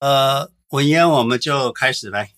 呃，文嫣，我们就开始来。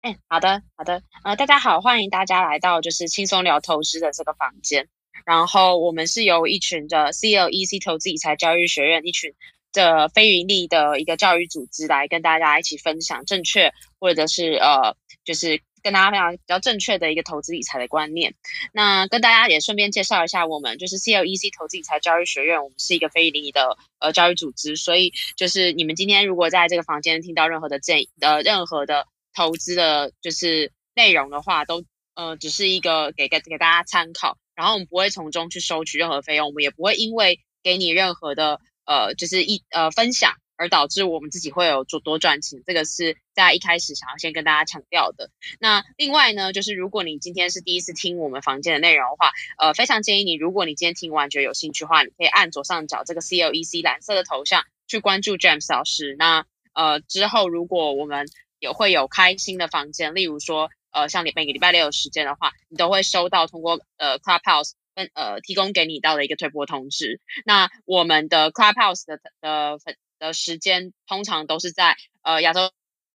哎，好的，好的。呃，大家好，欢迎大家来到就是轻松聊投资的这个房间。然后我们是由一群的 CLEC 投资理财教育学院一群的非盈利的一个教育组织来跟大家一起分享正确或者是呃，就是。跟大家分享比较正确的一个投资理财的观念。那跟大家也顺便介绍一下，我们就是 CLEC 投资理财教育学院，我们是一个非盈利的呃教育组织。所以就是你们今天如果在这个房间听到任何的建议呃任何的投资的，就是内容的话，都呃只是一个给给给大家参考。然后我们不会从中去收取任何费用，我们也不会因为给你任何的呃就是一呃分享。而导致我们自己会有做多赚钱，这个是在一开始想要先跟大家强调的。那另外呢，就是如果你今天是第一次听我们房间的内容的话，呃，非常建议你，如果你今天听完觉得有兴趣的话，你可以按左上角这个 CLEC 蓝色的头像去关注 James 老师。那呃之后如果我们也会有开新的房间，例如说呃像你每个礼拜六有时间的话，你都会收到通过呃 Clubhouse 分呃提供给你到的一个推播通知。那我们的 Clubhouse 的的粉。的时间通常都是在呃亚洲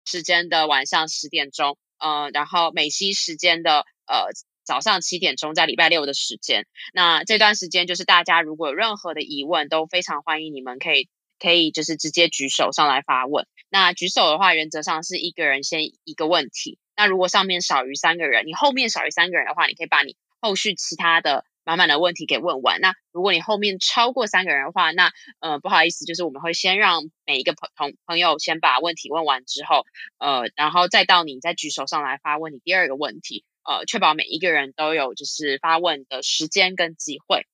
时间的晚上十点钟，呃，然后美西时间的呃早上七点钟，在礼拜六的时间。那这段时间就是大家如果有任何的疑问，都非常欢迎你们可以可以就是直接举手上来发问。那举手的话，原则上是一个人先一个问题。那如果上面少于三个人，你后面少于三个人的话，你可以把你后续其他的。满满的问题给问完。那如果你后面超过三个人的话，那呃不好意思，就是我们会先让每一个朋同朋友先把问题问完之后，呃，然后再到你再举手上来发问你第二个问题，呃，确保每一个人都有就是发问的时间跟机会。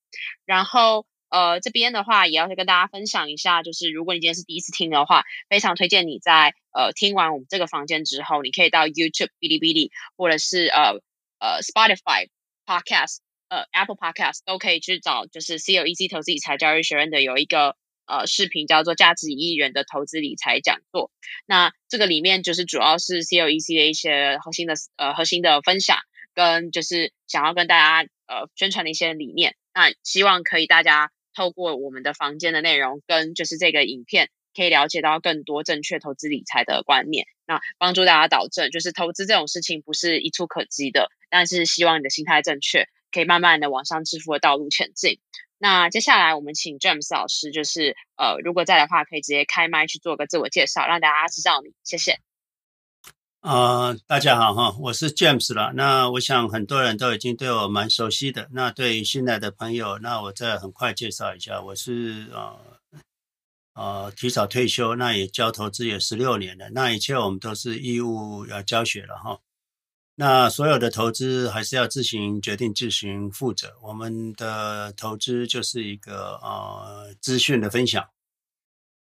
然后呃这边的话也要跟大家分享一下，就是如果你今天是第一次听的话，非常推荐你在呃听完我们这个房间之后，你可以到 YouTube、哔哩哔哩或者是呃呃 Spotify Podcast。呃，Apple Podcast 都可以去找，就是 CLEC 投资理财教育学院的有一个呃视频，叫做《价值一亿元的投资理财讲座》。那这个里面就是主要是 CLEC 的一些核心的呃核心的分享，跟就是想要跟大家呃宣传的一些理念。那希望可以大家透过我们的房间的内容，跟就是这个影片，可以了解到更多正确投资理财的观念。那帮助大家导正，就是投资这种事情不是一蹴可及的，但是希望你的心态正确。可以慢慢的往上致富的道路前进。那接下来我们请 James 老师，就是呃，如果在的话，可以直接开麦去做个自我介绍，让大家知道你。谢谢。呃，大家好哈，我是 James 了。那我想很多人都已经对我蛮熟悉的。那对于新来的朋友，那我再很快介绍一下，我是呃呃提早退休，那也教投资也十六年了。那一切我们都是义务要教学了哈。那所有的投资还是要自行决定、自行负责。我们的投资就是一个呃资讯的分享。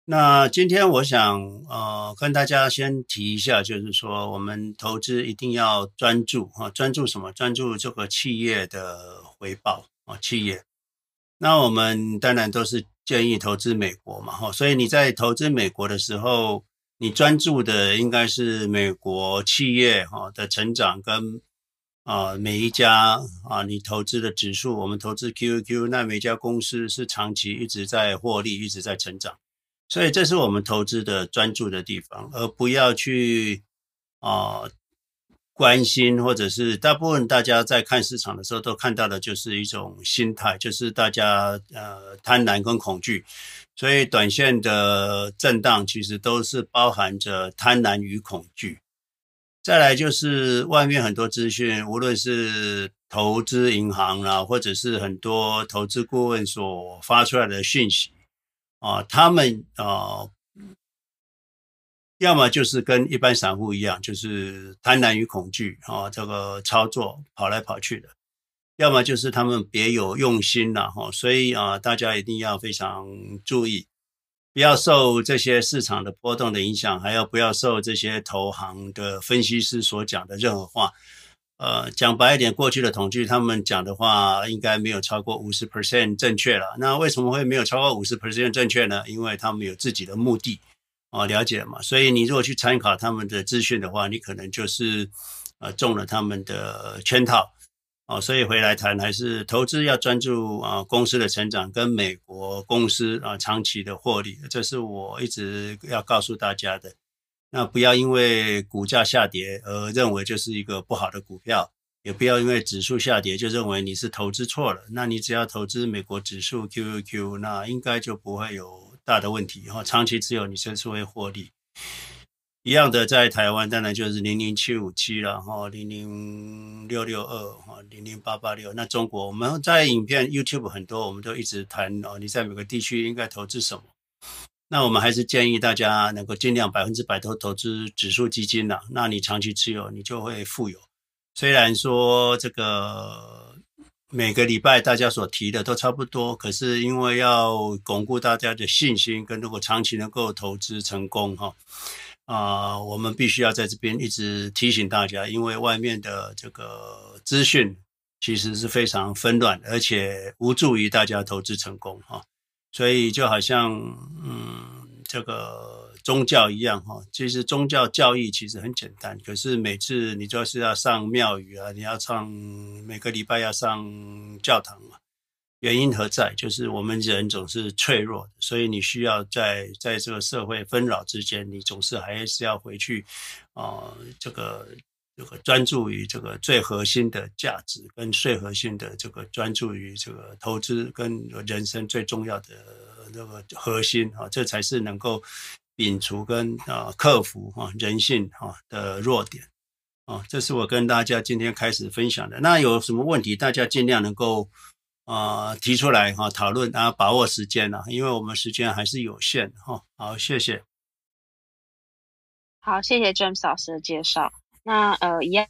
那今天我想呃跟大家先提一下，就是说我们投资一定要专注啊，专注什么？专注这个企业的回报啊，企业。那我们当然都是建议投资美国嘛，哈。所以你在投资美国的时候。你专注的应该是美国企业哈的成长跟啊每一家啊你投资的指数，我们投资 QQ，那每家公司是长期一直在获利，一直在成长，所以这是我们投资的专注的地方，而不要去啊关心或者是大部分大家在看市场的时候都看到的就是一种心态，就是大家呃贪婪跟恐惧。所以，短线的震荡其实都是包含着贪婪与恐惧。再来就是外面很多资讯，无论是投资银行啊，或者是很多投资顾问所发出来的讯息啊，他们啊，要么就是跟一般散户一样，就是贪婪与恐惧啊，这个操作跑来跑去的。要么就是他们别有用心了哈，所以啊，大家一定要非常注意，不要受这些市场的波动的影响，还要不要受这些投行的分析师所讲的任何话。呃，讲白一点，过去的统计，他们讲的话应该没有超过五十 percent 正确了。那为什么会没有超过五十 percent 正确呢？因为他们有自己的目的啊，了解嘛。所以你如果去参考他们的资讯的话，你可能就是呃中了他们的圈套。哦，所以回来谈还是投资要专注啊公司的成长跟美国公司啊长期的获利，这是我一直要告诉大家的。那不要因为股价下跌而认为就是一个不好的股票，也不要因为指数下跌就认为你是投资错了。那你只要投资美国指数 QQQ，那应该就不会有大的问题哈。长期持有你就是会获利。一样的，在台湾当然就是零零七五七了哈，零零六六二哈，零零八八六。那中国我们在影片 YouTube 很多，我们都一直谈哦，你在每个地区应该投资什么？那我们还是建议大家能够尽量百分之百都投资指数基金了。那你长期持有，你就会富有。虽然说这个每个礼拜大家所提的都差不多，可是因为要巩固大家的信心，跟如果长期能够投资成功哈。啊、我们必须要在这边一直提醒大家，因为外面的这个资讯其实是非常纷乱，而且无助于大家投资成功哈。所以就好像嗯，这个宗教一样哈，其实宗教教义其实很简单，可是每次你就是要上庙宇啊，你要上每个礼拜要上教堂嘛。原因何在？就是我们人总是脆弱的，所以你需要在在这个社会纷扰之间，你总是还是要回去，啊、呃，这个这个专注于这个最核心的价值，跟最核心的这个专注于这个投资跟人生最重要的那个核心啊，这才是能够摒除跟啊克服啊人性啊的弱点啊。这是我跟大家今天开始分享的。那有什么问题，大家尽量能够。啊、提出来哈，讨论，然后把握时间了，因为我们时间还是有限哈。好，谢谢。好，谢谢 James 老师的介绍。那呃，一样，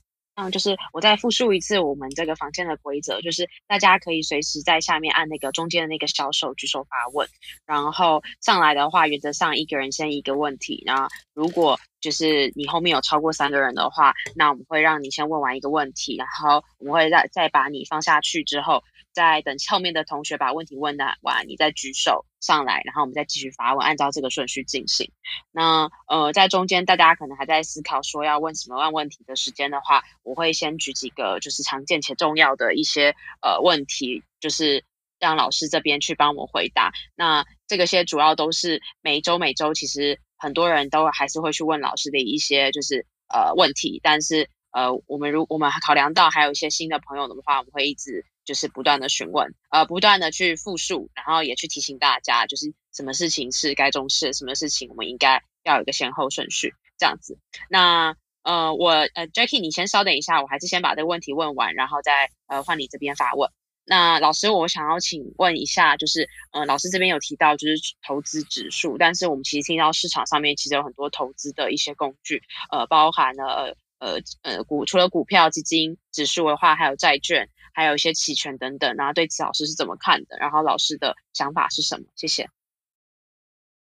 就是我再复述一次我们这个房间的规则，就是大家可以随时在下面按那个中间的那个小手举手发问，然后上来的话，原则上一个人先一个问题。然后如果就是你后面有超过三个人的话，那我们会让你先问完一个问题，然后我们会再再把你放下去之后。再等后面的同学把问题问的完，你再举手上来，然后我们再继续发问，按照这个顺序进行。那呃，在中间大家可能还在思考说要问什么问问题的时间的话，我会先举几个就是常见且重要的一些呃问题，就是让老师这边去帮我回答。那这个些主要都是每周每周其实很多人都还是会去问老师的一些就是呃问题，但是呃我们如我们考量到还有一些新的朋友的话，我们会一直。就是不断的询问，呃，不断的去复述，然后也去提醒大家，就是什么事情是该重视，什么事情我们应该要有一个先后顺序，这样子。那呃，我呃，Jackie，你先稍等一下，我还是先把这个问题问完，然后再呃换你这边发问。那老师，我想要请问一下，就是呃，老师这边有提到就是投资指数，但是我们其实听到市场上面其实有很多投资的一些工具，呃，包含了呃呃股，除了股票、基金、指数的话，还有债券。还有一些期权等等，然后对此老师是怎么看的？然后老师的想法是什么？谢谢。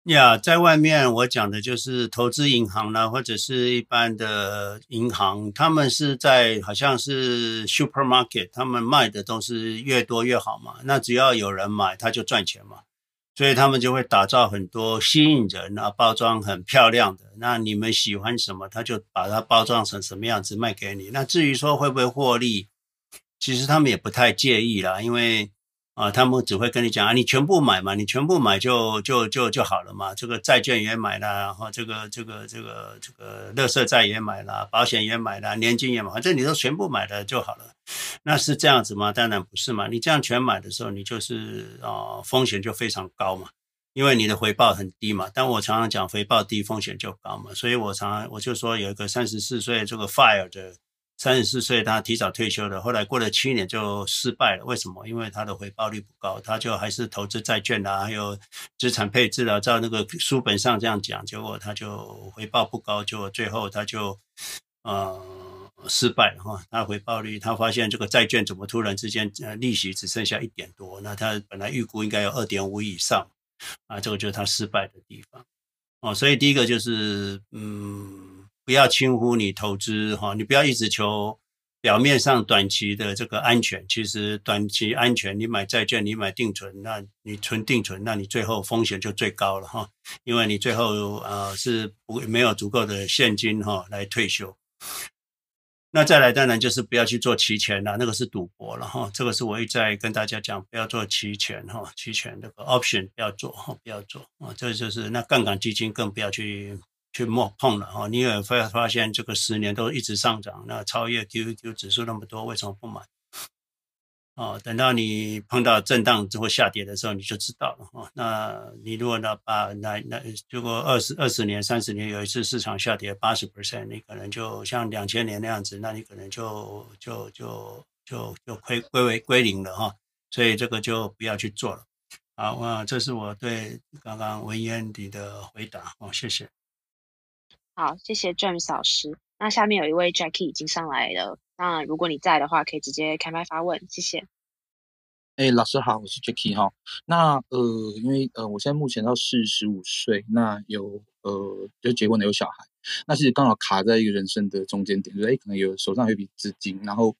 呀在外面我讲的就是投资银行呢，或者是一般的银行，他们是在好像是 supermarket，他们卖的都是越多越好嘛。那只要有人买，他就赚钱嘛。所以他们就会打造很多吸引人啊，包装很漂亮的。那你们喜欢什么，他就把它包装成什么样子卖给你。那至于说会不会获利？其实他们也不太介意啦，因为啊，他们只会跟你讲啊，你全部买嘛，你全部买就就就就好了嘛。这个债券也买了，然后这个这个这个这个垃圾债也买了，保险也买了，年金也买，反正你都全部买了就好了。那是这样子吗？当然不是嘛。你这样全买的时候，你就是啊，风险就非常高嘛，因为你的回报很低嘛。但我常常讲，回报低，风险就高嘛。所以我常常我就说，有一个三十四岁这个 fire 的。三十四岁，他提早退休了，后来过了七年就失败了。为什么？因为他的回报率不高，他就还是投资债券啊，还有资产配置啊，照那个书本上这样讲，结果他就回报不高，就最后他就呃失败了哈。他回报率，他发现这个债券怎么突然之间呃利息只剩下一点多，那他本来预估应该有二点五以上啊，这个就是他失败的地方哦。所以第一个就是嗯。不要轻忽你投资哈，你不要一直求表面上短期的这个安全，其实短期安全，你买债券，你买定存，那你存定存，那你最后风险就最高了哈，因为你最后呃是不没有足够的现金哈来退休。那再来当然就是不要去做期权了，那个是赌博了哈。这个是我一再跟大家讲，不要做期权哈，期权那个 option 不要做哈，不要做啊。这就是那杠杆基金更不要去去摸碰了哈。你也会发现这个十年都一直上涨，那超越 QQQ 指数那么多，为什么不买？哦，等到你碰到震荡之后下跌的时候，你就知道了哈。那你如果呢把那那如果二十二十年、三十年有一次市场下跌八十 percent，你可能就像两千年那样子，那你可能就就就就就亏归为归零了哈。所以这个就不要去做了。好，啊，这是我对刚刚文言你的回答哦，谢谢。好，谢谢 James 老师。那下面有一位 Jackie 已经上来了。那如果你在的话，可以直接开麦发问，谢谢。哎、老师好，我是 Jackie 哈。那呃，因为呃，我现在目前到四十五岁，那有呃，就结婚了，有小孩。那其实刚好卡在一个人生的中间点，就是哎、可能有手上有一笔资金，然后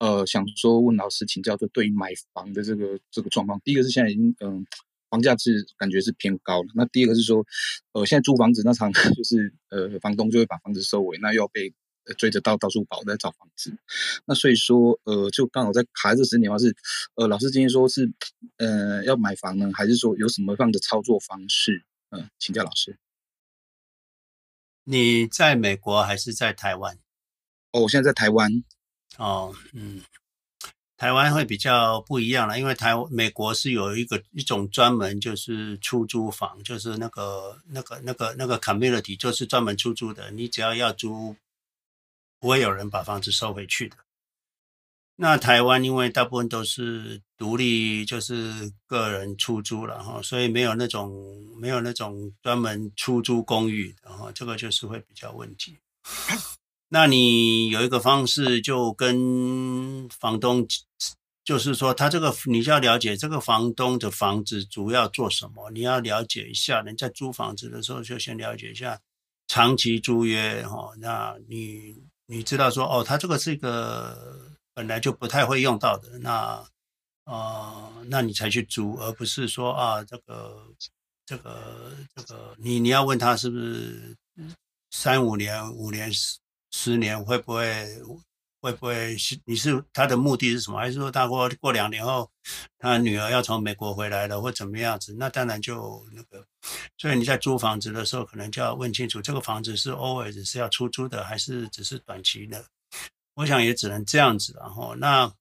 呃，想说问老师请教，就对于买房的这个这个状况。第一个是现在已经嗯、房价是感觉是偏高了。那第二个是说，呃，现在租房子那常 就是呃，房东就会把房子收尾，那又要被。追着到到处跑，在找房子，那所以说，呃，就刚好在卡这十年的话是，呃，老师今天说是，呃，要买房呢，还是说有什么样的操作方式？嗯、呃，请教老师。你在美国还是在台湾？哦，我现在在台湾。哦，嗯，台湾会比较不一样了，因为台美国是有一个一种专门就是出租房，就是那个那个那个那个 community，就是专门出租的，你只要要租。不会有人把房子收回去的。那台湾因为大部分都是独立，就是个人出租了哈，所以没有那种没有那种专门出租公寓的哈，这个就是会比较问题。那你有一个方式，就跟房东，就是说他这个你就要了解这个房东的房子主要做什么，你要了解一下。你在租房子的时候就先了解一下长期租约哈，那你。你知道说哦，他这个是一个本来就不太会用到的，那啊、那你才去租，而不是说啊，这个这个这个，你你要问他是不是三五年、五年、十十年会不会？会不会是你是他的目的是什么？还是说他过过两年后，他女儿要从美国回来了，或怎么样子？那当然就那个。所以你在租房子的时候，可能就要问清楚，这个房子是 always 是要出租的，还是只是短期的？我想也只能这样子。然后那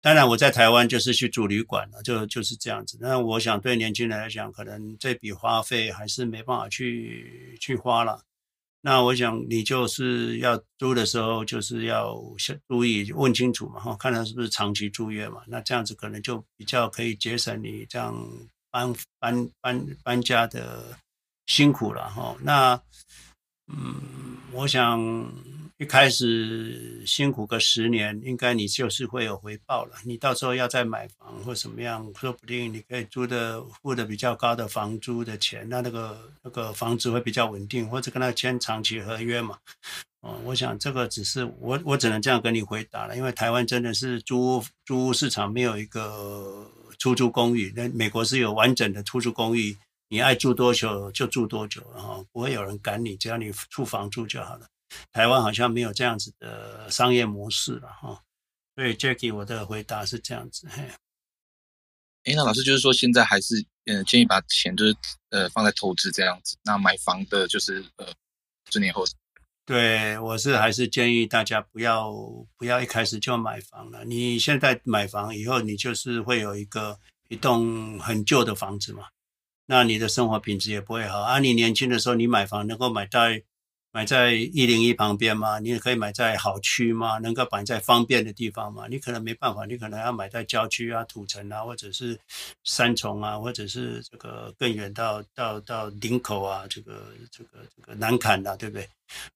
当然我在台湾就是去住旅馆了，就就是这样子。那我想对年轻人来讲，可能这笔花费还是没办法去去花了。那我想你就是要租的时候，就是要注意问清楚嘛，哈，看他是不是长期住院嘛。那这样子可能就比较可以节省你这样搬搬搬搬家的辛苦了，哈。那嗯，我想。一开始辛苦个十年，应该你就是会有回报了。你到时候要再买房或什么样，说不定你可以租的付的比较高的房租的钱，那那个那个房子会比较稳定，或者跟他签长期合约嘛。哦，我想这个只是我我只能这样跟你回答了，因为台湾真的是租租屋市场没有一个出租公寓，那美国是有完整的出租公寓，你爱住多久就住多久，然后不会有人赶你，只要你付房租就好了。台湾好像没有这样子的商业模式了哈，所以 Jackie 我的回答是这样子。嘿，哎，那老师就是说现在还是嗯、呃、建议把钱就是呃放在投资这样子，那买房的就是呃十年后。对，我是还是建议大家不要不要一开始就买房了。你现在买房以后，你就是会有一个一栋很旧的房子嘛，那你的生活品质也不会好啊。你年轻的时候你买房能够买到。买在一零一旁边吗？你也可以买在好区吗？能够摆在方便的地方吗？你可能没办法，你可能要买在郊区啊、土城啊，或者是三重啊，或者是这个更远到到到林口啊，这个这个这个南崁啊，对不对？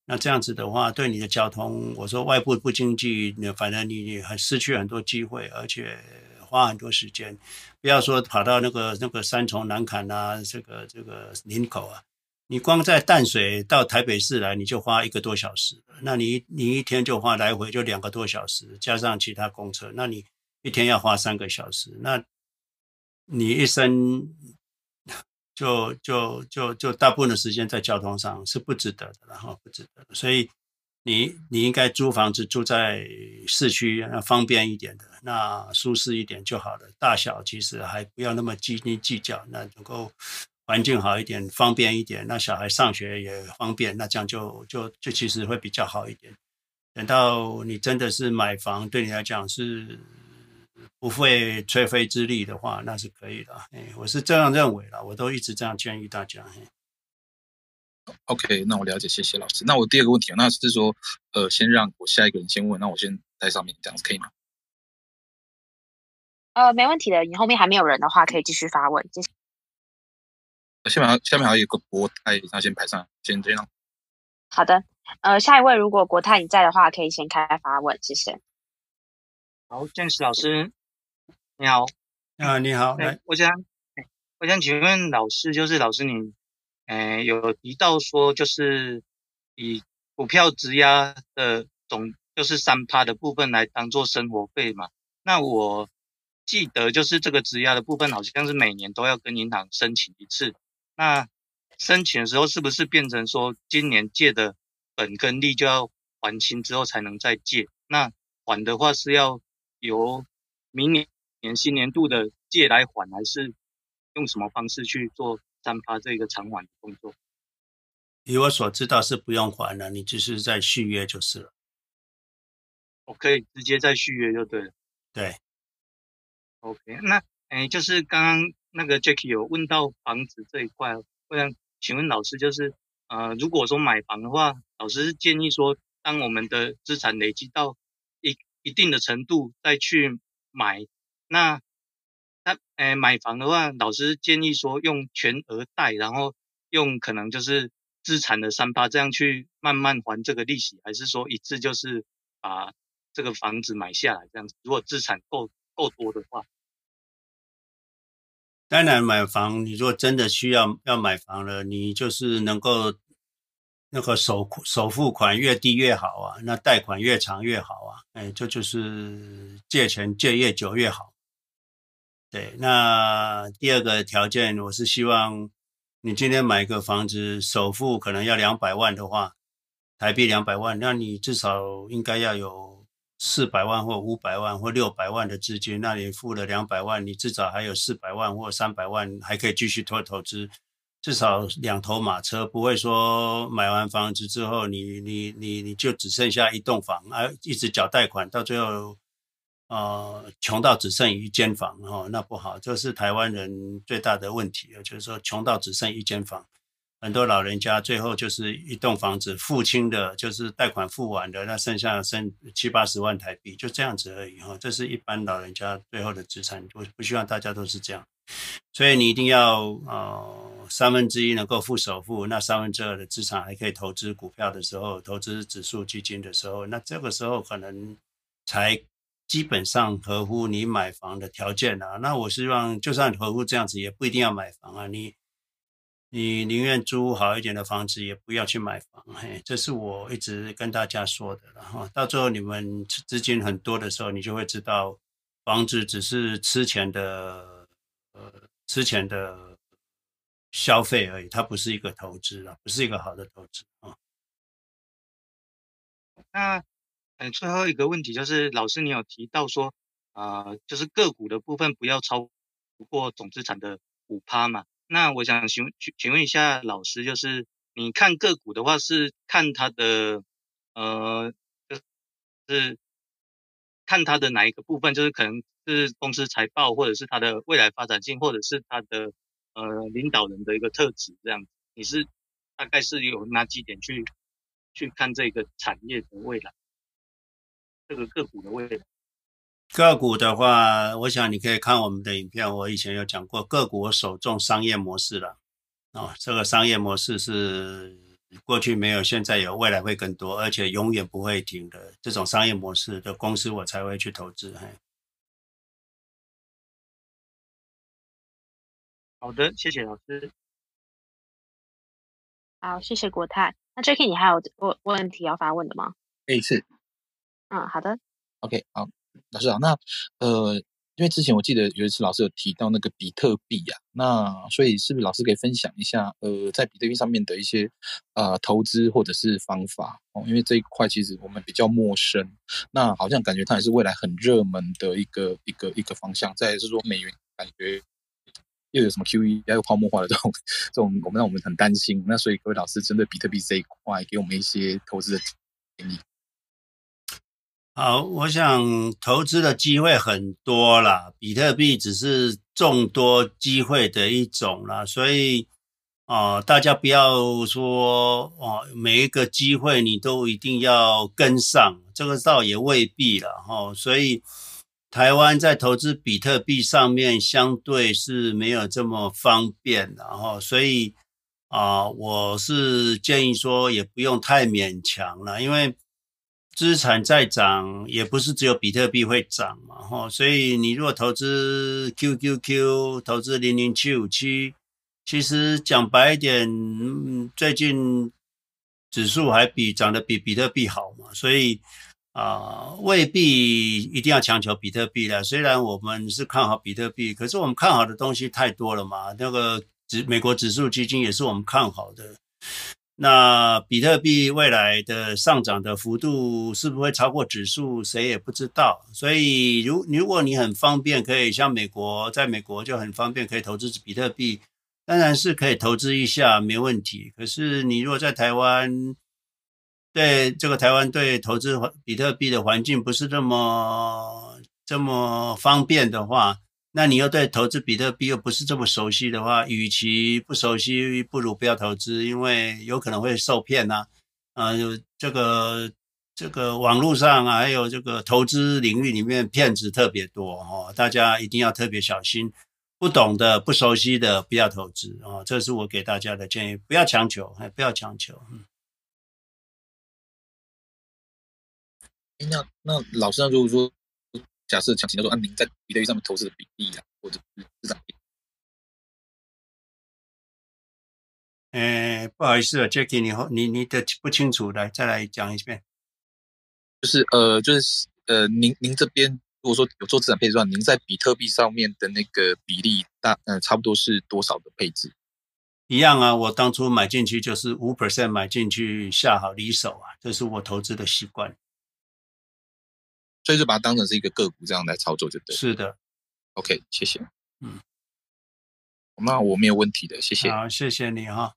那这样子的话，对你的交通，我说外部不经济，你反正你你很失去很多机会，而且花很多时间。不要说跑到那个那个三重南崁啊，这个这个林口啊。你光在淡水到台北市来，你就花一个多小时。那你你一天就花来回就两个多小时，加上其他公车，那你一天要花三个小时。那你一生就就就就大部分的时间在交通上是不值得的，然后不值得。所以你你应该租房子住在市区，方便一点的，那舒适一点就好了。大小其实还不要那么斤斤计较，那能够环境好一点，方便一点，那小孩上学也方便，那这样就就就其实会比较好一点。等到你真的是买房，对你来讲是不费吹灰之力的话，那是可以的。哎，我是这样认为的，我都一直这样建议大家。OK，那我了解，谢谢老师。那我第二个问题，那是说，呃，先让我下一个人先问，那我先在上面，这样子可以吗？呃，没问题的。你后面还没有人的话，可以继续发问。谢谢。下面还下面还有一个国泰，那先排上，先这样。好的，呃，下一位如果国泰你在的话，可以先开发问，谢谢。好，James 老师，你好。啊，你好。来，我想，我想请问老师，就是老师你。诶，有提到说，就是以股票质押的总，就是三趴的部分来当做生活费嘛。那我记得就是这个质押的部分，好像是每年都要跟银行申请一次。那申请的时候，是不是变成说今年借的本跟利就要还清之后才能再借？那还的话是要由明年年新年度的借来还，还是用什么方式去做？三趴这个偿还的动作，以我所知道是不用还了，你只是在续约就是了。我可以直接再续约就对了。对。OK，那诶，就是刚刚那个 Jackie 有问到房子这一块，我想请问老师，就是呃，如果说买房的话，老师是建议说，当我们的资产累积到一一定的程度再去买，那。那诶，买房的话，老师建议说用全额贷，然后用可能就是资产的三八这样去慢慢还这个利息，还是说一次就是把这个房子买下来这样子？如果资产够够多的话，当然买房，你如果真的需要要买房了，你就是能够那个首首付款越低越好啊，那贷款越长越好啊，哎，这就是借钱借越久越好。对，那第二个条件，我是希望你今天买一个房子，首付可能要两百万的话，台币两百万，那你至少应该要有四百万或五百万或六百万的资金，那你付了两百万，你至少还有四百万或三百万还可以继续做投资，至少两头马车，不会说买完房子之后你，你你你就只剩下一栋房，而一直缴贷款，到最后。呃，穷到只剩一间房哦，那不好，这是台湾人最大的问题，就是说穷到只剩一间房，很多老人家最后就是一栋房子付清的，就是贷款付完的，那剩下剩七八十万台币，就这样子而已哈。这是一般老人家最后的资产，我不希望大家都是这样，所以你一定要呃三分之一能够付首付，那三分之二的资产还可以投资股票的时候，投资指数基金的时候，那这个时候可能才。基本上合乎你买房的条件啊，那我希望就算合乎这样子，也不一定要买房啊。你你宁愿租好一点的房子，也不要去买房。嘿，这是我一直跟大家说的。然后到最后你们资金很多的时候，你就会知道，房子只是吃钱的呃吃钱的消费而已，它不是一个投资啊，不是一个好的投资啊。那。嗯，最后一个问题就是，老师你有提到说，呃，就是个股的部分不要超过总资产的五趴嘛？那我想请请问一下老师，就是你看个股的话，是看它的呃，就是看它的哪一个部分？就是可能是公司财报，或者是它的未来发展性，或者是它的呃领导人的一个特质这样子？你是大概是有哪几点去去看这个产业的未来？这个个股的未来，个股的话，我想你可以看我们的影片。我以前有讲过，个股我首重商业模式了。哦，这个商业模式是过去没有，现在有，未来会更多，而且永远不会停的。这种商业模式的公司，我才会去投资。好的，谢谢老师。好，谢谢国泰。那 Jacky，你还有问问题要发问的吗？哎，是。嗯，好的。OK，好，老师好。那呃，因为之前我记得有一次老师有提到那个比特币呀、啊，那所以是不是老师可以分享一下，呃，在比特币上面的一些呃投资或者是方法哦？因为这一块其实我们比较陌生，那好像感觉它也是未来很热门的一个一个一个方向。再来是说美元感觉又有什么 QE，还有泡沫化的这种这种，我们让我们很担心。那所以各位老师针对比特币这一块，给我们一些投资的建议。好，我想投资的机会很多啦，比特币只是众多机会的一种啦，所以啊、大家不要说哦，每一个机会你都一定要跟上，这个倒也未必了哈。所以台湾在投资比特币上面相对是没有这么方便的哈，所以啊、我是建议说也不用太勉强了，因为。资产在涨，也不是只有比特币会涨嘛，哈，所以你如果投资 QQQ，投资零零七五七，其实讲白一点，最近指数还比涨得比比特币好嘛，所以啊、未必一定要强求比特币的。虽然我们是看好比特币，可是我们看好的东西太多了嘛，那个指美国指数基金也是我们看好的。那比特币未来的上涨的幅度是不是会超过指数？谁也不知道。所以，如如果你很方便，可以像美国，在美国就很方便可以投资比特币，当然是可以投资一下，没问题。可是，你如果在台湾，对这个台湾对投资比特币的环境不是这么这么方便的话，那你又对投资比特币又不是这么熟悉的话，与其不熟悉，不如不要投资，因为有可能会受骗呐。啊，有、呃、这个这个网络上啊，还有这个投资领域里面骗子特别多哦，大家一定要特别小心。不懂的、不熟悉的，不要投资哦。这是我给大家的建议，不要强求，哎，不要强求。那那老师，如果说。假设想请教说，啊，您在比特币上面投资的比例啊，或者是市场比例？呃，不好意思啊，Jackie，你你你的不清楚，来再来讲一遍。就是呃，就是呃，您您这边如果说有做资产配置的话，您在比特币上面的那个比例大，呃，差不多是多少的配置？一样啊，我当初买进去就是五 percent 买进去，下好离手啊，这是我投资的习惯。所以就把它当成是一个个股这样来操作就对。是的，OK，谢谢。嗯，那我没有问题的，谢谢。好，谢谢你哈。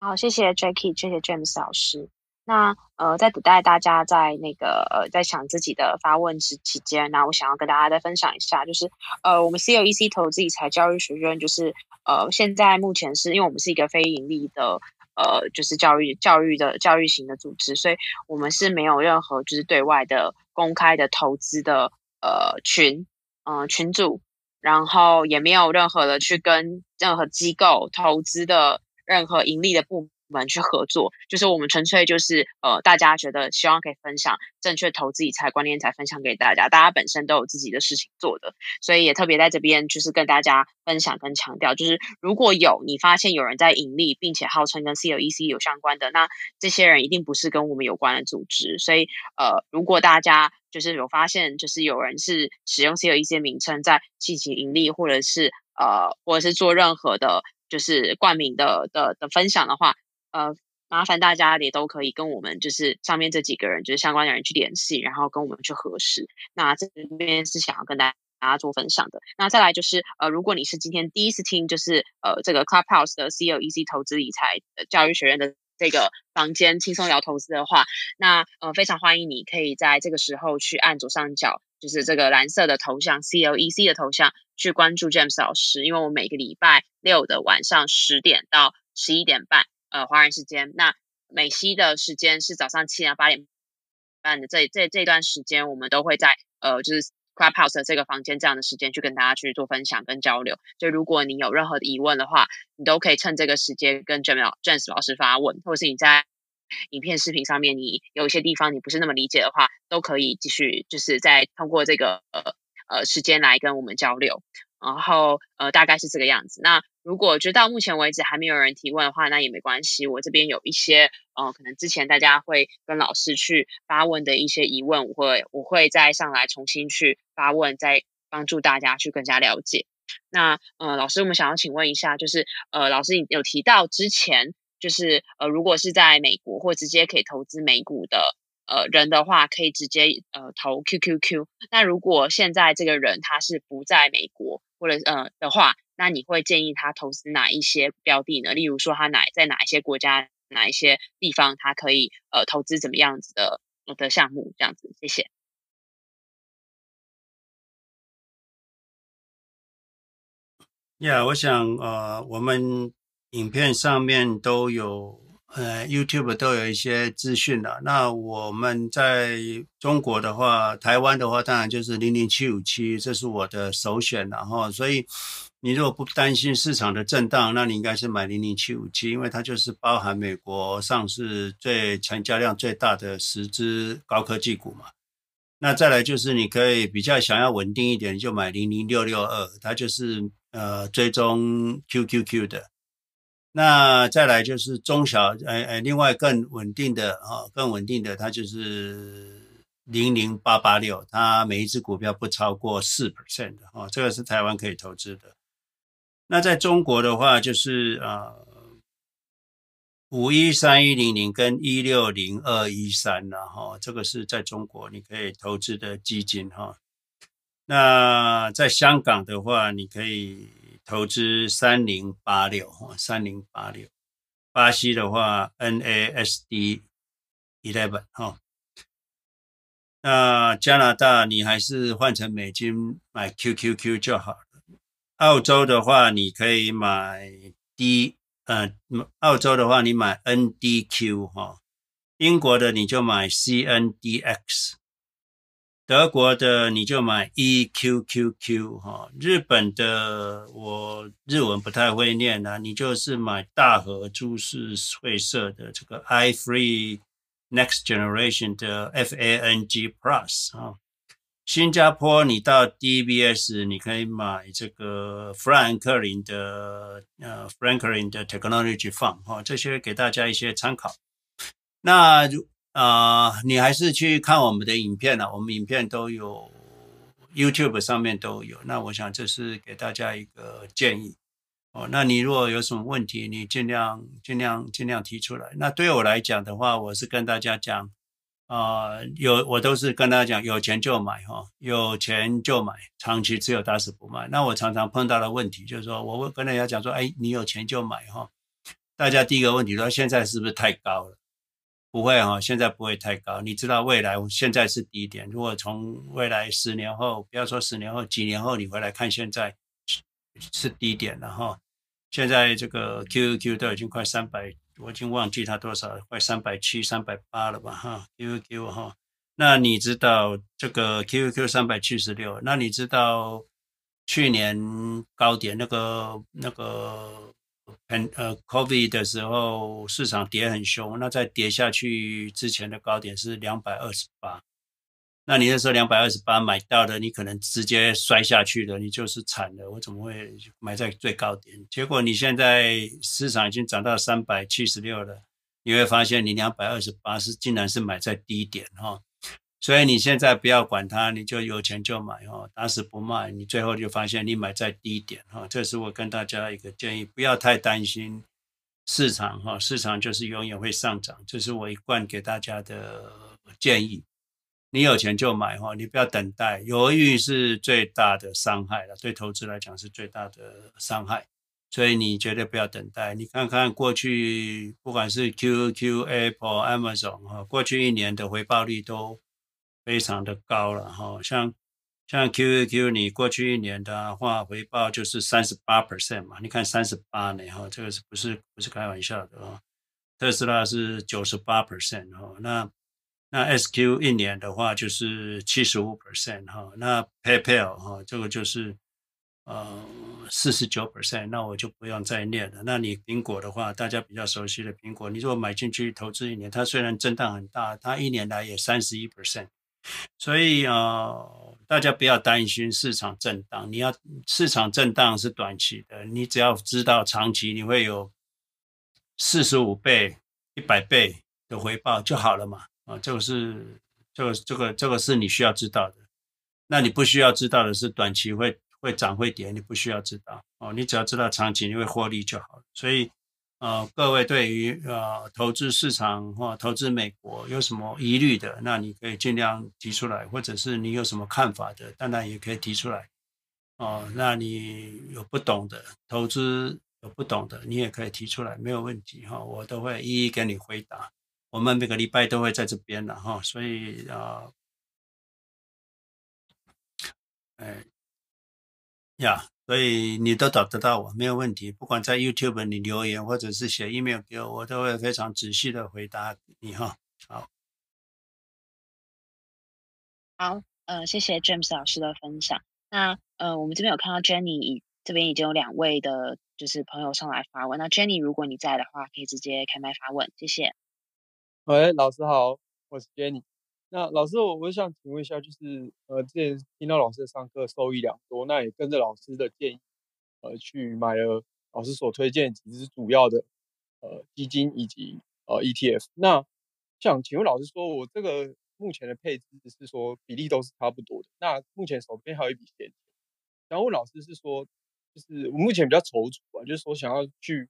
好，谢谢 Jackie，谢谢 James 老师。那呃，在等待大家在那个呃在想自己的发问之期间，那我想要跟大家再分享一下，就是呃我们 COEC 投资理财教育学院，就是呃现在目前是因为我们是一个非盈利的。呃，就是教育教育的教育型的组织，所以我们是没有任何就是对外的公开的投资的呃群，嗯、呃、群组，然后也没有任何的去跟任何机构投资的任何盈利的部。们去合作，就是我们纯粹就是呃，大家觉得希望可以分享正确投资理财观念，才分享给大家。大家本身都有自己的事情做的，所以也特别在这边就是跟大家分享跟强调，就是如果有你发现有人在盈利，并且号称跟 C O E C 有相关的，那这些人一定不是跟我们有关的组织。所以呃，如果大家就是有发现，就是有人是使用 C O E C 名称在进行盈利，或者是呃，或者是做任何的，就是冠名的的的分享的话。呃，麻烦大家也都可以跟我们，就是上面这几个人，就是相关的人去联系，然后跟我们去核实。那这边是想要跟大家做分享的。那再来就是，呃，如果你是今天第一次听，就是呃这个 Clubhouse 的 CLEC 投资理财教育学院的这个房间轻松聊投资的话，那呃非常欢迎你可以在这个时候去按左上角，就是这个蓝色的头像 CLEC 的头像，去关注 James 老师，因为我每个礼拜六的晚上十点到十一点半。呃，华人时间，那美西的时间是早上七点到八点半的这这这段时间，我们都会在呃，就是 Clubhouse 的这个房间这样的时间去跟大家去做分享跟交流。就如果你有任何的疑问的话，你都可以趁这个时间跟 James James 老师发问，或者是你在影片视频上面你有一些地方你不是那么理解的话，都可以继续就是再通过这个呃呃时间来跟我们交流。然后呃，大概是这个样子。那如果觉得到目前为止还没有人提问的话，那也没关系。我这边有一些呃，可能之前大家会跟老师去发问的一些疑问，我会我会再上来重新去发问，再帮助大家去更加了解。那呃，老师，我们想要请问一下，就是呃，老师有提到之前就是呃，如果是在美国或直接可以投资美股的呃人的话，可以直接呃投 QQQ。那如果现在这个人他是不在美国或者呃的话，那你会建议他投资哪一些标的呢？例如说，他哪在哪一些国家、哪一些地方，他可以呃投资怎么样子的的项目？这样子，谢谢。呀，yeah, 我想呃，我们影片上面都有，呃，YouTube 都有一些资讯了。那我们在中国的话，台湾的话，当然就是零零七五七，这是我的首选。然后，所以你如果不担心市场的震荡，那你应该是买零零七五七，因为它就是包含美国上市最成交量最大的十只高科技股嘛。那再来就是你可以比较想要稳定一点，就买零零六六二，它就是。呃，追踪 QQQ 的，那再来就是中小，呃呃，另外更稳定的啊，更稳定的，它就是零零八八六，它每一只股票不超过四 percent 的哦，这个是台湾可以投资的。那在中国的话，就是呃五一三一零零跟一六零二一三然哈，这个是在中国你可以投资的基金哈。那在香港的话，你可以投资三零八六哈，三零八六。巴西的话，NASD eleven 哈。那加拿大你还是换成美金买 QQQ 就好了。澳洲的话，你可以买 D，呃，澳洲的话你买 NDQ 哈。英国的你就买 CNDX。德国的你就买 EQQQ 哈，日本的我日文不太会念啊，你就是买大和株式会社的这个 iFree Next Generation 的 FANG Plus 啊，新加坡你到 DBS 你可以买这个富兰克林的呃富兰克林的 Technology Fund 哈，这些给大家一些参考。那如啊、你还是去看我们的影片了，啊，我们影片都有，YouTube 上面都有。那我想这是给大家一个建议哦。那你如果有什么问题，你尽量尽量尽量提出来。那对我来讲的话，我是跟大家讲，啊、有我都是跟大家讲，有钱就买哈，有钱就买，长期持有打死不卖。那我常常碰到的问题就是说，我会跟大家讲说，哎，你有钱就买哈。大家第一个问题说，现在是不是太高了？不会哈，现在不会太高。你知道未来现在是低点，如果从未来十年后，不要说十年后，几年后你回来看，现在是低点了哈。现在这个 QQQ 都已经快三百，我已经忘记它多少，快三百七、三百八了吧哈。QQQ 哈，那你知道这个 QQQ 三百七十六？那你知道去年高点那个那个？很呃，COVID 的时候市场跌很凶，那在跌下去之前的高点是两百二十八，那你那时候两百二十八买到的，你可能直接摔下去了，你就是惨了。我怎么会买在最高点？结果你现在市场已经涨到三百七十六了，你会发现你两百二十八是竟然是买在低点哈。所以你现在不要管它，你就有钱就买哦，打死不卖。你最后就发现你买在低点哈，这是我跟大家一个建议，不要太担心市场哈，市场就是永远会上涨，这是我一贯给大家的建议。你有钱就买哈，你不要等待，犹豫是最大的伤害了，对投资来讲是最大的伤害，所以你绝对不要等待。你看看过去，不管是 QQ、Apple、Amazon 哈，过去一年的回报率都。非常的高了哈，像像 QQ，你过去一年的话回报就是三十八 percent 嘛，你看三十八呢哈，这个是不是不是开玩笑的啊？特斯拉是九十八 percent 哈，那那 SQ 一年的话就是七十五 percent 哈，那 PayPal 哈这个就是呃四十九 percent，那我就不用再念了。那你苹果的话，大家比较熟悉的苹果，你如果买进去投资一年，它虽然震荡很大，它一年来也三十一 percent。所以呃，大家不要担心市场震荡。你要市场震荡是短期的，你只要知道长期你会有四十五倍、一百倍的回报就好了嘛。啊，这个是这个这个这个是你需要知道的。那你不需要知道的是短期会会涨会跌，你不需要知道哦，你只要知道长期你会获利就好了。所以，呃，各位对于呃投资市场或投资美国有什么疑虑的，那你可以尽量提出来，或者是你有什么看法的，当然也可以提出来。哦，那你有不懂的投资有不懂的，你也可以提出来，没有问题哈，我都会一一给你回答。我们每个礼拜都会在这边的哈，所以啊。哎，呀，所以你都找得到我，没有问题。不管在 YouTube 你留言，或者是写 email 给我，我都会非常仔细的回答你哈。好，好，呃，谢谢 James 老师的分享。那呃，我们这边有看到 Jenny 这边已经有两位的，就是朋友上来发问。那 Jenny，如果你在的话，可以直接开麦发问，谢谢。喂，老师好，我是 Jenny。那老师，我我想请问一下，就是呃，之前听到老师的上课受益良多，那也跟着老师的建议，呃，去买了老师所推荐几支主要的呃基金以及呃 ETF。那想请问老师说，我这个目前的配置是说比例都是差不多的。那目前手边还有一笔闲钱，想问老师是说，就是我目前比较踌躇啊，就是说想要去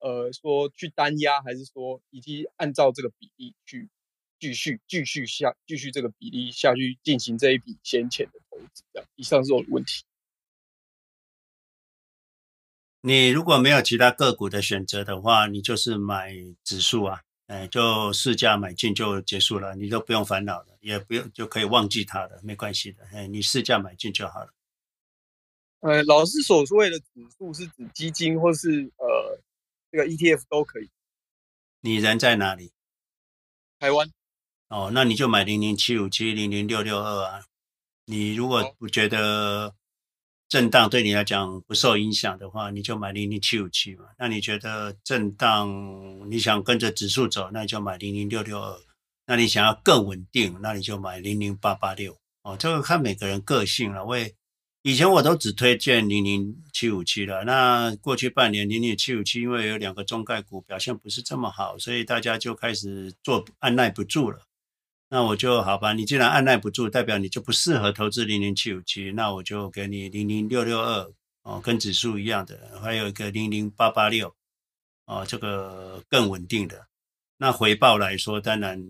呃说去单压，还是说以及按照这个比例去。继续继续下继续这个比例下去进行这一笔先前的投资，这样。以上是我的问题。你如果没有其他个股的选择的话，你就是买指数啊，哎，就市价买进就结束了，你都不用烦恼了，也不用就可以忘记它的，没关系的，哎，你市价买进就好了。呃，老师所说的指数是指基金或是呃这个 ETF 都可以。你人在哪里？台湾。哦，那你就买零零七五七零零六六二啊。你如果不觉得震荡对你来讲不受影响的话，你就买零零七五七嘛。那你觉得震荡你想跟着指数走，那你就买零零六六二。那你想要更稳定，那你就买零零八八六。哦，这个看每个人个性了。我也以前我都只推荐零零七五七了。那过去半年零零七五七因为有两个中概股表现不是这么好，所以大家就开始做按捺不住了。那我就好吧，你既然按捺不住，代表你就不适合投资零零七五七，那我就给你零零六六二哦，跟指数一样的，还有一个零零八八六哦，这个更稳定的。那回报来说，当然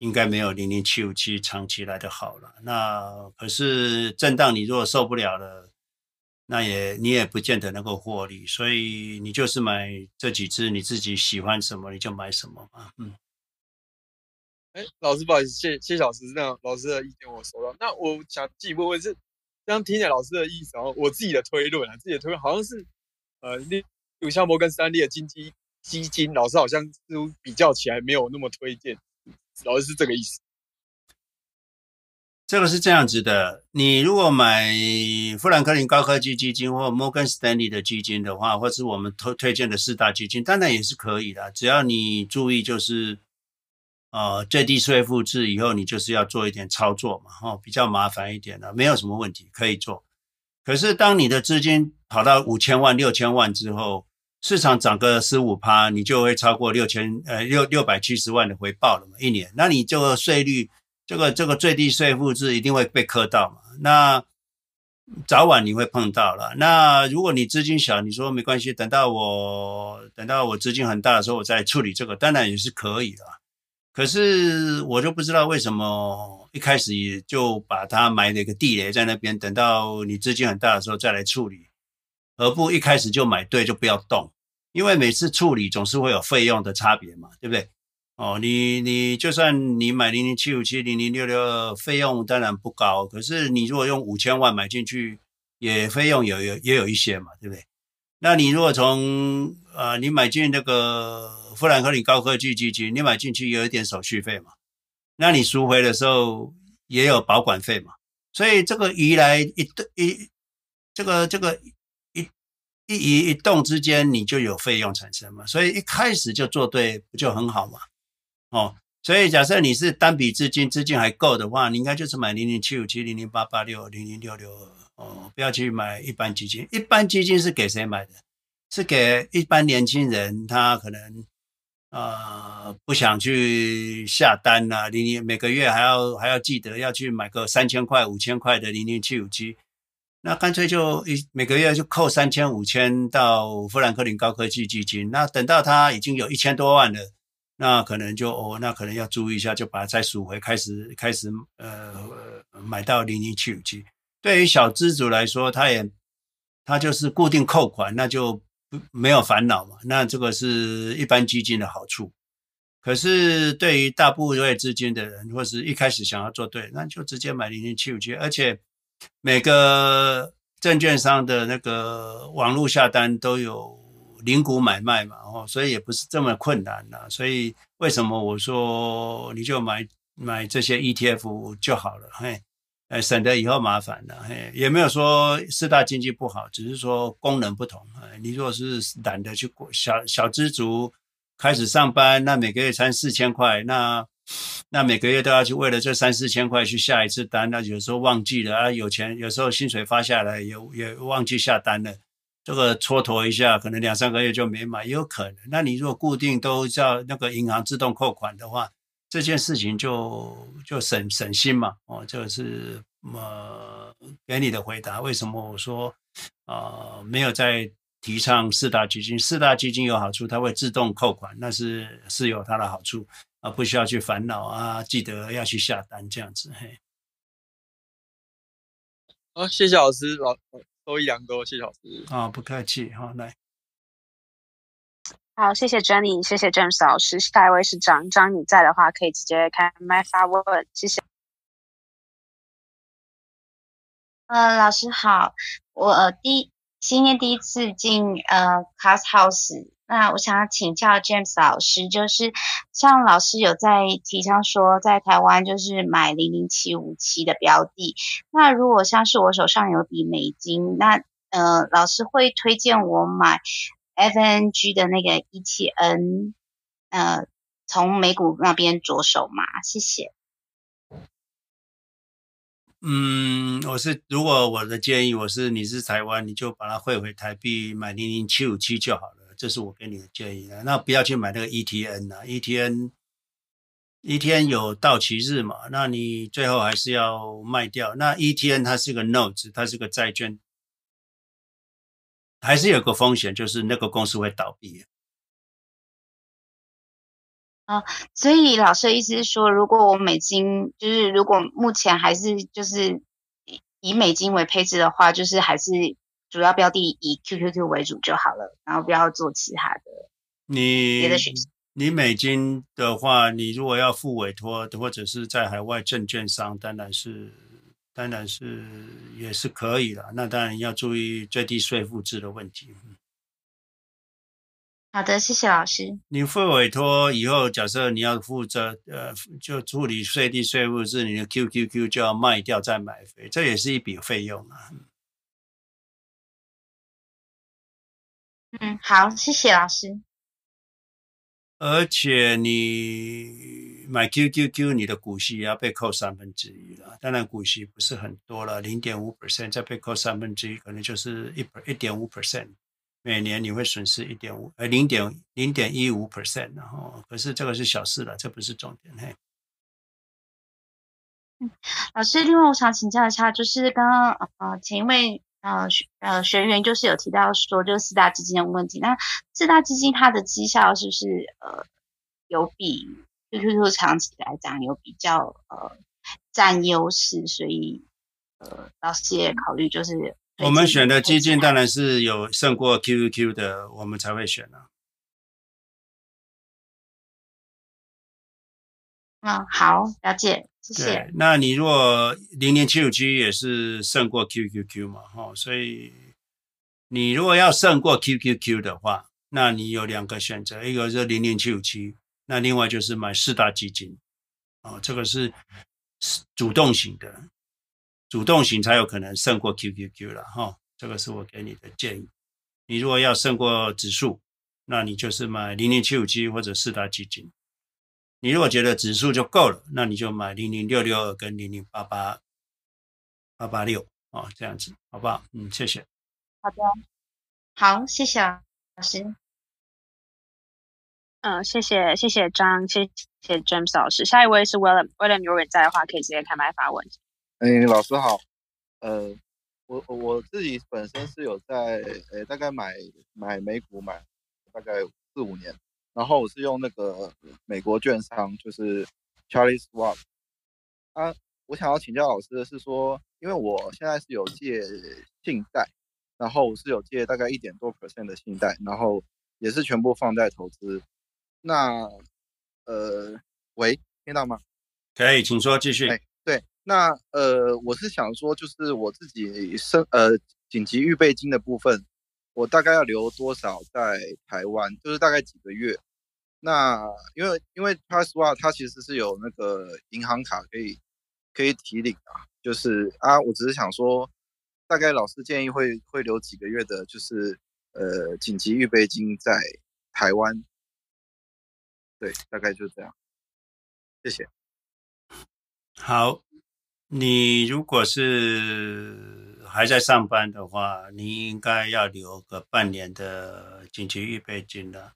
应该没有零零七五七长期来的好了。那可是震荡，你如果受不了了，那也你也不见得能够获利。所以你就是买这几只，你自己喜欢什么你就买什么嘛，嗯。哎，老师不好意思，谢谢老师，那老师的意见我收到。那我想继续问问是，这样听起来老师的意思，然后我自己的推论啊，自己的推论好像是，呃，例如像摩根士丹利的经济基金，老师好像似乎比较起来没有那么推荐，老师是这个意思。这个是这样子的，你如果买富兰克林高科技基金或摩根士丹利的基金的话，或是我们推推荐的四大基金，当然也是可以的，只要你注意就是。呃，最低税负制以后，你就是要做一点操作嘛，哈、哦，比较麻烦一点的，没有什么问题，可以做。可是，当你的资金跑到五千万、六千万之后，市场涨个十五趴，你就会超过六千呃六六百七十万的回报了嘛，一年。那你这个税率，这个这个最低税负制一定会被磕到嘛？那早晚你会碰到了。那如果你资金小，你说没关系，等到我等到我资金很大的时候，我再处理这个，当然也是可以的。可是我就不知道为什么一开始也就把它埋了一个地雷在那边，等到你资金很大的时候再来处理，而不一开始就买对就不要动，因为每次处理总是会有费用的差别嘛，对不对？哦，你你就算你买零零七五七零零六六，费用当然不高，可是你如果用五千万买进去，也费用有有也有一些嘛，对不对？那你如果从呃你买进那个。富兰克林高科技基金，你买进去有一点手续费嘛？那你赎回的时候也有保管费嘛？所以这个移来一对一，这个这个一移一动之间，你就有费用产生嘛？所以一开始就做对，不就很好嘛？哦，所以假设你是单笔资金，资金还够的话，你应该就是买零零七五七、零零八八六、零零六六二哦，不要去买一般基金。一般基金是给谁买的？是给一般年轻人，他可能。呃不想去下单呐、啊，零零每个月还要还要记得要去买个三千块五千块的零零七五七，那干脆就一每个月就扣三千五千到富兰克林高科技基金，那等到他已经有一千多万了。那可能就哦，那可能要注意一下，就把它再赎回，开始开始呃买到零零七五七。对于小资族来说，他也他就是固定扣款，那就不没有烦恼嘛。那这个是一般基金的好处。可是对于大部位资金的人，或是一开始想要做对，那就直接买零零七五七，而且每个证券商的那个网络下单都有。零股买卖嘛，哦，所以也不是这么困难呐。所以为什么我说你就买买这些 ETF 就好了，嘿，呃，省得以后麻烦了，嘿，也没有说四大经济不好，只是说功能不同。你如果是懒得去过小小资族开始上班，那每个月才四千块，那那每个月都要去为了这三四千块去下一次单，那有时候忘记了啊，有钱有时候薪水发下来也也忘记下单了。这个蹉跎一下，可能两三个月就没买，也有可能。那你如果固定都叫那个银行自动扣款的话，这件事情就就省省心嘛。哦，这个是呃给你的回答。为什么我说、呃、没有在提倡四大基金？四大基金有好处，它会自动扣款，那是是有它的好处啊，不需要去烦恼啊，记得要去下单这样子。嘿，好，谢谢老师老。收益良多，谢谢老师。啊、哦，不客气，好，来，好，谢谢 Jenny，谢谢 James 老师。下一位是张张，你在的话可以直接开麦发问，谢谢。呃，老师好，我、呃、第今天第一次进呃 Clubhouse。那我想要请教 James 老师，就是像老师有在提倡说，在台湾就是买零零七五七的标的。那如果像是我手上有笔美金，那呃，老师会推荐我买 FNG 的那个 ETN，呃，从美股那边着手吗？谢谢。嗯，我是如果我的建议，我是你是台湾，你就把它汇回台币，买零零七五七就好了。这是我给你的建议啊，那不要去买那个 ETN 啊，ETN ETN 有到期日嘛，那你最后还是要卖掉。那 ETN 它是个 notes，它是个债券，还是有个风险，就是那个公司会倒闭。啊，所以老师的意思是说，如果我美金就是如果目前还是就是以美金为配置的话，就是还是。主要标的以 QQQ 为主就好了，然后不要做其他的。你别的选项，你美金的话，你如果要付委托或者是在海外证券商，当然是，当然是也是可以的。那当然要注意最低税负制的问题。好的，谢谢老师。你付委托以后，假设你要负责呃，就处理最低税负制，你的 QQQ 就要卖掉再买回，这也是一笔费用啊。嗯，好，谢谢老师。而且你买 QQQ，你的股息也要被扣三分之一了。当然股息不是很多了，零点五 percent 再被扣三分之一，可能就是一一点五 percent。每年你会损失一点五，呃，零点零点一五 percent。然后，可是这个是小事了，这不是重点。嘿，嗯，老师，另外我想请教一下，就是刚刚呃，前一位。呃学呃学员就是有提到说，就是四大基金的问题。那四大基金它的绩效是不是呃有比 QQQ 长期来讲有比较呃占优势？所以呃老师也考虑就是我们选的基金当然是有胜过 QQQ 的，我们才会选啊。嗯，好，了解。谢谢。对，那你如果零零七五七也是胜过 QQQ 嘛，哈，所以你如果要胜过 QQQ 的话，那你有两个选择，一个是零零七五七，那另外就是买四大基金，哦，这个是主动型的，主动型才有可能胜过 QQQ 了，哈，这个是我给你的建议。你如果要胜过指数，那你就是买零零七五七或者四大基金。你如果觉得指数就够了，那你就买零零六六二跟零零八八八八六啊，这样子，好不好？嗯，谢谢。好的，好，谢谢老师。嗯，谢谢谢谢张，谢谢 James 老师。下一位是 William，William 如果在的话，可以直接开麦发问。哎，老师好。呃，我我自己本身是有在呃大概买买美股买大概四五年，然后我是用那个美国券商，就是 Charles Schwab。啊，我想要请教老师的是说，因为我现在是有借信贷，然后我是有借大概一点多 percent 的信贷，然后也是全部放在投资。那，呃，喂，听到吗？可以，请说，继续。哎，对，那呃，我是想说，就是我自己生呃紧急预备金的部分，我大概要留多少在台湾？就是大概几个月？那因为因为 Trust 它其实是有那个银行卡可以可以提领啊，就是啊，我只是想说，大概老师建议会会留几个月的，就是呃紧急预备金在台湾。对，大概就这样。谢谢。好，你如果是还在上班的话，你应该要留个半年的紧急预备金了。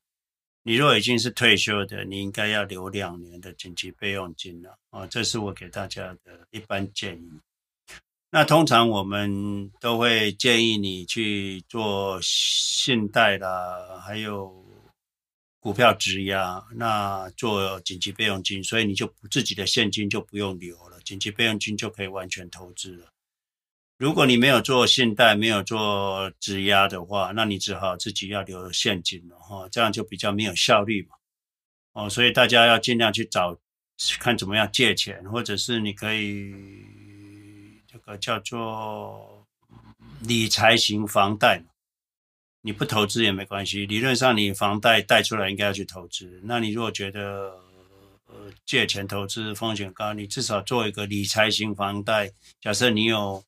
你若已经是退休的，你应该要留两年的紧急备用金了。啊，这是我给大家的一般建议。那通常我们都会建议你去做信贷啦，还有。股票质押，那做紧急备用金，所以你就自己的现金就不用留了，紧急备用金就可以完全投资了。如果你没有做信贷，没有做质押的话，那你只好自己要留现金了哈，这样就比较没有效率嘛。哦，所以大家要尽量去找看怎么样借钱，或者是你可以这个叫做理财型房贷嘛。你不投资也没关系，理论上你房贷贷出来应该要去投资。那你如果觉得呃借钱投资风险高，你至少做一个理财型房贷。假设你有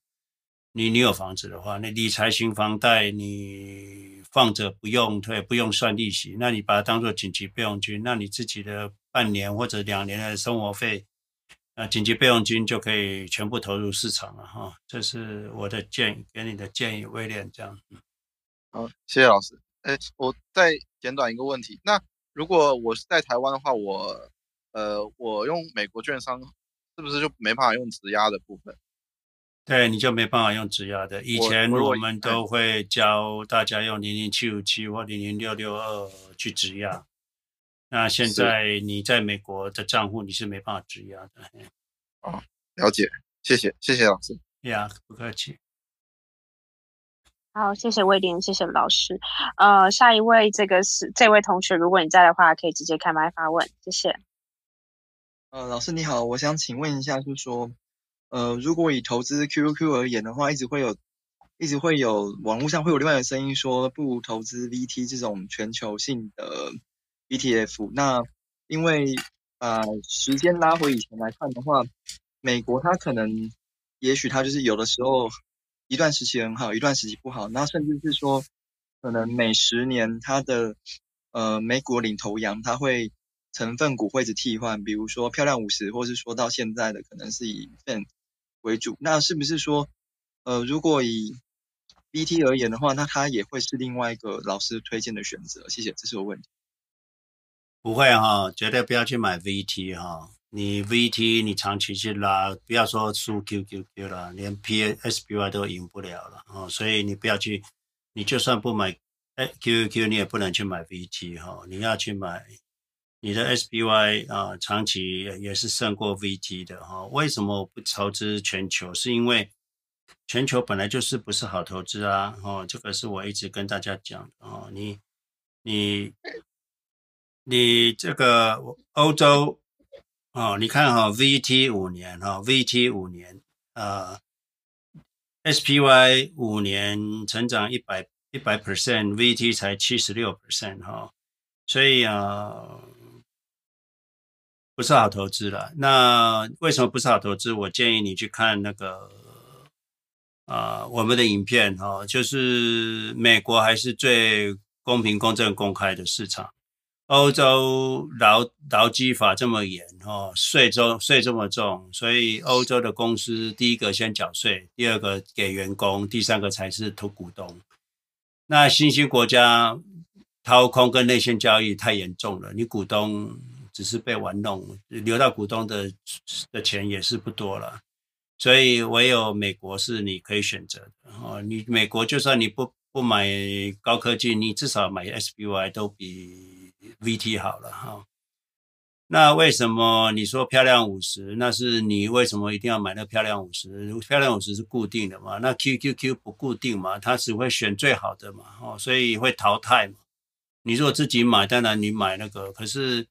你你有房子的话，那理财型房贷你放着不用退，不用算利息，那你把它当做紧急备用金，那你自己的半年或者两年的生活费，那紧急备用金就可以全部投入市场了哈。这是我的建议，给你的建议，威廉这样。好，谢谢老师。哎，我再简短一个问题。那如果我是在台湾的话，我呃，我用美国券商是不是就没办法用质押的部分？对，你就没办法用质押的。以前我们都会教大家用零零七五七或零零六六二去质押。那现在你在美国的账户你是没办法质押的。哦，了解，谢谢，谢谢老师。呀，不客气。好，谢谢威廉，谢谢老师。呃，下一位，这个是这位同学，如果你在的话，可以直接开麦发问，谢谢。呃，老师你好，我想请问一下，就是说，呃，如果以投资 QQQ 而言的话，一直会有，一直会有网络上会有另外的声音说，不如投资 VT 这种全球性的 ETF。那因为呃，时间拉回以前来看的话，美国它可能，也许它就是有的时候。一段时期很好，一段时期不好，那甚至是说，可能每十年它的呃美股领头羊，它会成分股会一直替换，比如说漂亮五十，或是说到现在的可能是以 FANG 为主，那是不是说，呃，如果以 VT 而言的话，那它也会是另外一个老师推荐的选择？谢谢，这是我问题。不会哈，绝对不要去买 VT 哈。你 VT 你长期去拉，不要说输 QQQ 了，连 PSBY 都赢不了了哦，所以你不要去，你就算不买哎 QQQ，你也不能去买 VT 哈，你要去买你的 SPY 啊，长期也是胜过 VT 的哈。为什么我不投资全球？是因为全球本来就是不是好投资啊，哦，这个是我一直跟大家讲的哦，你你你这个欧洲。哦，你看哈，VT 五年哈，VT 五年，呃，SPY 五年成长一百一百 percent，VT 才七十六 percent 哈，所以啊，不是好投资了。那为什么不是好投资？我建议你去看那个啊，我们的影片哈，就是美国还是最公平、公正、公开的市场。欧洲劳劳基法这么严哦，税收税这么重，所以欧洲的公司第一个先缴税，第二个给员工，第三个才是投股东。那新兴国家掏空跟内线交易太严重了，你股东只是被玩弄，留到股东的的钱也是不多了。所以唯有美国是你可以选择的哦。你美国就算你不不买高科技，你至少买 SPY 都比 VT 好了哈。那为什么你说漂亮五十？那是你为什么一定要买那漂亮五十？漂亮五十是固定的嘛？那 QQQ 不固定嘛？它只会选最好的嘛？哦，所以会淘汰嘛？你如果自己买，当然你买那个，可是。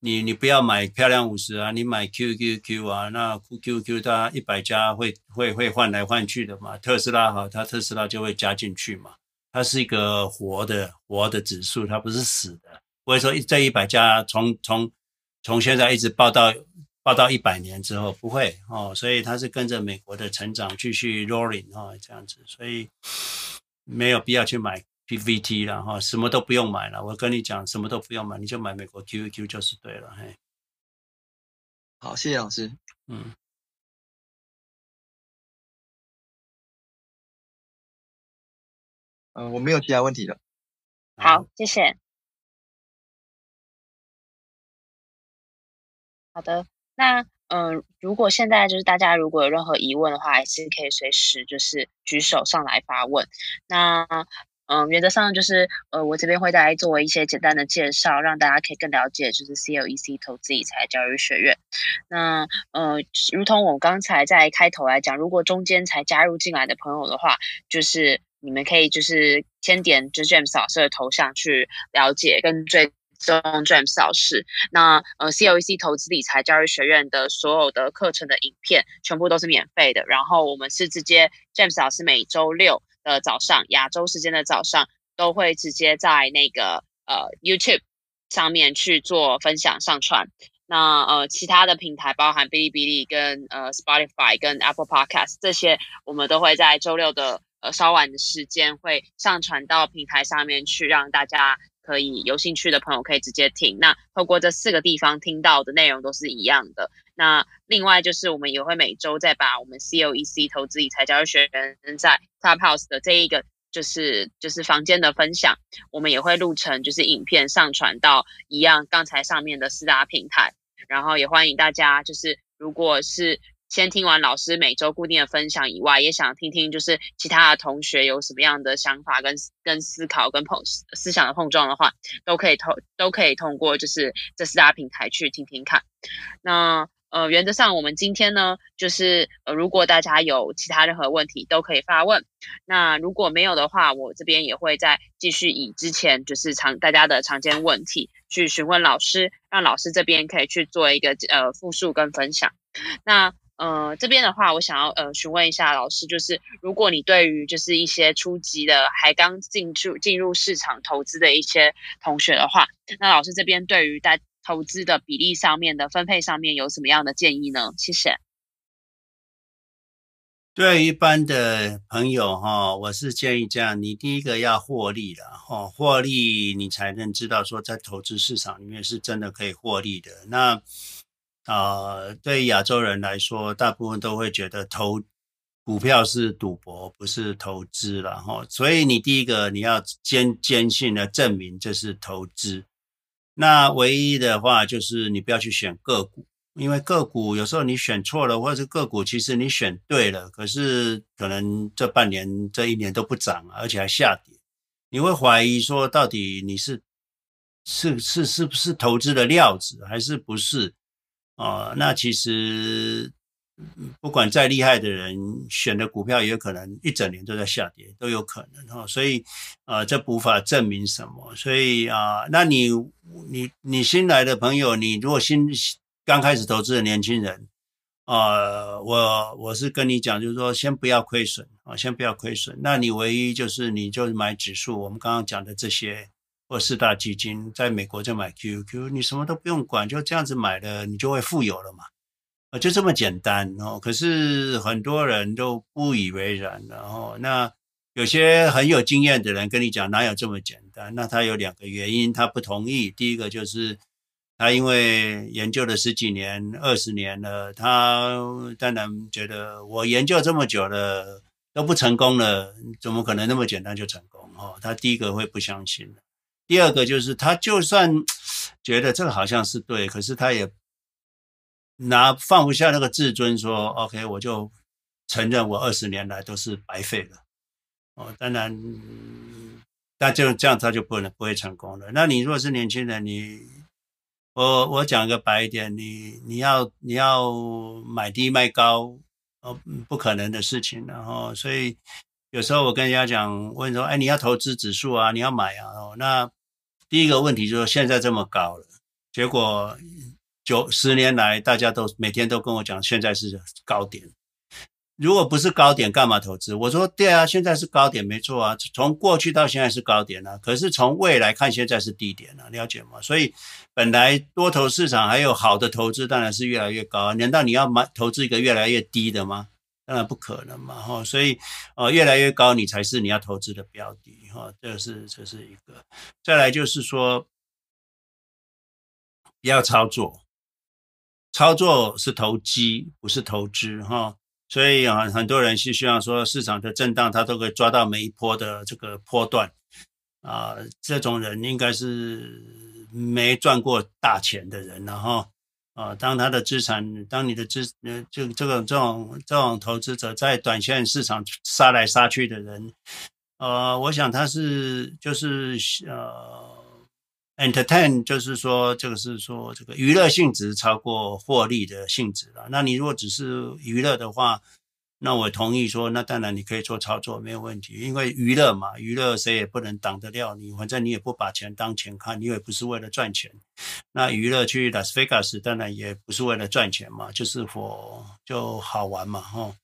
你你不要买漂亮五十啊，你买 QQQ 啊，那 QQQ 它一百家会会会换来换去的嘛。特斯拉好，它特斯拉就会加进去嘛。它是一个活的活的指数，它不是死的。不会说这一百家从从从现在一直报到报到一百年之后不会哦，所以它是跟着美国的成长继续 rolling 哦这样子，所以没有必要去买。PVT 了哈，什么都不用买了。我跟你讲，什么都不用买，你就买美国 QQQ 就是对了。嘿，好，谢谢老师。嗯，嗯、呃，我没有其他问题了。好，谢谢。好的，那。嗯，如果现在就是大家如果有任何疑问的话，还是可以随时就是举手上来发问。那嗯，原则上就是呃，我这边会再来做一些简单的介绍，让大家可以更了解就是 CLEC 投资理财教育学院。那呃，如同我刚才在开头来讲，如果中间才加入进来的朋友的话，就是你们可以就是先点就是 James 老师的头像去了解跟追。中 James 老师，那呃 CLEC 投资理财教育学院的所有的课程的影片全部都是免费的。然后我们是直接 James 老师每周六的早上，亚洲时间的早上，都会直接在那个呃 YouTube 上面去做分享上传。那呃其他的平台，包含哔哩哔哩跟呃 Spotify 跟 Apple Podcast 这些，我们都会在周六的呃稍晚的时间会上传到平台上面去，让大家。可以有兴趣的朋友可以直接听，那透过这四个地方听到的内容都是一样的。那另外就是我们也会每周再把我们 C O E C 投资理财教育学院在 Clubhouse 的这一个就是就是房间的分享，我们也会录成就是影片上传到一样刚才上面的四大平台，然后也欢迎大家就是如果是。先听完老师每周固定的分享以外，也想听听就是其他的同学有什么样的想法跟跟思考跟碰思想的碰撞的话，都可以通都可以通过就是这四大平台去听听看。那呃原则上我们今天呢就是呃如果大家有其他任何问题都可以发问，那如果没有的话，我这边也会再继续以之前就是常大家的常见问题去询问老师，让老师这边可以去做一个呃复述跟分享。那呃，这边的话，我想要呃询问一下老师，就是如果你对于就是一些初级的还刚进入进入市场投资的一些同学的话，那老师这边对于在投资的比例上面的分配上面有什么样的建议呢？谢谢。对一般的朋友哈，我是建议这样，你第一个要获利了哈，获利你才能知道说在投资市场里面是真的可以获利的。那啊、对亚洲人来说，大部分都会觉得投股票是赌博，不是投资了哈。所以你第一个你要坚坚信的证明这是投资。那唯一的话就是你不要去选个股，因为个股有时候你选错了，或者个股其实你选对了，可是可能这半年、这一年都不涨，而且还下跌，你会怀疑说到底你是是是是不是投资的料子，还是不是？哦，那其实不管再厉害的人选的股票，也有可能一整年都在下跌，都有可能哈。所以啊，这无法证明什么。所以啊，那你你你新来的朋友，你如果新刚开始投资的年轻人啊，我我是跟你讲，就是说先不要亏损啊，先不要亏损。那你唯一就是你就买指数，我们刚刚讲的这些。或四大基金，在美国就买 QQQ，你什么都不用管，就这样子买了，你就会富有了嘛，啊，就这么简单哦。可是很多人都不以为然，然后那有些很有经验的人跟你讲，哪有这么简单？那他有两个原因，他不同意。第一个就是他因为研究了十几年、二十年了，他当然觉得我研究这么久了都不成功了，怎么可能那么简单就成功？哦，他第一个会不相信。第二个就是他就算 觉得这个好像是对，可是他也拿放不下那个自尊说，OK，我就承认我二十年来都是白费了。哦，当然，那就这样他就不能不会成功了。那你如果是年轻人，你我我讲个白一点，你你要你要买低卖高，哦，不可能的事情。然后，所以。有时候我跟人家讲，问说，哎，你要投资指数啊，你要买啊。哦，那第一个问题就是现在这么高了，结果九十年来大家都每天都跟我讲，现在是高点。如果不是高点，干嘛投资？我说对啊，现在是高点没错啊，从过去到现在是高点啊，可是从未来看，现在是低点啊，了解吗？所以本来多头市场还有好的投资，当然是越来越高啊。难道你要买投资一个越来越低的吗？当然不可能嘛，哈，所以，呃，越来越高，你才是你要投资的标的，哈，这是这是一个。再来就是说，不要操作，操作是投机，不是投资，哈。所以啊，很多人是希望说市场的震荡，他都可以抓到每一波的这个波段，啊，这种人应该是没赚过大钱的人，然后。啊，当他的资产，当你的资，呃，就这种这种这种投资者在短线市场杀来杀去的人，呃，我想他是就是呃，entertain，就是说这个是说这个娱乐性质超过获利的性质了。那你如果只是娱乐的话，那我同意说，那当然你可以做操作，没有问题，因为娱乐嘛，娱乐谁也不能挡得了你，反正你也不把钱当钱看，你也不是为了赚钱。那娱乐去拉斯维加斯当然也不是为了赚钱嘛，就是 for 就好玩嘛，吼。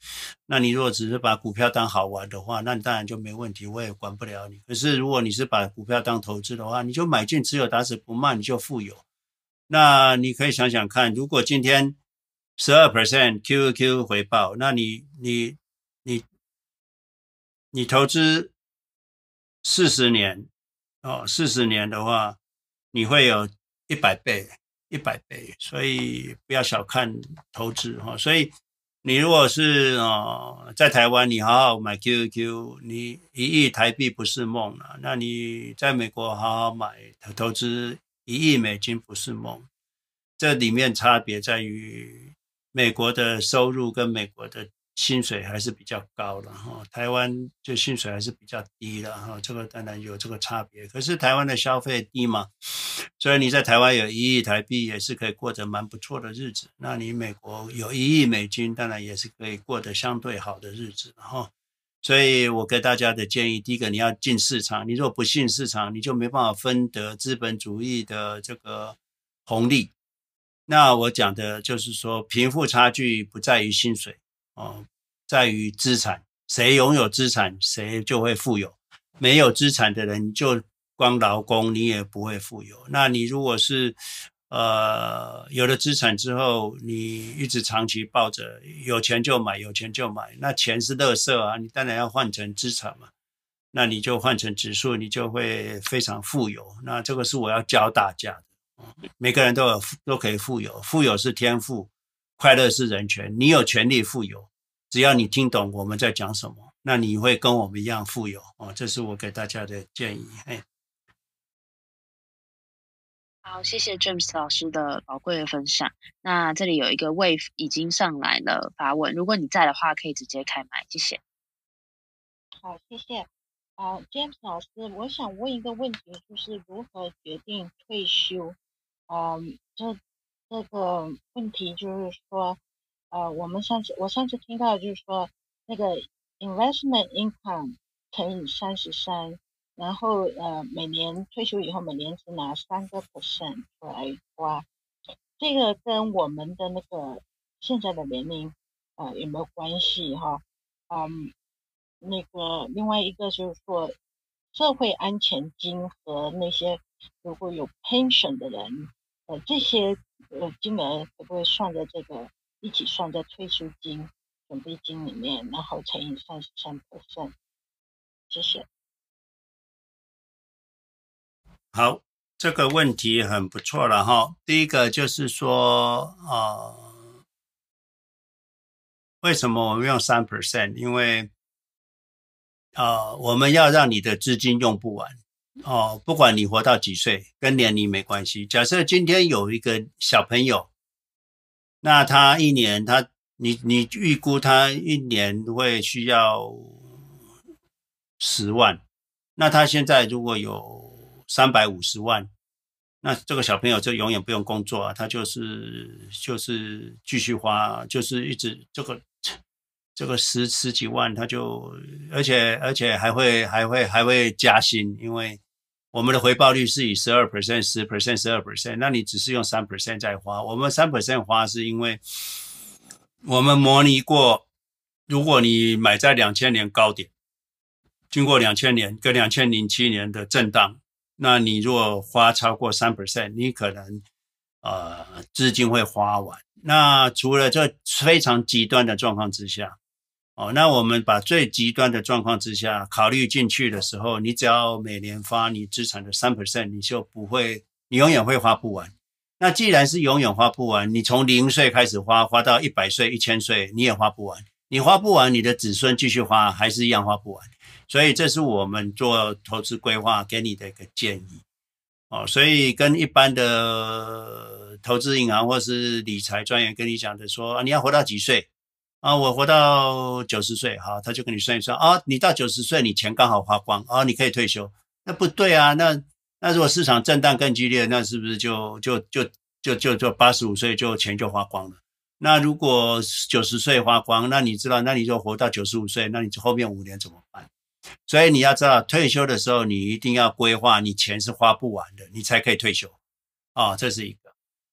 那你如果只是把股票当好玩的话，那当然就没问题，我也管不了你。可是如果你是把股票当投资的话，你就买进只有打死不卖，你就富有。那你可以想想看，如果今天。十二 percent Q Q 回报，那你你你你投资四十年哦，四十年的话，你会有一百倍，一百倍，所以不要小看投资哈。所以你如果是哦在台湾，你好好买 Q Q，你一亿台币不是梦了。那你在美国好好买投资一亿美金不是梦，这里面差别在于。美国的收入跟美国的薪水还是比较高的哈，台湾就薪水还是比较低的哈，这个当然有这个差别。可是台湾的消费低嘛，所以你在台湾有一亿台币也是可以过着蛮不错的日子。那你美国有一亿美金，当然也是可以过得相对好的日子哈。所以我给大家的建议，第一个你要进市场，你如果不进市场，你就没办法分得资本主义的这个红利。那我讲的就是说，贫富差距不在于薪水哦，在于资产。谁拥有资产，谁就会富有。没有资产的人，就光劳工，你也不会富有。那你如果是呃有了资产之后，你一直长期抱着，有钱就买，有钱就买，那钱是垃圾啊，你当然要换成资产嘛。那你就换成指数，你就会非常富有。那这个是我要教大家的。每个人都有都可以富有，富有是天赋，快乐是人权。你有权利富有，只要你听懂我们在讲什么，那你会跟我们一样富有哦。这是我给大家的建议。哎，好，谢谢 James 老师的宝贵的分享。那这里有一个 Wave 已经上来了发问，如果你在的话，可以直接开麦，谢谢。好，谢谢。啊，uh，James 老师，我想问一个问题，就是如何决定退休？嗯，这这个问题就是说，呃，我们上次我上次听到就是说，那个 investment income 乘以三十三，然后呃，每年退休以后每年只拿三个 percent 出来花，这个跟我们的那个现在的年龄呃有没有关系哈？嗯，那个另外一个就是说，社会安全金和那些如果有 pension 的人。呃，这些呃金额会不会算在这个一起算在退休金准备金里面，然后乘以三十三 percent？谢谢。好，这个问题很不错了哈。第一个就是说、呃，为什么我们用三 percent？因为、呃，我们要让你的资金用不完。哦，不管你活到几岁，跟年龄没关系。假设今天有一个小朋友，那他一年他你你预估他一年会需要十万，那他现在如果有三百五十万，那这个小朋友就永远不用工作啊，他就是就是继续花，就是一直这个。这个十十几万，他就而且而且还会还会还会加薪，因为我们的回报率是以十二 percent、十 percent、十二 percent，那你只是用三 percent 在花，我们三 percent 花是因为我们模拟过，如果你买在两千年高点，经过两千年跟两千零七年的震荡，那你如果花超过三 percent，你可能呃资金会花完。那除了这非常极端的状况之下。哦，那我们把最极端的状况之下考虑进去的时候，你只要每年花你资产的三 percent，你就不会，你永远会花不完。那既然是永远花不完，你从零岁开始花，花到一百岁、一千岁，你也花不完。你花不完，你的子孙继续花，还是一样花不完。所以这是我们做投资规划给你的一个建议。哦，所以跟一般的投资银行或是理财专员跟你讲的说，啊，你要活到几岁？啊，我活到九十岁，好，他就跟你算一算，啊，你到九十岁，你钱刚好花光，啊，你可以退休，那不对啊，那那如果市场震荡更激烈，那是不是就就就就就就八十五岁就钱就花光了？那如果九十岁花光，那你知道，那你就活到九十五岁，那你后面五年怎么办？所以你要知道，退休的时候你一定要规划，你钱是花不完的，你才可以退休，啊，这是一。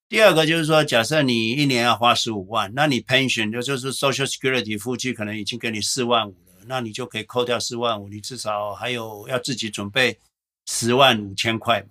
第二个就是说，假设你一年要花十五万，那你 pension 就就是 social security 夫妻可能已经给你四万五了，那你就可以扣掉四万五，你至少还有要自己准备十万五千块嘛。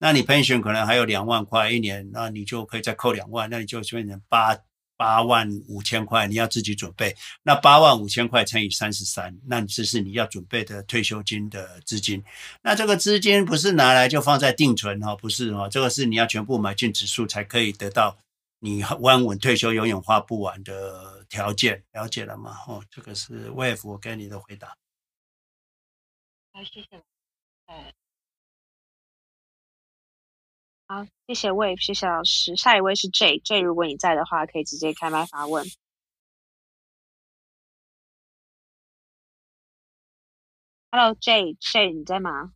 那你 pension 可能还有两万块一年，那你就可以再扣两万，那你就变成八。八万五千块，你要自己准备。那八万五千块乘以三十三，那这是你要准备的退休金的资金。那这个资金不是拿来就放在定存哈，不是哈，这个是你要全部买进指数才可以得到你安稳退休、永远花不完的条件。了解了吗？哦，这个是 Wave 我给你的回答。好，谢谢。哎。好，谢谢 Wave，谢谢老师。下一位是 J，J，如果你在的话，可以直接开麦发问。Hello，J，J，你在吗？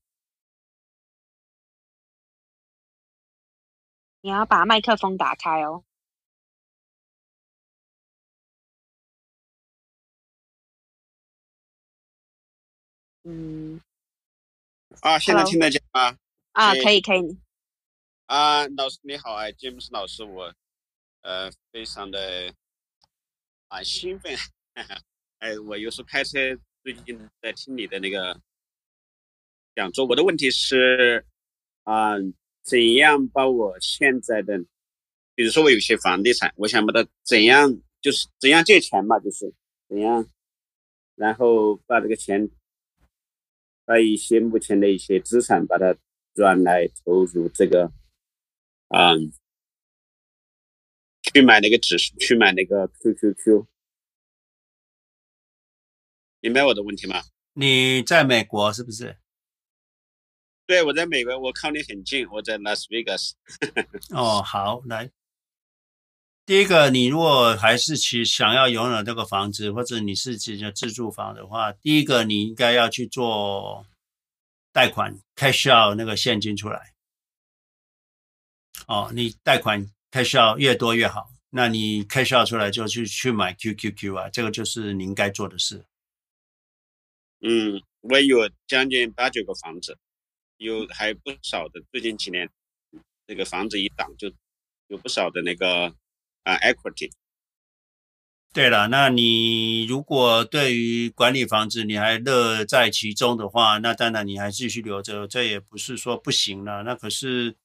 你要把麦克风打开哦。嗯。啊，现在听得见吗？啊，可以，可以。啊，老师你好，哎，詹姆斯老师，我呃非常的啊兴奋，哎，我有时候开车最近在听你的那个讲座，我的问题是啊，怎样把我现在的，比如说我有些房地产，我想把它怎样，就是怎样借钱嘛，就是怎样，然后把这个钱，把一些目前的一些资产把它转来投入这个。嗯，去买那个指数，去买那个 QQQ，明白我的问题吗？你在美国是不是？对，我在美国，我靠你很近，我在拉斯维加斯。哦，好，来，第一个，你如果还是去想要拥有这个房子，或者你是自己的自住房的话，第一个你应该要去做贷款，cash out 那个现金出来。哦，你贷款 cash out 越多越好，那你 cash out 出来就去去买 QQQ 啊，这个就是你应该做的事。嗯，我有将近八九个房子，有还不少的，最近几年这个房子一涨就有不少的那个啊 equity。对了，那你如果对于管理房子你还乐在其中的话，那当然你还继续留着，这也不是说不行了。那可是。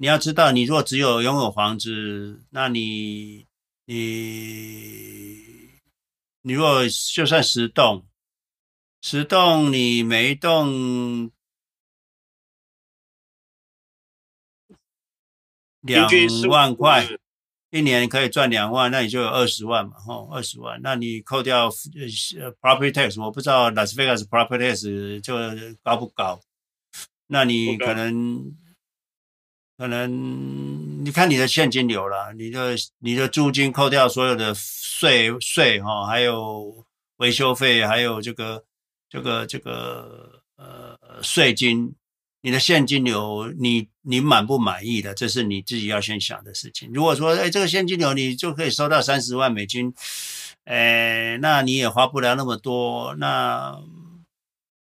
你要知道，你如果只有拥有房子，那你你你若就算十栋，十栋你每一栋两万块，一年可以赚两万，那你就有二十万嘛，吼，二十万。那你扣掉呃 property tax，我不知道 Las Vegas property tax 就高不高？那你可能可能你看你的现金流了，你的你的租金扣掉所有的税税哈，还有维修费，还有这个这个这个呃税金。你的现金流，你你满不满意的？这是你自己要先想的事情。如果说，哎，这个现金流你就可以收到三十万美金，哎，那你也花不了那么多，那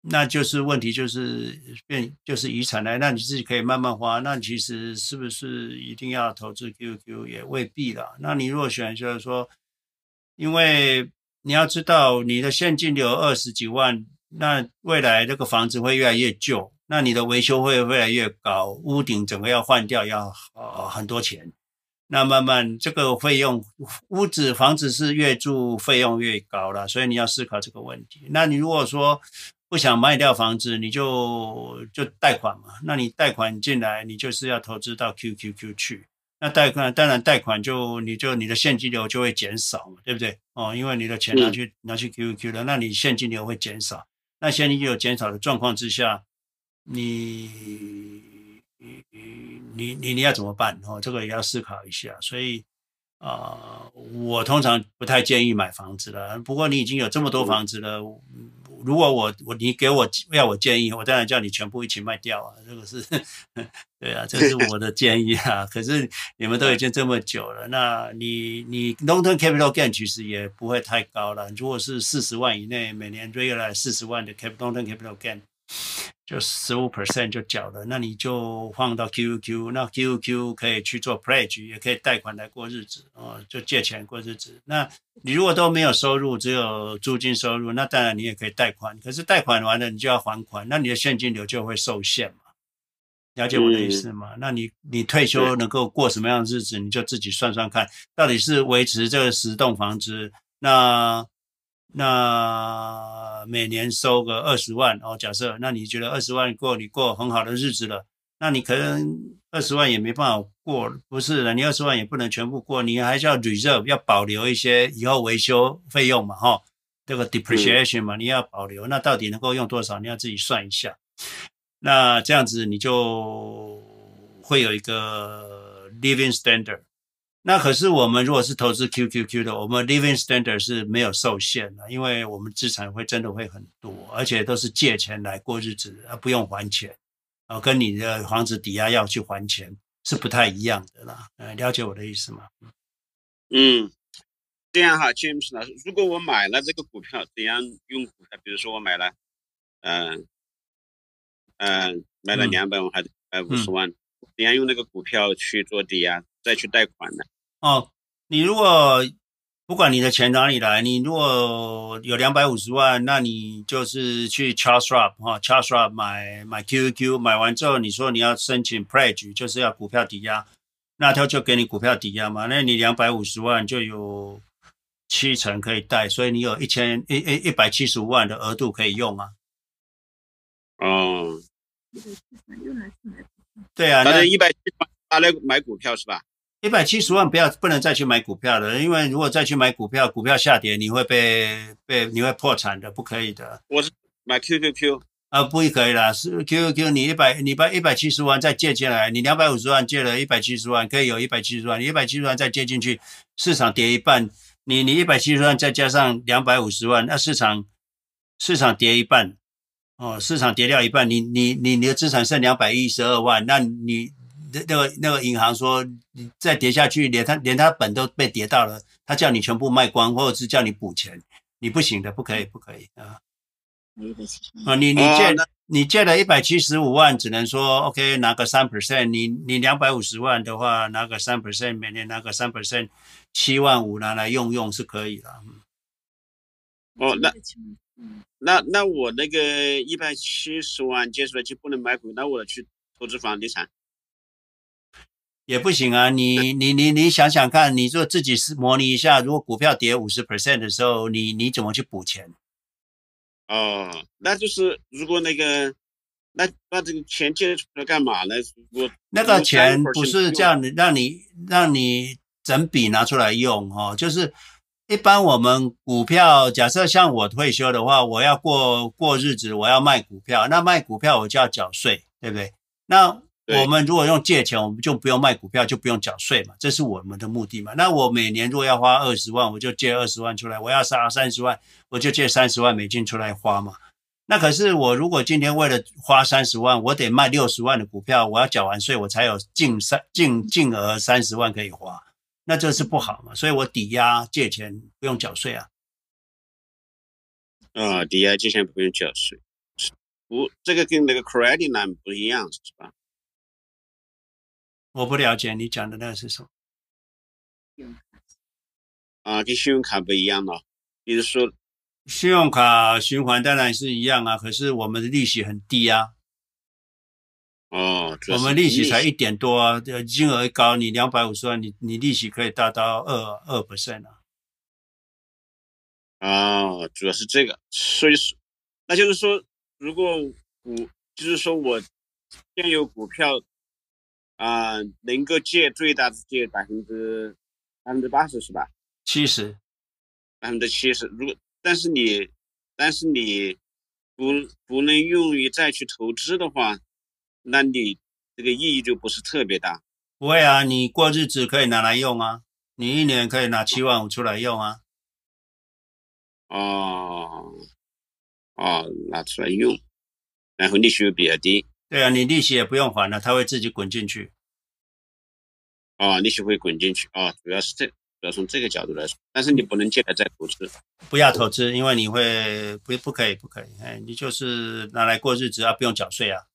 那就是问题，就是变就是遗产来，那你自己可以慢慢花。那其实是不是一定要投资 QQ 也未必啦。那你如果选，就是说，因为你要知道你的现金流二十几万，那未来这个房子会越来越旧。那你的维修会越来越高，屋顶整个要换掉要呃很多钱，那慢慢这个费用，屋子房子是越住费用越高了，所以你要思考这个问题。那你如果说不想卖掉房子，你就就贷款嘛，那你贷款进来，你就是要投资到 QQQ 去，那贷款当然贷款就你就你的现金流就会减少嘛，对不对？哦，因为你的钱拿去拿去 QQQ 了，那你现金流会减少，那现金流减少的状况之下。你你你你你要怎么办？哦，这个也要思考一下。所以啊、呃，我通常不太建议买房子了。不过你已经有这么多房子了，如果我我你给我要我建议，我当然叫你全部一起卖掉啊。这个是 对啊，这是我的建议啊。可是你们都已经这么久了，那你你 long-term capital gain 其实也不会太高了。如果是四十万以内，每年 realize 四十万的 capital long-term capital gain。就十五 percent 就缴了，那你就放到 QQQ，那 QQQ 可以去做 pledge，也可以贷款来过日子哦，就借钱过日子。那你如果都没有收入，只有租金收入，那当然你也可以贷款，可是贷款完了你就要还款，那你的现金流就会受限嘛。了解我的意思吗？嗯、那你你退休能够过什么样的日子，你就自己算算看，到底是维持这个十栋房子，那。那每年收个二十万哦，假设那你觉得二十万过你过很好的日子了，那你可能二十万也没办法过，不是的，你二十万也不能全部过，你还是要 reserve 要保留一些以后维修费用嘛，哈，这个 depreciation 嘛，你要保留，那到底能够用多少，你要自己算一下，那这样子你就会有一个 living standard。那可是我们如果是投资 QQQ 的，我们 living standard 是没有受限的，因为我们资产会真的会很多，而且都是借钱来过日子，而不用还钱，啊，跟你的房子抵押要去还钱是不太一样的啦。呃，了解我的意思吗？嗯，这样哈，James 老师，如果我买了这个股票，怎样用股票？比如说我买了，嗯、呃，嗯、呃，买了两百万还是一百五十万，怎样用那个股票去做抵押？再去贷款呢？哦，你如果不管你的钱哪里来，你如果有两百五十万，那你就是去 Charles Schwab 哈、哦、Charles Schwab 买买 QQQ，买完之后你说你要申请 Pledge，就是要股票抵押，那他就给你股票抵押嘛，那你两百五十万就有七成可以贷，所以你有一千一一一百七十五万的额度可以用啊。哦，对啊，那一百七十万拿来买股票是吧？一百七十万不要不能再去买股票了，因为如果再去买股票，股票下跌，你会被被你会破产的，不可以的。我是买 QQQ 啊，不可以啦，是 QQQ，你一百你把一百七十万再借进来，你两百五十万借了一百七十万，可以有一百七十万，你一百七十万再借进去，市场跌一半，你你一百七十万再加上两百五十万，那市场市场跌一半，哦，市场跌掉一半，你你你你的资产剩两百一十二万，那你。那那个那个银行说，你再跌下去，连他连他本都被跌到了，他叫你全部卖光，或者是叫你补钱，你不行的，不可以，不可以啊！啊，你你借你借了一百七十五万，只能说 OK 拿个三 percent，你你两百五十万的话拿个三 percent，每年拿个三 percent，七万五拿来用用是可以的。哦，那那那我那个一百七十万借出来就不能买股，那我去投资房地产？也不行啊！你你你你想想看，你就自己是模拟一下，如果股票跌五十 percent 的时候，你你怎么去补钱？哦，那就是如果那个那那这个钱借出来干嘛呢？我那个钱不是这样的，让你让你整笔拿出来用哦。就是一般我们股票，假设像我退休的话，我要过过日子，我要卖股票，那卖股票我就要缴税。对不对？那我们如果用借钱，我们就不用卖股票，就不用缴税嘛，这是我们的目的嘛。那我每年如果要花二十万，我就借二十万出来；我要杀三十万，我就借三十万美金出来花嘛。那可是我如果今天为了花三十万，我得卖六十万的股票，我要缴完税，我才有净三净净额三十万可以花，那这是不好嘛。所以我抵押借钱不用缴税啊。啊、哦，抵押借钱不用缴税，不，这个跟那个 credit line 不一样是吧？我不了解你讲的那个是什么？啊，跟信用卡不一样了，比如说。信用卡循环当然是一样啊，可是我们的利息很低啊。哦，我们利息才一点多啊，金额高，你两百五十万，你你利息可以达到二二 percent 啊。哦，主要是这个，所以说，那就是说，如果股，就是说我现有股票啊、呃，能够借最大是借百分之百分之八十是吧？七十，百分之七十，如果。但是你，但是你不不能用于再去投资的话，那你这个意义就不是特别大。不会啊，你过日子可以拿来用啊，你一年可以拿七万五出来用啊。哦，哦，拿出来用，然后利息又比较低。对啊，你利息也不用还了，它会自己滚进去。啊，利息会滚进去啊，主要是这。主要从这个角度来说，但是你不能借来再投资，不要投资，因为你会不不可以不可以，哎，你就是拿来过日子啊，不用缴税啊。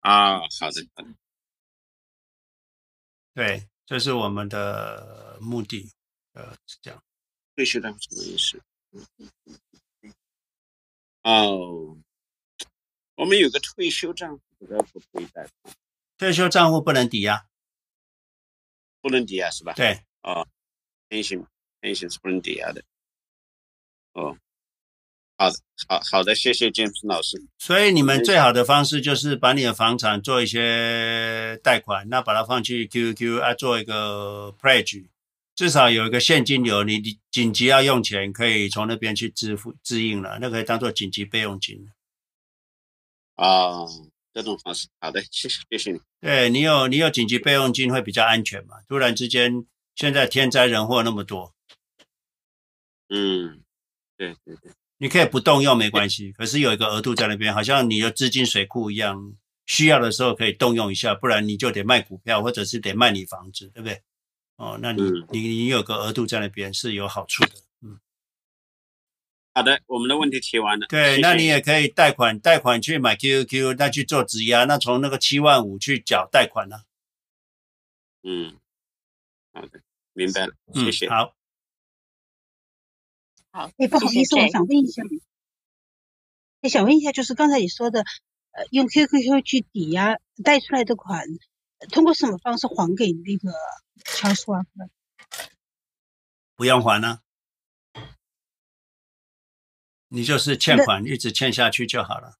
啊，好的好的，对，这是我们的目的，呃，是这样。退休账户什么意思？哦，我们有个退休账户，不要不可以贷款。退休账户不能抵押。不能抵押是吧？对，哦，pension，pension 是不能抵押的。哦，好的，好好的，谢谢 James 老师。所以你们最好的方式就是把你的房产做一些贷款，那把它放去 QQQ 啊，做一个 pledge，至少有一个现金流，你紧急要用钱，可以从那边去支付支应了，那可以当做紧急备用金。啊。这种方式，好的，谢谢，谢谢你。对你有你有紧急备用金会比较安全嘛？突然之间，现在天灾人祸那么多，嗯，对对对，你可以不动用没关系，可是有一个额度在那边，好像你的资金水库一样，需要的时候可以动用一下，不然你就得卖股票，或者是得卖你房子，对不对？哦，那你、嗯、你你有个额度在那边是有好处的。好的，我们的问题提完了。对，谢谢。那你也可以贷款，贷款去买 QQQ，那去做质押，那从那个七万五去缴贷款呢？嗯，好的，明白了，谢谢。嗯、好，好，哎，不好意思，我想问一下，哎，想问一下，就是刚才你说的，呃，用 QQQ 去抵押贷出来的款，通过什么方式还给那个 Charles Schwab？不用还呢、啊。你就是欠款，一直欠下去就好了。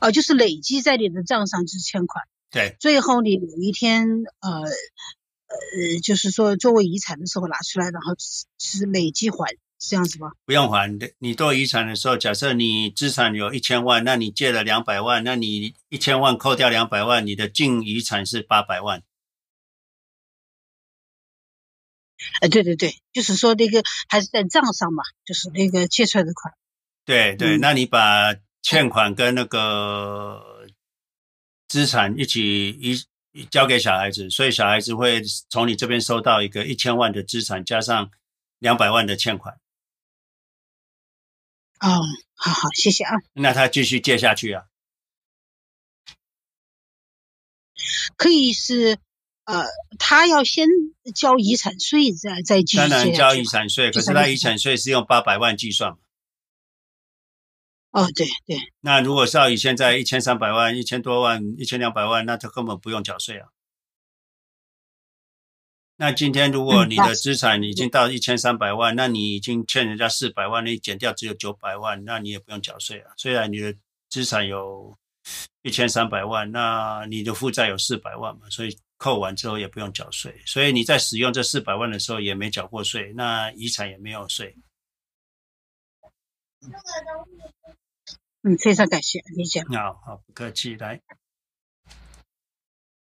哦，就是累积在你的账上就是欠款。对。最后你有一天，呃，呃，就是说作为遗产的时候拿出来，然后是累计还，是这样子吗？不用还的。你做遗产的时候，假设你资产有一千万，那你借了两百万，那你一千万扣掉两百万，你的净遗产是八百万。哎，对对对，就是说那个还是在账上嘛，就是那个借出来的款。对对，嗯、那你把欠款跟那个资产一起一交给小孩子，所以小孩子会从你这边收到一个一千万的资产，加上两百万的欠款。哦，好好，谢谢啊。那他继续借下去啊？可以是。呃，他要先交遗产税，再再继续当然交遗产税，可是他遗产税是用八百万计算嘛？哦，对对。那如果是以现在一千三百万、一千多万、一千两百万，那他根本不用缴税啊。那今天如果你的资产已经到一千三百万，那你已经欠人家四百万，你减掉只有九百万，那你也不用缴税啊。虽然你的资产有一千三百万，那你的负债有四百万嘛，所以。扣完之后也不用缴税，所以你在使用这四百万的时候也没缴过税，那遗产也没有税。嗯嗯，非常感谢理解。好好，不客气，来。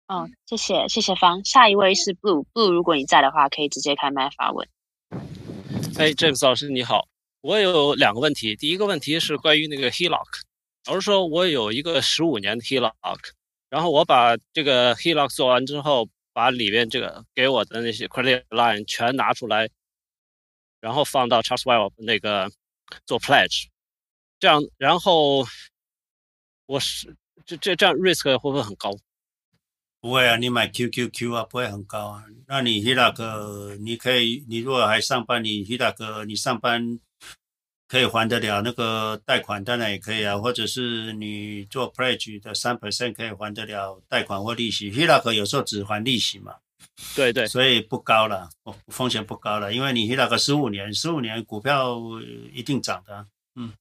哦，谢谢谢谢方，下一位是 Blue Blue，如果你在的话，可以直接开麦发问。哎，James 老师你好，我有两个问题，第一个问题是关于那个 HELOC，老师说我有一个十五年的 HELOC，然后我把这个 HeLock 做完之后，把里面这个给我的那些 credit line 全拿出来，然后放到 Trustwell 那个做 pledge，这样，然后我是这这这样 risk 会不会很高？不会啊，你买 QQQ 啊，不会很高啊。那你 HELOC 你可以，你如果还上班，你 HELOC 你上班可以还得了那个贷款，当然也可以啊。或者是你做 pledge 的三 percent 可以还得了贷款或利息。HELOC 有时候只还利息嘛。对对，所以不高了，风险不高了，因为你 HELOC 十五年，十五年股票一定涨的，嗯。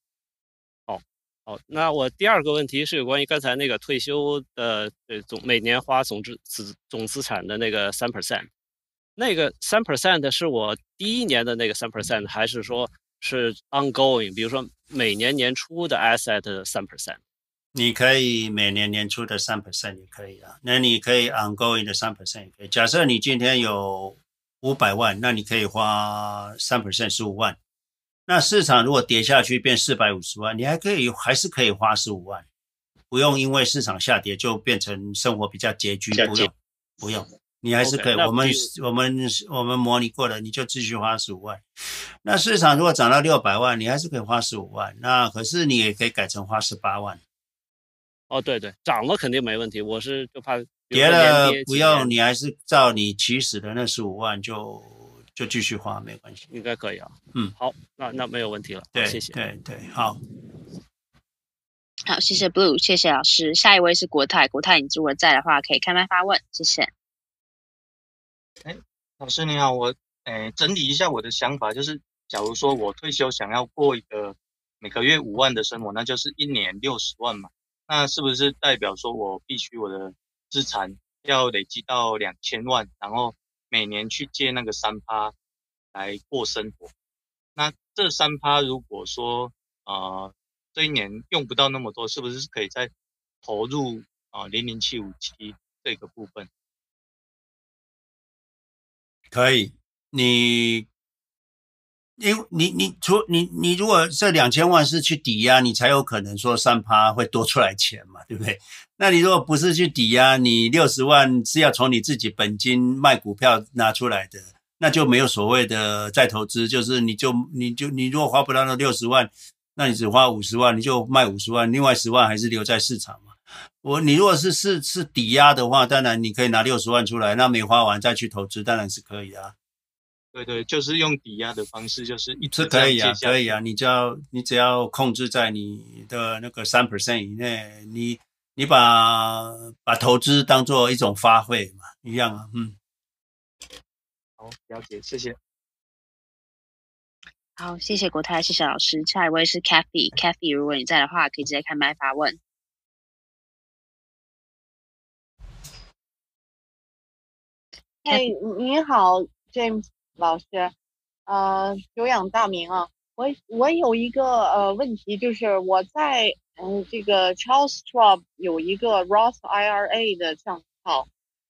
好，那我第二个问题是有关于刚才那个退休的呃总每年花总资资总资产的那个三 percent，那个三 percent 是我第一年的那个三 percent，还是说是 ongoing？比如说每年年初的 asset 的三 percent？你可以每年年初的三 percent 也可以啊，那你可以 ongoing 的三 percent 也可以。假设你今天有五百万，那你可以花三 percent 十五万。那市场如果跌下去变四百五十万，你还可以还是可以花十五万，不用因为市场下跌就变成生活比较拮据，不用不用，你还是可以。Okay, 我们我们我们模拟过了，你就继续花十五万。那市场如果涨到六百万，你还是可以花十五万。那可是你也可以改成花十八万。哦，对对，涨了肯定没问题。我是就怕跌了不用，你还是照你起始的那十五万就。就继续花没关系，应该可以啊。嗯，好，那那没有问题了。对，谢谢。对对，好，好，谢谢 Blue，谢谢老师。下一位是国泰，国泰，你如果在的话，可以开麦发问，谢谢。哎，老师你好，我哎整理一下我的想法，就是假如说我退休想要过一个每个月五万的生活，那就是一年六十万嘛。那是不是代表说我必须我的资产要累积到两千万，然后？每年去借那个三趴来过生活，那这三趴如果说呃这一年用不到那么多，是不是可以再投入啊零零七五七这个部分？可以，你因你你除你你如果这两千万是去抵押，你才有可能说三趴会多出来钱嘛，对不对？那你如果不是去抵押，你六十万是要从你自己本金卖股票拿出来的，那就没有所谓的再投资，就是你就你就你如果花不到那六十万，那你只花五十万，你就卖五十万，另外十万还是留在市场。我你如果是是是抵押的话，当然你可以拿六十万出来，那没花完再去投资，当然是可以啊。对对，就是用抵押的方式，就是一直可以啊，可以啊，你只要你只要控制在你的那个三 percent 以内，你。你把把投资当做一种花费嘛，一样啊，嗯。好，了解，谢谢。好，谢谢国泰，谢谢老师。下一位是 Kathy，Kathy，如果你在的话，可以直接开麦发问。嘿，你好，James 老师，呃，久仰大名啊。我我有一个呃问题，就是我在。嗯，这个 Charles Schwab 有一个 Roth IRA 的账号，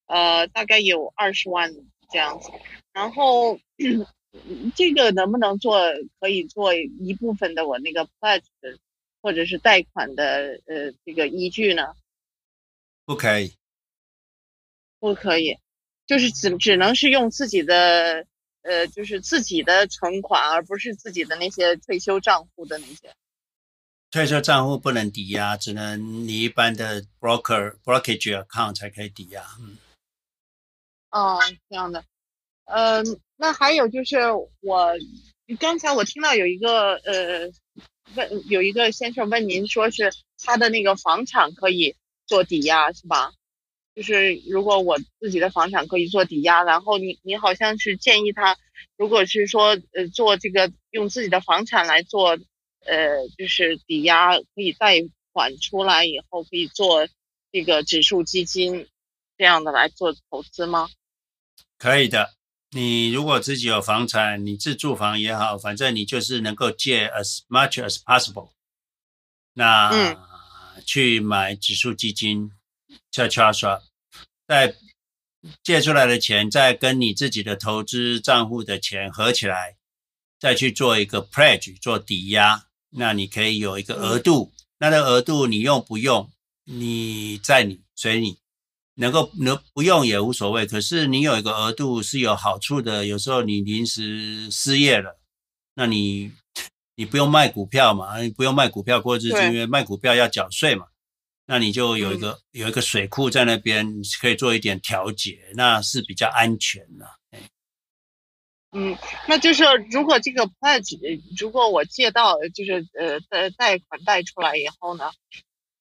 呃，大概有二十万这样子。然后这个能不能做，可以做一部分的我那个 pledge 或者是贷款的呃这个依据呢？不可以，不可以，就是只只能是用自己的呃，就是自己的存款，而不是自己的那些退休账户的那些。退休账户不能抵押，只能你一般的 broker brokerage account 才可以抵押。嗯，哦，这样的，嗯、呃，那还有就是我刚才我听到有一个呃问有一个先生问您说是他的那个房产可以做抵押是吧？就是如果我自己的房产可以做抵押，然后你你好像是建议他，如果是说呃做这个用自己的房产来做。呃，就是抵押可以贷款出来以后，可以做这个指数基金这样的来做投资吗？可以的。你如果自己有房产，你自住房也好，反正你就是能够借 as much as possible。那、嗯、去买指数基金，叫 Charles Schwab，再借出来的钱，再跟你自己的投资账户的钱合起来，再去做一个 pledge 做抵押，那你可以有一个额度，嗯、那个额度你用不用，你在你随你。能够能不用也无所谓，可是你有一个额度是有好处的。有时候你临时失业了，那你你不用卖股票嘛，你不用卖股票过日子，因为卖股票要缴税嘛。那你就有一个、嗯、有一个水库在那边，你可以做一点调节，那是比较安全的。嗯，那就是如果这个 pledge，如果我借到就是呃贷贷款贷出来以后呢？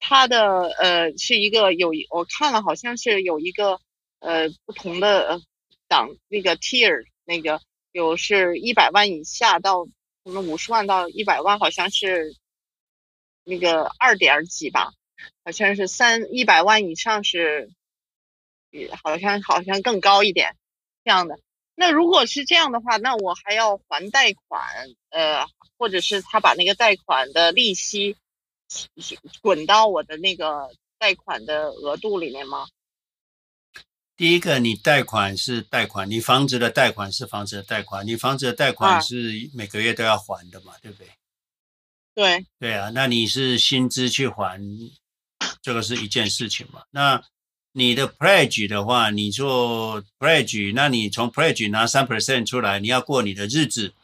它的呃是一个有我看了好像是有一个呃不同的档那个 tier 那个有是一百万以下到什么五十万到一百万好像是那个二点几吧，好像是三一百万以上是好像好像更高一点这样的。那如果是这样的话，那我还要还贷款呃，或者是他把那个贷款的利息。滚到我的那个贷款的额度里面吗？第一个，你贷款是贷款，你房子的贷款是房子的贷款，你房子的贷款是每个月都要还的嘛，啊、对不对？对。对啊，那你是薪资去还，这个是一件事情嘛。那你的 pledge 的话，你做 pledge，那你从 pledge 拿三 percent 出来，你要过你的日子。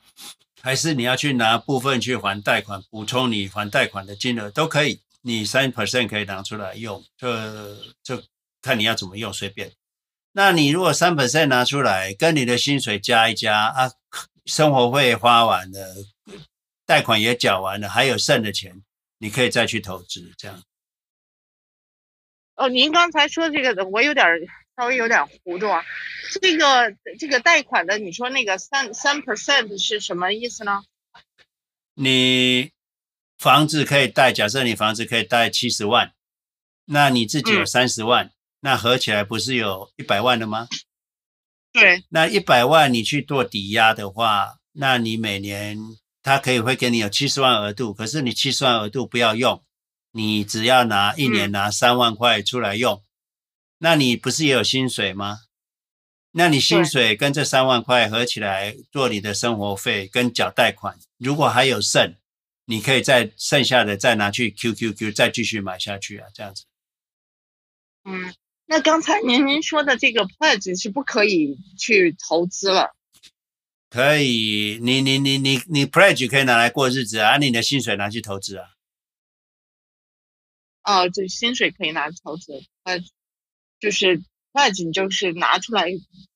还是你要去拿部分去还贷款，补充你还贷款的金额都可以。你三 percent 可以拿出来用，就就看你要怎么用，随便。那你如果三 percent 拿出来，跟你的薪水加一加啊，生活费花完了，贷款也缴完了，还有剩的钱，你可以再去投资，这样。哦，您刚才说这个，我有点稍微有点糊涂啊。这个这个贷款的，你说那个三三 percent 是什么意思呢？你房子可以贷，假设你房子可以贷七十万，那你自己有三十万，嗯，那合起来不是有一百万了吗？对。那一百万你去做抵押的话，那你每年他可以会给你有七十万额度，可是你七十万额度不要用，你只要拿一年拿三万块出来用，嗯，那你不是也有薪水吗？那你薪水跟这三万块合起来做你的生活费跟缴贷款，如果还有剩，你可以再剩下的再拿去 QQQ 再继续买下去啊，这样子。嗯，那刚才您您说的这个 pledge 是不可以去投资了？可以，你你你你你 pledge 可以拿来过日子啊，你的薪水拿去投资啊。哦，就薪水可以拿去投资，呃，就是。那你就是拿出来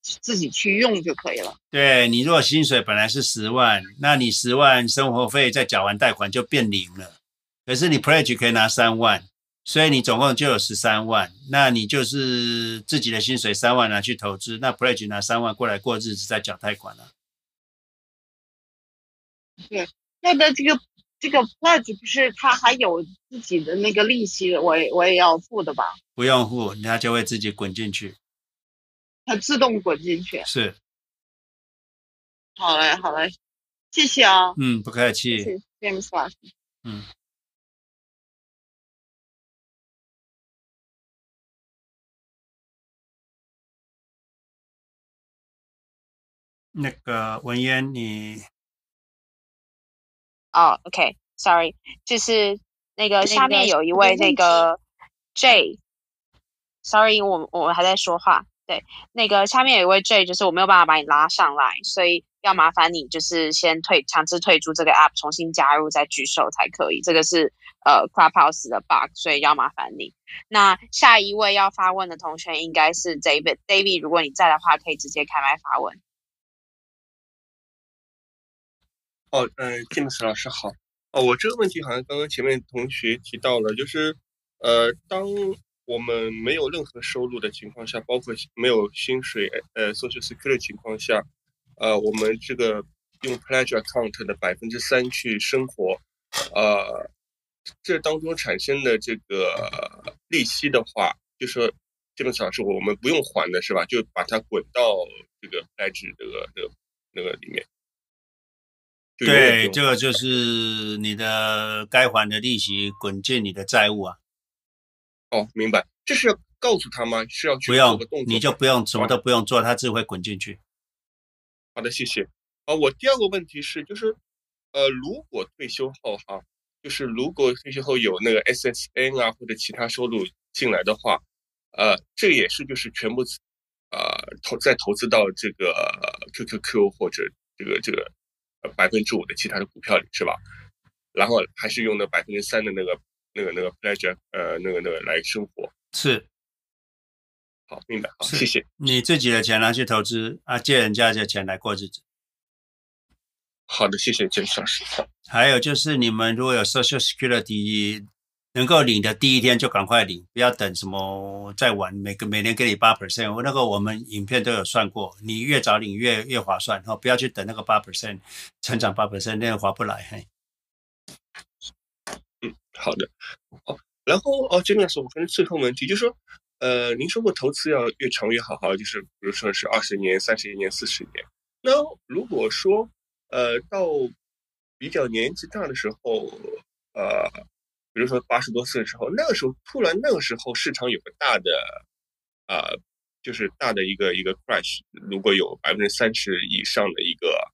自己去用就可以了。对，你如果薪水本来是十万，那你十万生活费再缴完贷款就变零了。可是你 pledge 可以拿三万，所以你总共就有十三万。那你就是自己的薪水三万拿去投资，那 pledge 拿三万过来过日子再缴贷款了。对，那的这个这个 pledge 不是他还有自己的那个利息，我也我也要付的吧？不用付，它就会自己滚进去。它自动滚进去。是。好嘞，好嘞，谢谢啊。嗯，不客气。谢谢 James 老师。嗯。那个文渊，你。哦、oh，OK，Sorry，就是那个下面有一位那个 J。Sorry，我我还在说话。对，那个下面有一位 J，就是我没有办法把你拉上来，所以要麻烦你就是先退，强制退出这个 App，重新加入再举手才可以。这个是呃 Clubhouse 的 bug，所以要麻烦你。那下一位要发问的同学应该是 David，David，David，如果你在的话，可以直接开麦发问。哦，嗯、呃，James 老师好。哦，我这个问题好像刚刚前面同学提到了，就是呃，当我们没有任何收入的情况下，包括没有薪水，呃，Social Security 的情况下，呃，我们这个用 Pledge Account 的百分之三去生活，呃，这当中产生的这个利息的话，就说基本上是我们不用还的，是吧？就把它滚到这个 Pledge 这个这个那个里面。对，这个就是你的该还的利息滚进你的债务啊。哦，明白。这是要告诉他吗？是要去不用做个动作？你就不用什么都哦不用做，它自己会滚进去。好的，谢谢。啊，我第二个问题是，就是，呃，如果退休后哈，就是如果退休后有那个 SSN 啊或者其他收入进来的话，呃，这也是就是全部，呃，投再投资到这个 QQQ 或者这个这个呃百分之五的其他的股票里是吧？然后还是用那百分之三的那个那个那个 pleasure 呃那个那个来生活。是，好，明白，好，谢谢。你自己的钱拿去投资啊，借人家的钱来过日子。好的，谢谢建老师。好，还有就是你们如果有 Social Security 能够领的第一天就赶快领，不要等什么再晚，每个每年给你八 percent。我那个我们影片都有算过，你越早领越越划算哦，不要去等那个八 percent 成长八 percent，那个划不来。嘿，嗯，好的，哦。然后哦，这边是我跟最后问题，就是说，呃，您说过投资要越长越好，好，就是比如说是二十年、三十年、四十年。那如果说，呃，到比较年纪大的时候，呃，比如说八十多岁的时候，那个时候突然那个时候市场有个大的，呃，就是大的一个一个 crash，如果有百分之三十以上的一个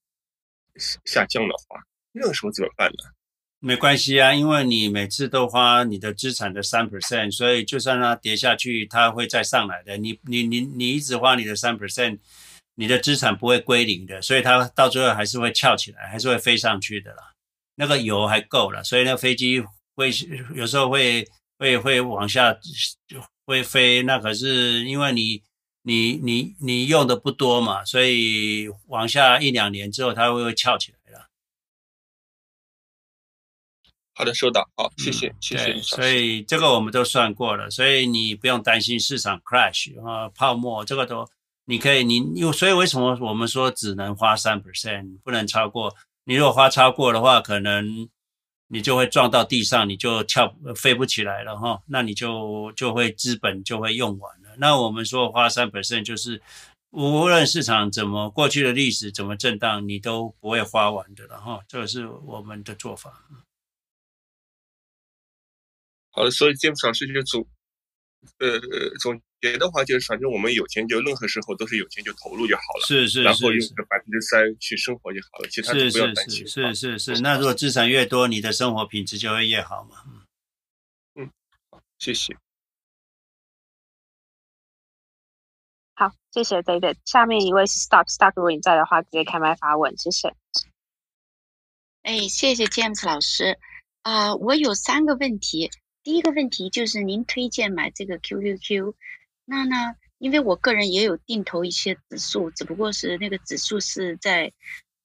下降的话，那个时候怎么办呢？没关系啊，因为你每次都花你的资产的三 percent，所以就算它跌下去，它会再上来的。你你你你一直花你的三 percent，你的资产不会归零的，所以它到最后还是会翘起来，还是会飞上去的啦。那个油还够了，所以那飞机会有时候会会会往下会飞，那可是因为你你你你用的不多嘛，所以往下一两年之后，它会会翘起来了。好的，收到。好，谢谢，谢谢。所以这个我们都算过了，所以你不用担心市场 crash 啊，泡沫这个都你可以，你又所以为什么我们说只能花三 percent，不能超过？你如果花超过的话，可能你就会撞到地上，你就跳飞不起来了哈，那你就就会资本就会用完了。那我们说花三百分就是无论市场怎么过去的历史怎么震荡，你都不会花完的了哈，这个是我们的做法。好的，所以詹姆斯老师就主，呃，总结的话就是，反正我们有钱就任何时候都是有钱就投入就好了，是是，是，然后用个百分之三去生活就好了，其他都不要担心。是是是是是，那如果资产越多，你的生活品质就会越好嘛。嗯，谢谢。好，谢谢 David。下面一位是 Stock Stock，如果你在的话，直接开麦发问，谢谢。哎，谢谢 James 老师啊，呃，我有三个问题。第一个问题就是您推荐买这个 QQQ，那呢，因为我个人也有定投一些指数，只不过是那个指数是在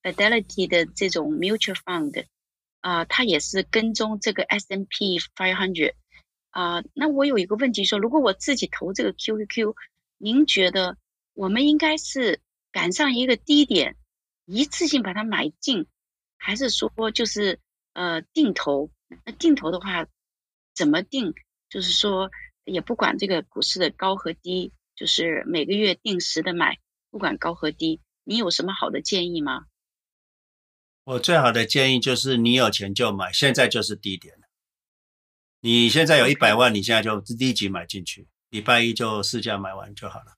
Fidelity 的这种 Mutual Fund，啊、它也是跟踪这个 S&P 500，啊，那我有一个问题说，如果我自己投这个 QQQ，您觉得我们应该是赶上一个低点，一次性把它买进，还是说就是呃定投？那定投的话，怎么定？就是说，也不管这个股市的高和低，就是每个月定时的买，不管高和低。你有什么好的建议吗？我最好的建议就是，你有钱就买，现在就是低点了。你现在有一百万，你现在就立即买进去，礼拜一就市价买完就好了。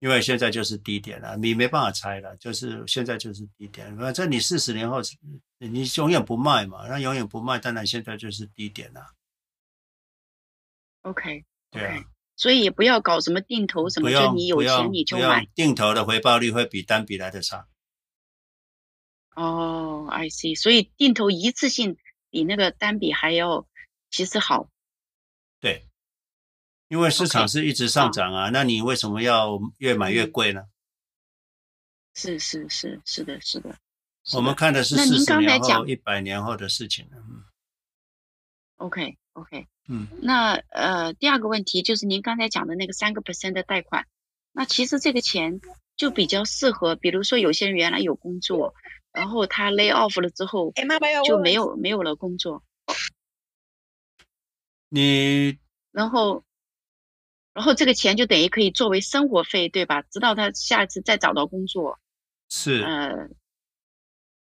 因为现在就是低点了，你没办法猜了，就是现在就是低点。反正你四十年后，你永远不卖嘛，那永远不卖，当然现在就是低点了。OK，对啊，所以也不要搞什么定投什么，就你有钱你就买。定投的回报率会比单笔来的差。哦、oh，I see，所以定投一次性比那个单笔还要其实好。对，因为市场是一直上涨啊，okay. 那你为什么要越买越贵呢？是是是是的是的。我们看的是四十年后、一百年后的事情。嗯。OK OK。嗯，那呃，第二个问题就是您刚才讲的那个三个 percent 的贷款，那其实这个钱就比较适合，比如说有些人原来有工作，然后他 lay off 了之后，就没有没有了工作。你然后，然后这个钱就等于可以作为生活费，对吧？直到他下一次再找到工作。是。呃，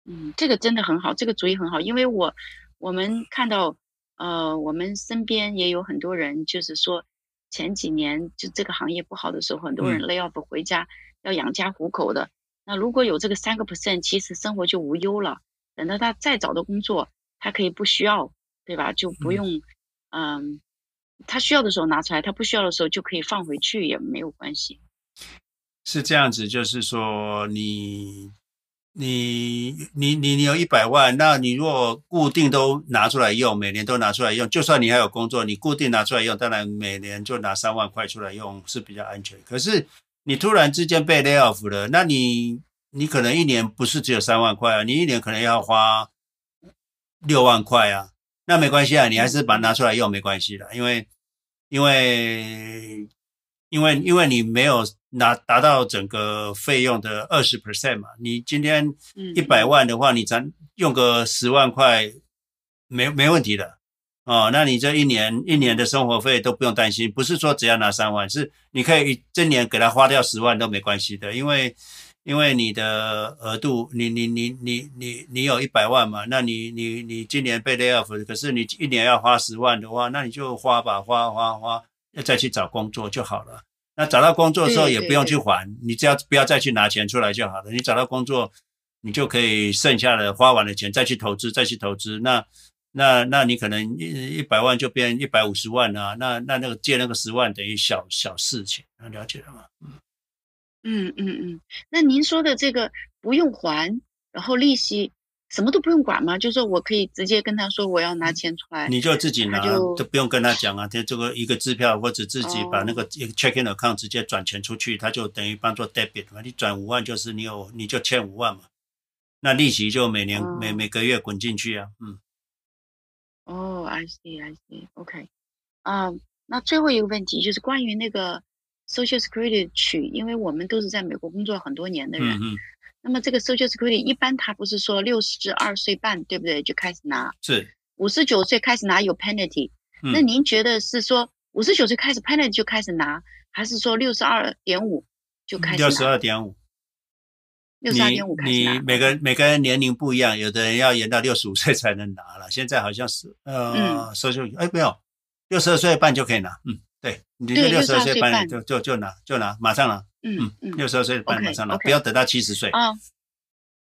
嗯，这个真的很好，这个主意很好，因为我我们看到，呃，我们身边也有很多人，就是说前几年就这个行业不好的时候，很多人 lay off 回家要养家糊口的。嗯、那如果有这个三个 percent，其实生活就无忧了。等到他再找到工作，他可以不需要，对吧？就不用，嗯、呃，他需要的时候拿出来，他不需要的时候就可以放回去，也没有关系。是这样子，就是说你。你你你你有一百万，那你如果固定都拿出来用，每年都拿出来用，就算你还有工作，你固定拿出来用，当然每年就拿三万块出来用是比较安全。可是你突然之间被 lay off 了，那你你可能一年不是只有三万块啊，你一年可能要花六万块啊，那没关系啊，你还是把它拿出来用没关系的，因为因为。因为因为你没有拿达到整个费用的二十 percent 嘛，你今天一百万的话，你咱用个十万块没没问题的哦。那你这一年一年的生活费都不用担心，不是说只要拿三万，是你可以这年给他花掉十万都没关系的，因为因为你的额度，你你你你你你有一百万嘛，那你你你今年被 lay off，可是你一年要花十万的话，那你就花吧，花花花。要再去找工作就好了。那找到工作的时候也不用去还，你只要不要再去拿钱出来就好了。你找到工作，你就可以剩下的花完的钱再去投资，再去投资。那那那你可能一一百万就变一百五十万啊。那那那个借那个十万等于小小事情，了解了吗？嗯嗯嗯。那您说的这个不用还，然后利息。什么都不用管吗？就是说我可以直接跟他说我要拿钱出来，你就自己拿，就，就不用跟他讲啊。他这个一个支票或者自己把那个 checking account 直接转钱出去，他就等于帮做 debit 嘛。你转五万就是你有你就欠五万嘛，那利息就每年、哦、每每个月滚进去啊。嗯。哦，I see, I see. OK，啊、uh,，那最后一个问题就是关于那个 Social Security 取，因为我们都是在美国工作很多年的人。嗯那么这个 Social Security 一般他不是说六十二岁半对不对就开始拿？是五十九岁开始拿有 penalty，嗯。那您觉得是说五十九岁开始 penalty 就开始拿，还是说六十二点五就开始拿？六十二点五。六十二点五开始拿。你每个每个人年龄不一样，有的人要延到六十五岁才能拿了。现在好像是呃，Social 哎没有，六十二岁半就可以拿。嗯，对，你就六十二岁半就就就拿就拿，马上拿。嗯嗯，六十二岁半马上拿，不要等到七十岁。啊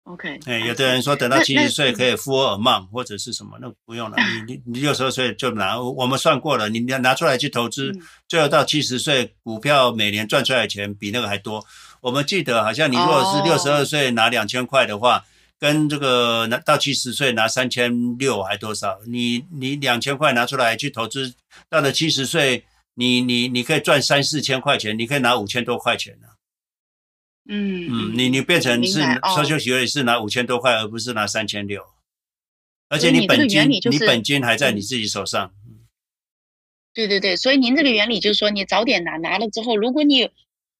，OK。哎，有的人说等到七十岁可以 full amount 或者是什么，那不用了。你你你六十二岁就拿，我们算过了，你要拿出来去投资，最后到七十岁，股票每年赚出来的钱比那个还多。我们记得好像你如果是六十二岁拿两千块的话，跟这个拿到七十岁拿三千六还多少？你你两千块拿出来去投资，到了七十岁。你你你可以赚三四千块钱，你可以拿五千多块钱呢、啊。嗯嗯，你你变成是 Social Security 是拿五千多块，而不是拿三千六。而且你本金你，就是、你本金还在你自己手上。对对对，所以您这个原理就是说，你早点拿，拿了之后，如果你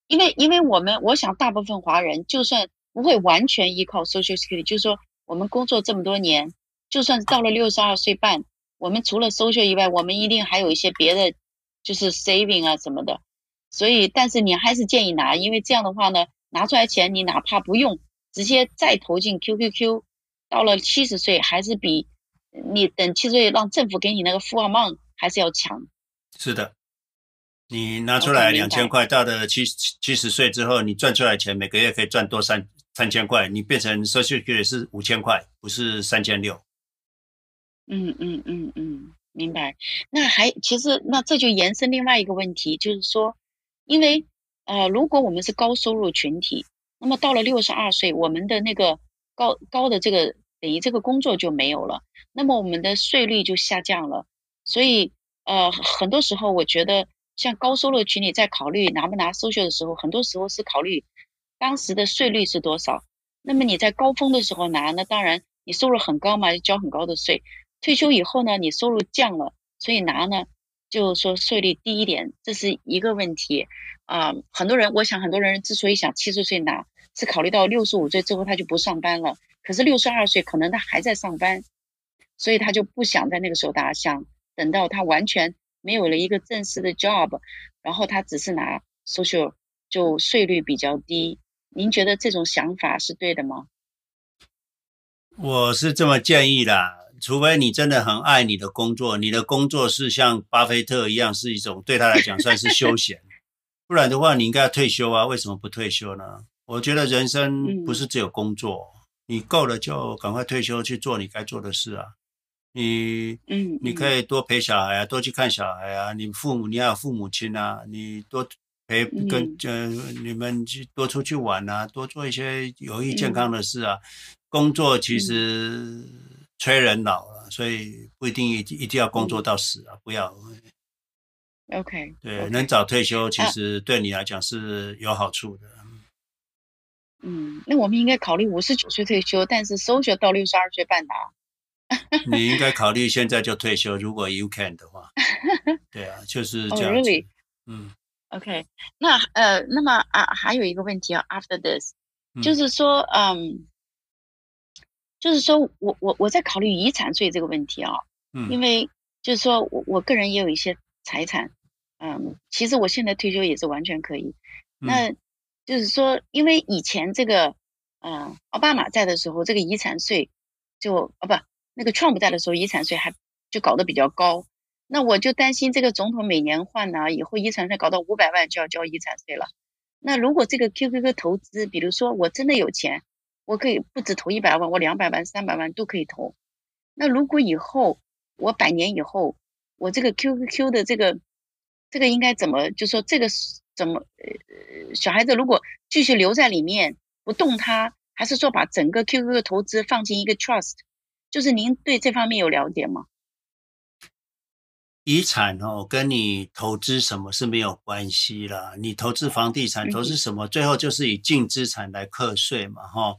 因为因为我们我想大部分华人就算不会完全依靠 Social Security，就是说我们工作这么多年，就算到了六十二岁半，我们除了 Social 以外，我们一定还有一些别的。就是 saving 啊什么的，所以但是你还是建议拿，因为这样的话呢，拿出来钱你哪怕不用，直接再投进 QQQ，到了七十岁还是比你等七十岁让政府给你那个 full amount 还是要强。是的，你拿出来两千块，到了七七十岁之后，你赚出来钱每个月可以赚多三三千块，你变成 Social Security 是五千块，不是三千六。嗯嗯嗯嗯。明白，那还其实那这就延伸另外一个问题，就是说，因为呃，如果我们是高收入群体，那么到了六十二岁，我们的那个高高的这个等于这个工作就没有了，那么我们的税率就下降了。所以呃，很多时候我觉得，像高收入群体在考虑拿不拿税收的时候，很多时候是考虑当时的税率是多少。那么你在高峰的时候拿，那当然你收入很高嘛，就交很高的税。退休以后呢，你收入降了，所以拿呢，就说税率低一点，这是一个问题啊、很多人，我想很多人之所以想七十岁拿，是考虑到六十五岁之后他就不上班了，可是六十二岁可能他还在上班，所以他就不想在那个时候打，想等到他完全没有了一个正式的 job，然后他只是拿 social 就税率比较低。您觉得这种想法是对的吗？我是这么建议的，除非你真的很爱你的工作，你的工作是像巴菲特一样是一种对他来讲算是休闲，不然的话你应该要退休啊，为什么不退休呢？我觉得人生不是只有工作，嗯、你够了就赶快退休去做你该做的事啊。你嗯，你可以多陪小孩啊，多去看小孩啊。你父母你要有父母亲啊，你多陪跟呃你们去多出去玩啊，多做一些有益健康的事啊。工作其实催人老了，所以不一定一一定要工作到死啊，不要。OK，对，能早退休其实对你来讲是有好处的。嗯，那我们应该考虑五十九岁退休，但是 social 到六十二岁半的。你应该考虑现在就退休，如果 you can 的话。对啊，就是这样。Oh, really? 嗯。OK，那呃，那么啊，还有一个问题啊，after this，就是说，嗯。就是说我我我在考虑遗产税这个问题啊，嗯，因为就是说我我个人也有一些财产，嗯，其实我现在退休也是完全可以，嗯、那就是说，因为以前这个，嗯，奥巴马在的时候，这个遗产税就啊不，那个 Trump 在的时候，遗产税还就搞得比较高，那我就担心这个总统每年换呢，以后遗产税搞到五百万就要交遗产税了，那如果这个 QQQ 投资，比如说我真的有钱。我可以不止投一百万，我两百万、三百万都可以投。那如果以后我百年以后，我这个 QQQ 的这个这个应该怎么？就说这个怎么？呃，小孩子如果继续留在里面不动它，还是说把整个 QQQ 的投资放进一个 trust？就是您对这方面有了解吗？遗产哦，跟你投资什么是没有关系啦。你投资房地产，投资什么，最后就是以净资产来课税嘛，哈。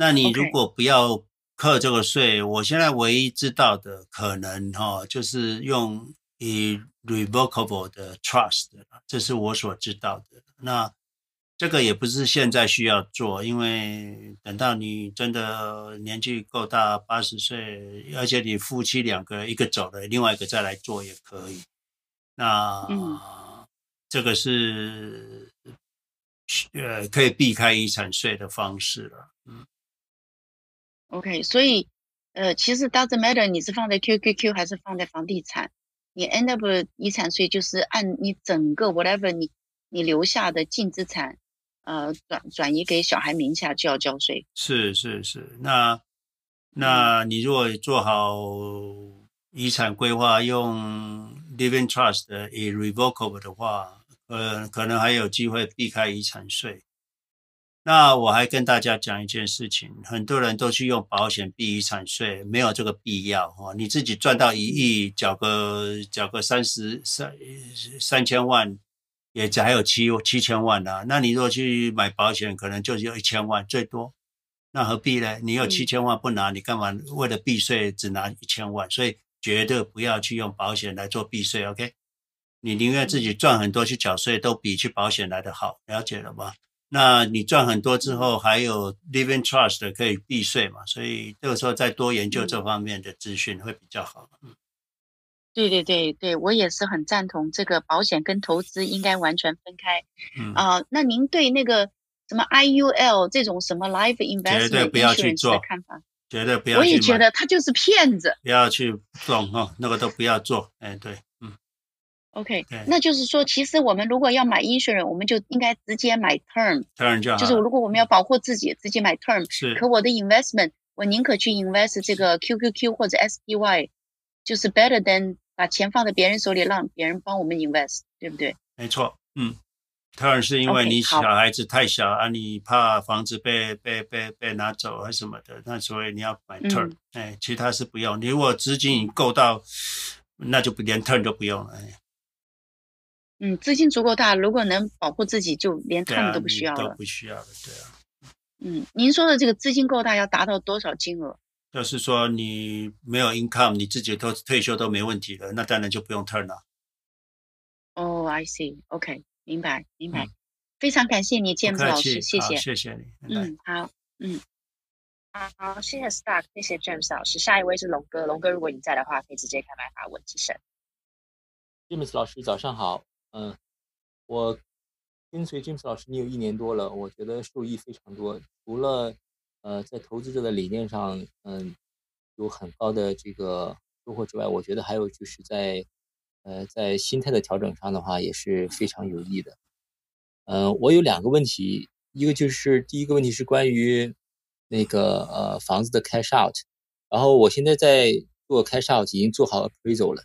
那你如果不要课这个税.我现在唯一知道的可能哈，就是用以 revocable 的 trust，这是我所知道的。那这个也不是现在需要做，因为等到你真的年纪够大，八十岁，而且你夫妻两个一个走了，另外一个再来做也可以。那、嗯、这个是呃可以避开遗产税的方式了，嗯。OK，所以，呃，其实 doesn't matter 你是放在 QQQ 还是放在房地产，你 end up 遗产税就是按你整个 whatever 你你留下的净资产，呃，转转移给小孩名下就要交税。是是是，那那你如果做好遗产规划，用 living trust 的 irrevocable 的话，呃，可能还有机会避开遗产税。那我还跟大家讲一件事情，很多人都去用保险避遗产税，没有这个必要哦。你自己赚到一亿，缴个缴个三十三三千万，也还有七七千万啊。那你如果去买保险，可能就只有一千万最多，那何必呢？你有七千万不拿，你干嘛为了避税只拿一千万？所以绝对不要去用保险来做避税，OK？你宁愿自己赚很多去缴税，都比去保险来的好，了解了吗？那你赚很多之后，还有 living trust 可以避税嘛？所以这个时候再多研究这方面的资讯会比较好。嗯，对对对对，我也是很赞同这个保险跟投资应该完全分开。嗯啊，那您对那个什么 IUL 这种什么 life investment 绝对不要去做的看法？绝对不要去。我也觉得他就是骗子。不要去动哈，那个都不要做。哎，对。OK，那就是说，其实我们如果要买 insurance，我们就应该直接买 term，term 就好。就是如果我们要保护自己，直接买 term。是。可我的 investment，我宁可去 invest 这个 QQQ 或者 SPY，就是 better than 把钱放在别人手里，让别人帮我们 invest，对不对？没错，嗯，term 是因为你小孩子太小啊，你怕房子被被被被拿走啊什么的，那所以你要买 term。哎，其他是不用。你如果资金已够到，那就不连 term 都不用了。哎。嗯，资金足够大，如果能保护自己，就连 term 都不需要了。都不需要了，对啊。嗯，您说的这个资金够大，要达到多少金额？就是说你没有 income，你自己都退休都没问题了，那当然就不用 turn 了。哦，I see，OK，明白，明白。非常感谢你，James 老师，谢谢，谢谢你。嗯，好，嗯，好，谢谢 Stark，谢谢 James 老师。下一位是龙哥，龙哥，如果你在的话，可以直接开麦发问，谢谢。James 老师，早上好。嗯，我跟随 James 老师，你有一年多了，我觉得受益非常多。除了呃，在投资者的理念上，嗯，有很高的这个收获之外，我觉得还有就是在，呃，在心态的调整上的话，也是非常有益的。嗯、我有两个问题，一个就是第一个问题是关于那个呃房子的 cash out，然后我现在在做 cash out，已经做好 appraisal 了。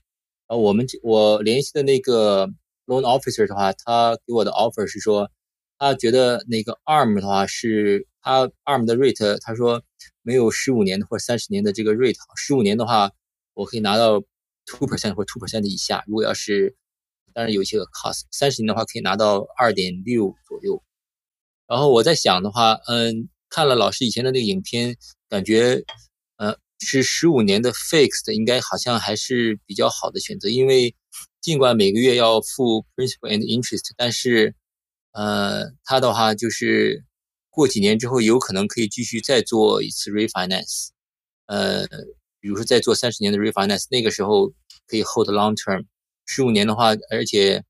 然后我们我联系的那个 loan officer 的话，他给我的 offer 是说，他觉得那个 ARM 的话是。他 ARM 的 rate，他说没有十五年的或者三十年的这个 rate，十五年的话，我可以拿到 two percent 或 two percent 以下。如果要是，当然有一些 cost，三十年的话可以拿到二点六左右。然后我在想的话，嗯，看了老师以前的那个影片，感觉，呃，是十五年的 fixed 应该好像还是比较好的选择，因为尽管每个月要付 principal and interest，但是，呃，他的话就是。过几年之后，有可能可以继续再做一次 refinance，呃，比如说再做三十年的 refinance，那个时候可以 hold long term。十五年的话，而且，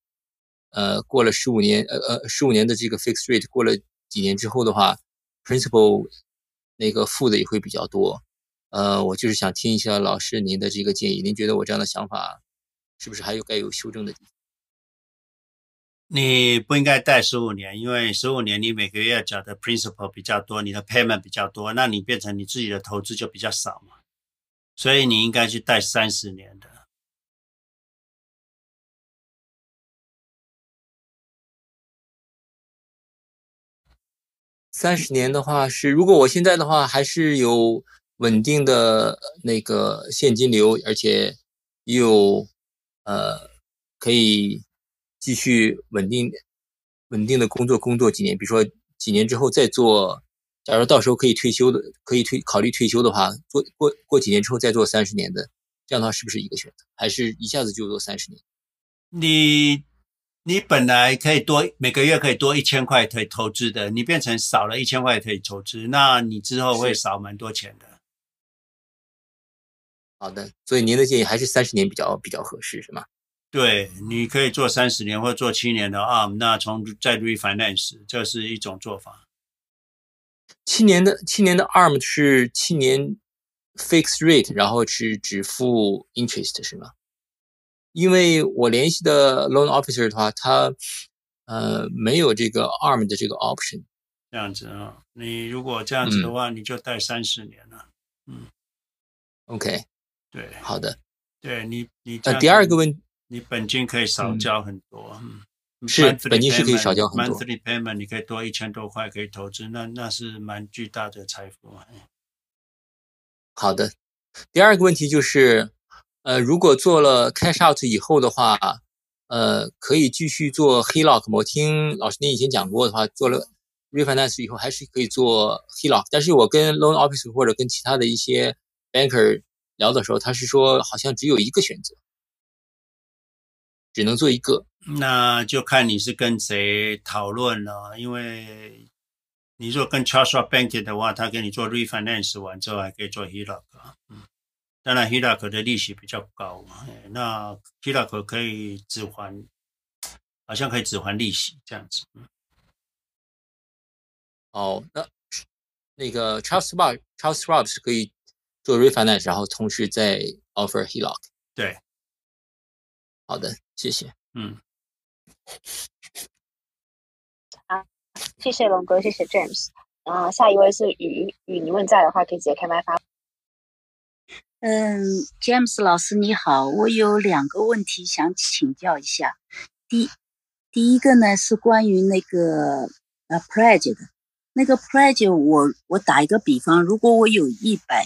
呃，过了十五年，呃呃，十五年的这个 fixed rate，过了几年之后的话，principal 那个付的也会比较多。呃，我就是想听一下老师您的这个建议，您觉得我这样的想法是不是还有该有修正的地方？你不应该贷十五年，因为十五年你每个月要缴的 principal 比较多，你的 payment 比较多，那你变成你自己的投资就比较少嘛。所以你应该去贷三十年的。三十年的话是，如果我现在的话还是有稳定的那个现金流，而且有呃可以。继续稳定、稳定的工作，工作几年，比如说几年之后再做。假如到时候可以退休的，可以退考虑退休的话，做过过几年之后再做三十年的，这样的话是不是一个选择？还是一下子就做三十年？你你本来可以多每个月可以多一千块可以投资的，你变成少了一千块可以投资，那你之后会少蛮多钱的。好的，所以您的建议还是三十年比较比较合适，是吗？对，你可以做三十年或者做七年的 ARM，那从再 refinance，这是一种做法。七年的七年的 ARM 是七年 fixed rate，然后是只付 interest 是吗？因为我联系的 loan officer 的话，他呃没有这个 ARM 的这个 option。这样子啊，你如果这样子的话，嗯、你就贷三十年了。嗯，OK，对，好的，对你你呃第二个问。你本金可以少交很多，嗯，是本金是可以少交很多。Monthly payment 你可以多一千多块可以投资，那那是蛮巨大的财富。好的，第二个问题就是，呃，如果做了 cash out 以后的话，呃，可以继续做 HELOC。我听老师您以前讲过的话，做了 refinance 以后还是可以做 HELOC。但是我跟 loan officer 或者跟其他的一些 banker 聊的时候，他是说好像只有一个选择。只能做一个，那就看你是跟谁讨论了。因为你如果跟 Charles Bank 的话，他给你做 refinance 完之后还可以做 HELOC。嗯，当然 HELOC 的利息比较高嘛。那 HELOC 可以只还，好像可以只还利息这样子。哦，那那个 Charles Schwab Charles Schwab 是可以做 refinance，然后同时再 offer HELOC。对。好的，谢谢。嗯，好，谢谢龙哥，谢谢 James。啊，下一位是雨雨，你问在的话可以直接开麦发。嗯，James 老师你好，我有两个问题想请教一下。第第一个呢是关于那个呃 pledge 的，那个 pledge 我我打一个比方，如果我有一百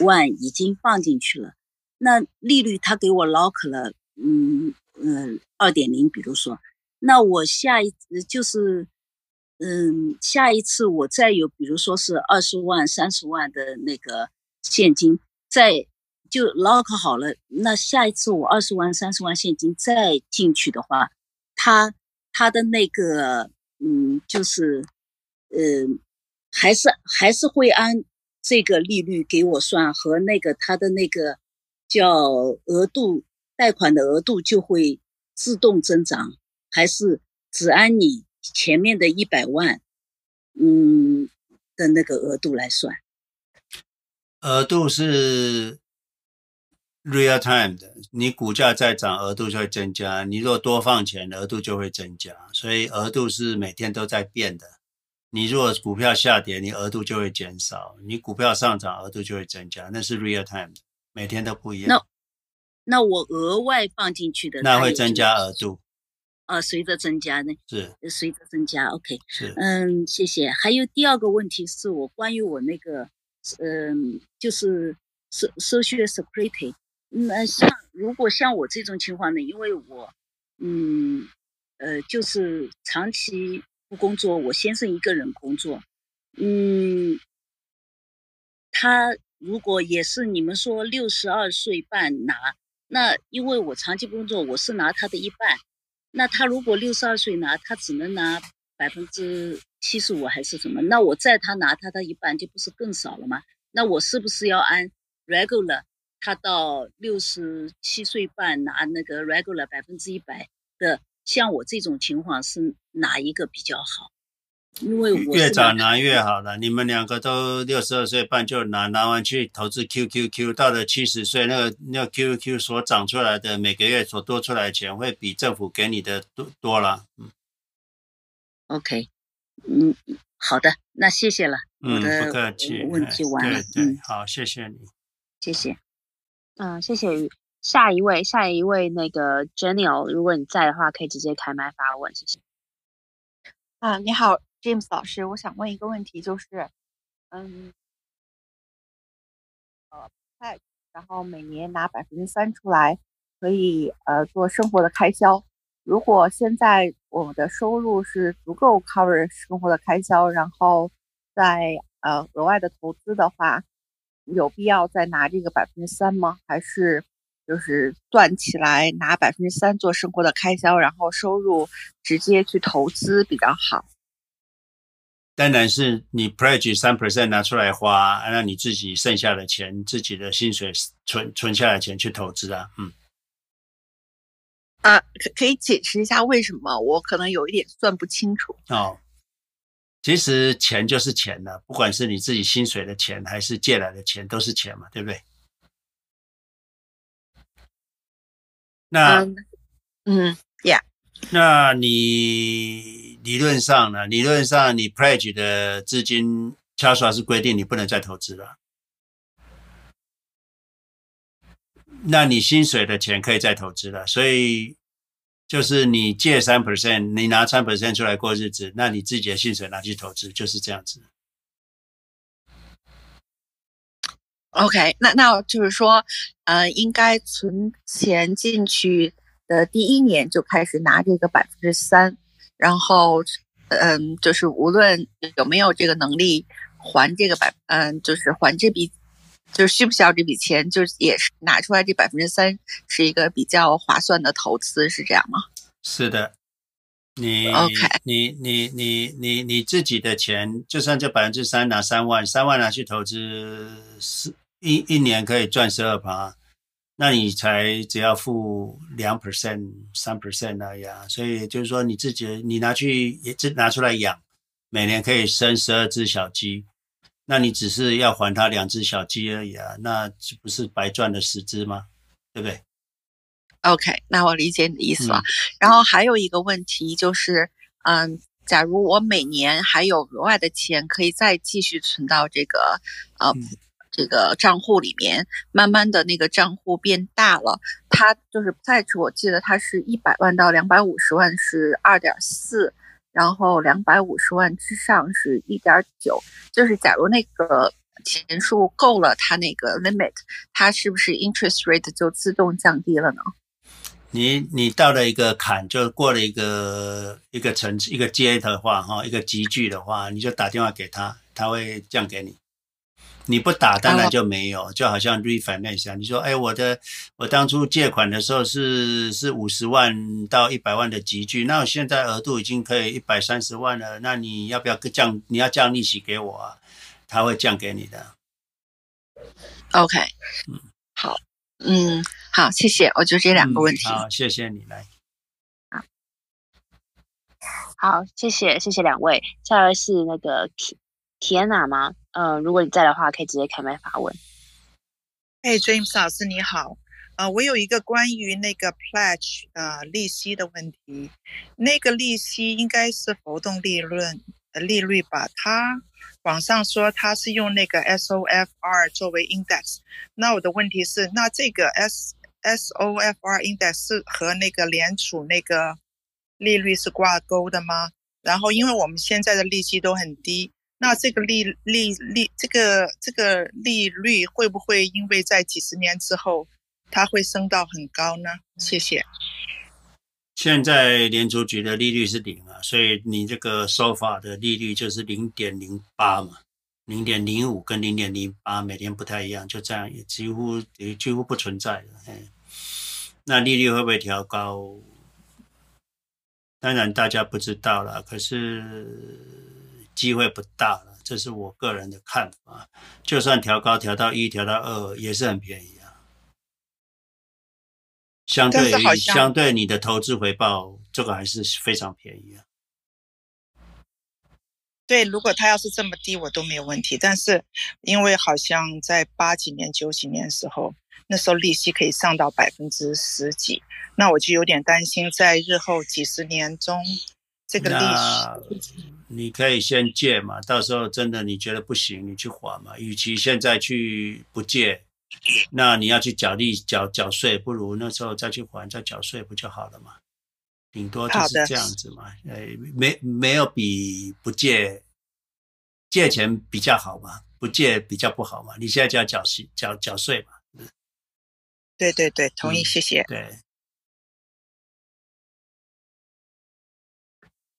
万已经放进去了，那利率他给我 lock 了。嗯嗯，二点零，比如说，那我下一就是，嗯，下一次我再有，比如说是二十万、三十万的那个现金，再就 lock 好了。那下一次我二十万、三十万现金再进去的话，他他的那个，嗯，就是，嗯，还是还是会按这个利率给我算，和那个他的那个叫额度。贷款的额度就会自动增长，还是只按你前面的一百万？嗯，的那个额度来算？额度是 real time 的，你股价再涨，额度就会增加；你若多放钱，额度就会增加。所以额度是每天都在变的。你如果股票下跌，你额度就会减少；你股票上涨，额度就会增加。那是 real time 的，每天都不一样。那那我额外放进去的，那会增加额度。啊，随着增加呢？是随着增加。OK，是嗯，谢谢。还有第二个问题是我关于我那个，嗯，就是 Social Security。那像如果像我这种情况呢，因为我，嗯，呃，就是长期不工作，我先生一个人工作，嗯，他如果也是你们说六十二岁半拿，那因为我长期工作，我是拿他的一半。那他如果六十二岁拿，他只能拿百分之七十五还是什么？那我在他拿他的一半，就不是更少了吗？那我是不是要按 regular？他到六十七岁半拿那个 regular 百分之一百的，像我这种情况是哪一个比较好？因为我越早拿越好了，你们两个都六十二岁半就拿，拿完去投资 QQQ，到了七十岁，那个那个 QQQ 所长出来的每个月所多出来的钱，会比政府给你的多多了。嗯，OK，嗯，好的，那谢谢了。嗯，不客气。问题完了。对对，嗯，好，谢谢你。谢谢。嗯，谢谢。下一位，下一位那个 Jenny，如果你在的话，可以直接开麦发问，谢谢。啊，你好。James 老师，我想问一个问题，就是，嗯，呃，然后每年拿百分之三出来，可以呃做生活的开销。如果现在我们的收入是足够 cover 生活的开销，然后再呃额外的投资的话，有必要再拿这个百分之三吗？还是就是算起来拿百分之三做生活的开销，然后收入直接去投资比较好？当然是你 pledge 三 percent 拿出来花，那你自己剩下的钱，自己的薪水存存下来的钱去投资啊，嗯。啊，可可以解释一下为什么？我可能有一点算不清楚。哦，其实钱就是钱了，不管是你自己薪水的钱，还是借来的钱，都是钱嘛，对不对？那，嗯，嗯，yeah。那你理论上呢？理论上你 pledge 的资金，CASA 是规定你不能再投资了。那你薪水的钱可以再投资了，所以就是你借三 percent，你拿三 percent 出来过日子，那你自己的薪水拿去投资，就是这样子。OK，那那就是说，呃，应该存钱进去。的第一年就开始拿这个百分之三，然后，嗯，就是无论有没有这个能力还这个百，嗯，就是还这笔，就是需不需要这笔钱，就是也是拿出来这百分之三是一个比较划算的投资，是这样吗？是的，你 OK，你你你你你自己的钱，就算这百分之三拿三万，三万拿去投资，是一一年可以赚十二趴。那你才只要付两 percent、三 percent 而已啊，所以就是说你自己你拿去也只拿出来养，每年可以生十二只小鸡，那你只是要还他两只小鸡而已啊，那这不是白赚了十只吗？对不对？OK，那我理解你的意思了。嗯、然后还有一个问题就是，嗯，假如我每年还有额外的钱，可以再继续存到这个，呃。嗯这个账户里面，慢慢的那个账户变大了，它就是 pledge，我记得它是一百万到两百五十万是二点四，然后两百五十万之上是一点九，就是假如那个钱数够了，它那个 limit，它是不是 interest rate 就自动降低了呢？你你到了一个坎，就过了一个一个层次一个阶的话，哈，一个集聚的话，你就打电话给他，他会降给你。你不打当然就没有，就好像 refinance 一下。你说，哎，我的我当初借款的时候是是五十万到一百万的级距，那我现在额度已经可以一百三十万了，那你要不要降？你要降利息给我啊？他会降给你的。OK，嗯，好，嗯，好，谢谢。我就这两个问题。嗯、好，谢谢你来。好，好，谢谢谢谢两位。下来是那个。提安娜吗？呃，如果你在的话，可以直接开麦发问。哎、hey,，James 老师你好，呃，我有一个关于那个 pledge 呃利息的问题，那个利息应该是浮动利润的利率吧？它网上说它是用那个 SOFR 作为 index，那我的问题是，那这个 S SOFR index 是和那个联储那个利率是挂钩的吗？然后因为我们现在的利息都很低。那这个利利利这个这个利率会不会因为在几十年之后，它会升到很高呢？谢谢。现在联储局的利率是零啊，所以你这个收法的利率就是零点零八嘛，零点零五跟零点零八每天不太一样，就这样也几乎也几乎不存在了。嗯，那利率会不会调高？当然大家不知道了，可是。机会不大了，这是我个人的看法。就算调高调到一，调到二，也是很便宜啊。相对于相对你的投资回报，这个还是非常便宜啊。对，如果它要是这么低，我都没有问题。但是因为好像在八几年、九几年的时候，那时候利息可以上到百分之十几，那我就有点担心，在日后几十年中。这个利息，你可以先借嘛，到时候真的你觉得不行，你去还嘛。与其现在去不借，那你要去缴利缴缴税，不如那时候再去还再缴税不就好了嘛？顶多就是这样子嘛。呃，没没有比不借借钱比较好嘛？不借比较不好嘛？你现在就要缴税缴缴税嘛？对对对，同意，谢谢。嗯，对。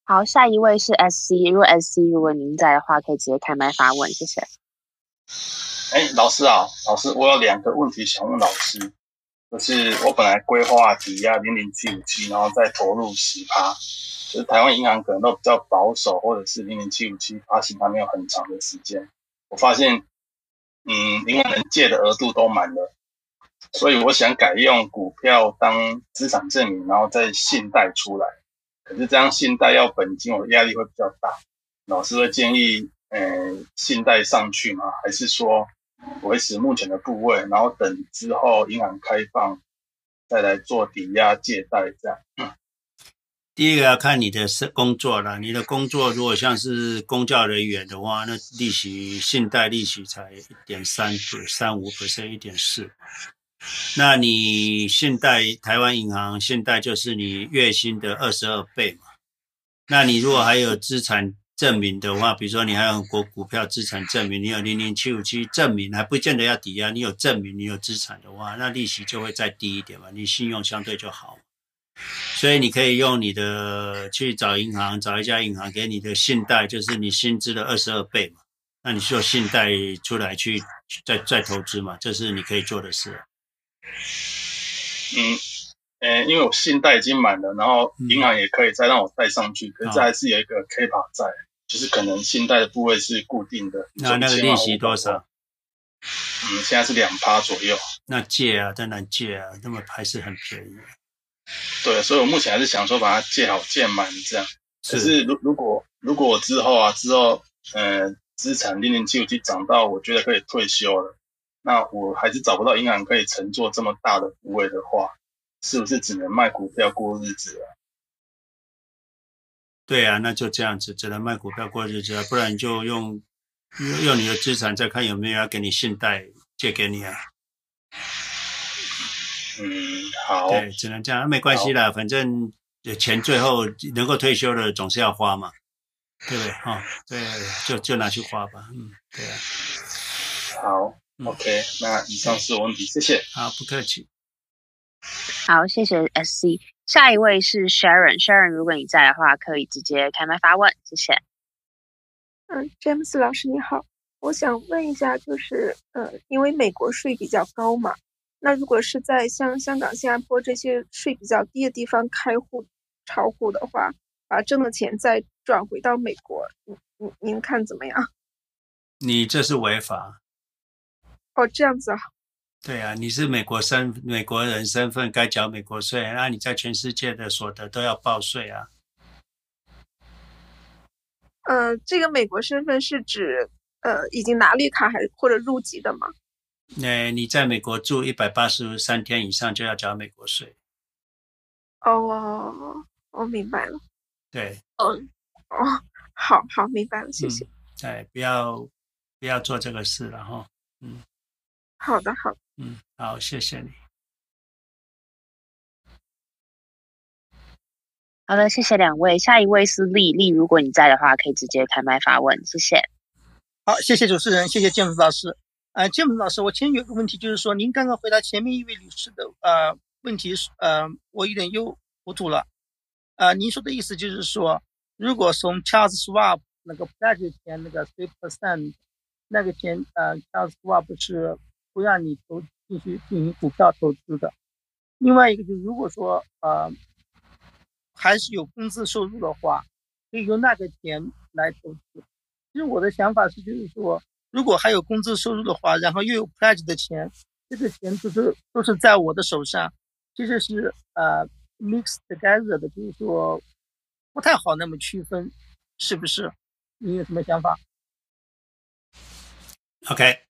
好，下一位是 SC。如果 SC 如果您在的话，可以直接开麦发问，谢谢。哎，老师啊，老师，我有两个问题想问老师，就是我本来规划抵押零零七五七，然后再投入十趴，就是台湾银行可能都比较保守，或者是零零七五七发行还没有很长的时间，我发现，嗯，因为能借的额度都满了，所以我想改用股票当资产证明，然后再信贷出来。可是这样信贷要本金，我的压力会比较大。老师会建议，呃，信贷上去吗？还是说维持目前的部位，然后等之后银行开放再来做抵押借贷这样？第一个要看你的工作了。你的工作如果像是公教人员的话，那利息信贷利息才一点三三五百分一点四。那你信贷台湾银行信贷就是你月薪的二十二倍嘛？那你如果还有资产证明的话，比如说你还有国股票资产证明，你有零零七五七证明，还不见得要抵押，你有证明你有资产的话，那利息就会再低一点嘛，你信用相对就好。所以你可以用你的去找银行，找一家银行给你的信贷，就是你薪资的二十二倍嘛。那你就信贷出来去再再投资嘛，这是你可以做的事。嗯，呃，因为我信贷已经满了，然后银行也可以再让我贷上去，嗯、可是这还是有一个 K 法在，就是可能信贷的部位是固定的。那那个利息多少？嗯，现在是两趴左右。那借啊，当然借啊，那么还是很便宜。对，所以我目前还是想说把它借好借满这样。可是如如果如果我之后啊之后，呃，资产零零七五七涨到我觉得可以退休了。那我还是找不到银行可以乘坐这么大的部位的话，是不是只能卖股票过日子啊？对啊，那就这样子，只能卖股票过日子啊，不然就用用用你的资产再看有没有要给你信贷借给你啊。嗯，好。对，只能这样，没关系啦，反正钱最后能够退休的总是要花嘛，对不对？哦，对，就就拿去花吧。嗯，对啊。好。OK，那以上是我问题，谢谢。好，不客气。好，谢谢 SC。下一位是 Sharon，Sharon，如果你在的话，可以直接开麦发问，谢谢。嗯，James 老师你好，我想问一下，就是呃，因为美国税比较高嘛，那如果是在像香港、新加坡这些税比较低的地方开户炒股的话，把挣的钱再转回到美国，您您您看怎么样？你这是违法。哦，这样子啊。对啊，你是美国身美国人身份，该缴美国税。那你在全世界的所得都要报税啊。呃，这个美国身份是指呃已经拿绿卡还是或者入籍的吗？那你在美国住一百八十三天以上就要缴美国税。哦，我明白了。对。哦哦，好好明白了，谢谢。哎、嗯，不要不要做这个事了哈。嗯。好的，好的。嗯，好，谢谢你。好的，谢谢两位。下一位是丽丽，如果你在的话，可以直接开麦发问，谢谢。好，谢谢主持人，谢谢詹姆斯老师。呃，詹姆斯老师，我前有个问题，就是说，您刚刚回答前面一位女士的呃问题，呃，我有点又糊涂了。呃，您说的意思就是说，如果从 Charles Schwab 那个 pledge 钱那个 three percent 那个钱，呃，Charles Schwab 是不让你投进去进行股票投资的。另外一个就是，如果说呃。还是有工资收入的话，可以用那个钱来投资。其实我的想法是，就是说，如果还有工资收入的话，然后又有 pledge 的钱，这个钱都是都是在我的手上，其实是呃 mixed together 的，就是说不太好那么区分，是不是？你有什么想法？OK，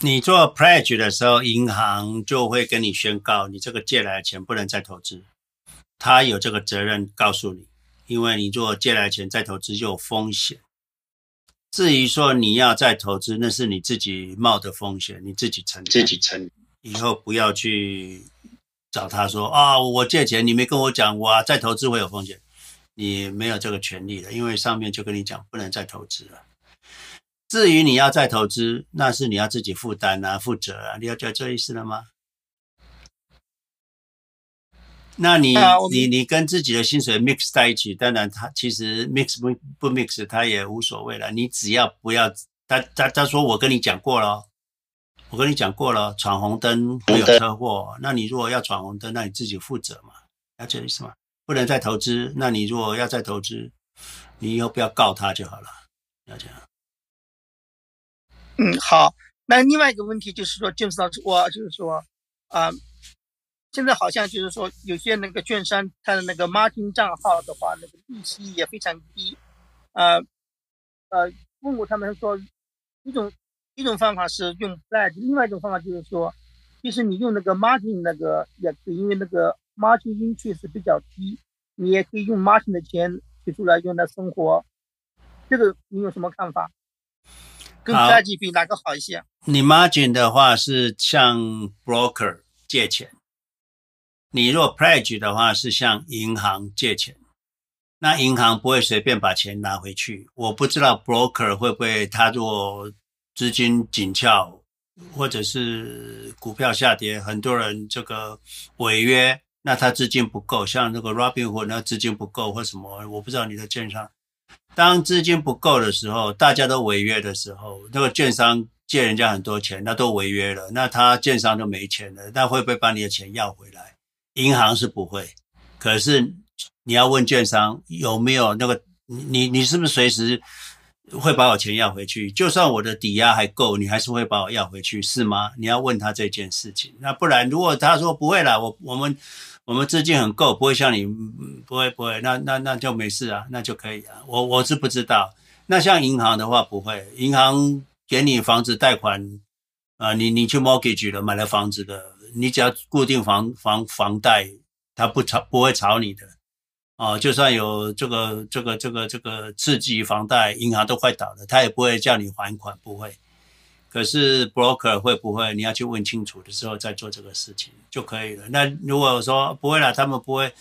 你做 pledge 的时候，银行就会跟你宣告，你这个借来的钱不能再投资。他有这个责任告诉你，因为你如果借来钱再投资就有风险。至于说你要再投资，那是你自己冒的风险，你自己承担。自己承。以后不要去找他说啊，我借钱你没跟我讲，我再投资会有风险。你没有这个权利的，因为上面就跟你讲不能再投资了。至于你要再投资，那是你要自己负担啊，负责啊。你了解这意思了吗？那你、啊、你你跟自己的薪水 mix 在一起，当然他其实 mix 不不 mix 他也无所谓了。你只要不要他他他说我跟你讲过了，我跟你讲过了，闯红灯会有车祸。那你如果要闯红灯，那你自己负责嘛，了解意思吗？不能再投资。那你如果要再投资，你以后不要告他就好了，了解。嗯，好。那另外一个问题就是说，就是说我就是说啊。现在好像就是说，有些那个券商他的那个 margin 账号的话，那个利息也非常低。呃，呃，问过他们说，一种一种方法是用 pledge，另外一种方法就是说，其实你用那个 margin 那个也可以，因为那个 margin interest 比较低，你也可以用 margin 的钱取出来用来生活。这个你有什么看法？跟 pledge 比哪个好一些？你 margin 的话是向 broker 借钱。你若 pledge 的话，是向银行借钱，那银行不会随便把钱拿回去。我不知道 broker 会不会，他做资金紧俏，或者是股票下跌，很多人这个违约，那他资金不够，像那个 Robinhood 那资金不够或什么，我不知道你的券商。当资金不够的时候，大家都违约的时候，那个券商借人家很多钱，那都违约了，那他券商都没钱了，那会不会把你的钱要回来？银行是不会，可是你要问券商有没有那个，你你是不是随时会把我钱要回去？就算我的抵押还够，你还是会把我要回去，是吗？你要问他这件事情。那不然，如果他说不会啦，我我们我们资金很够，不会像你不会不会，那那那就没事啊，那就可以啊。我我是不知道。那像银行的话不会，银行给你房子贷款啊，你你去 mortgage 了买了房子的。你只要固定房房房贷，他不炒不会炒你的，哦，就算有这个这个这个这个刺激房贷，银行都快倒了，他也不会叫你还款，不会。可是 broker 会不会？你要去问清楚的时候再做这个事情就可以了。那如果说不会了，他们不会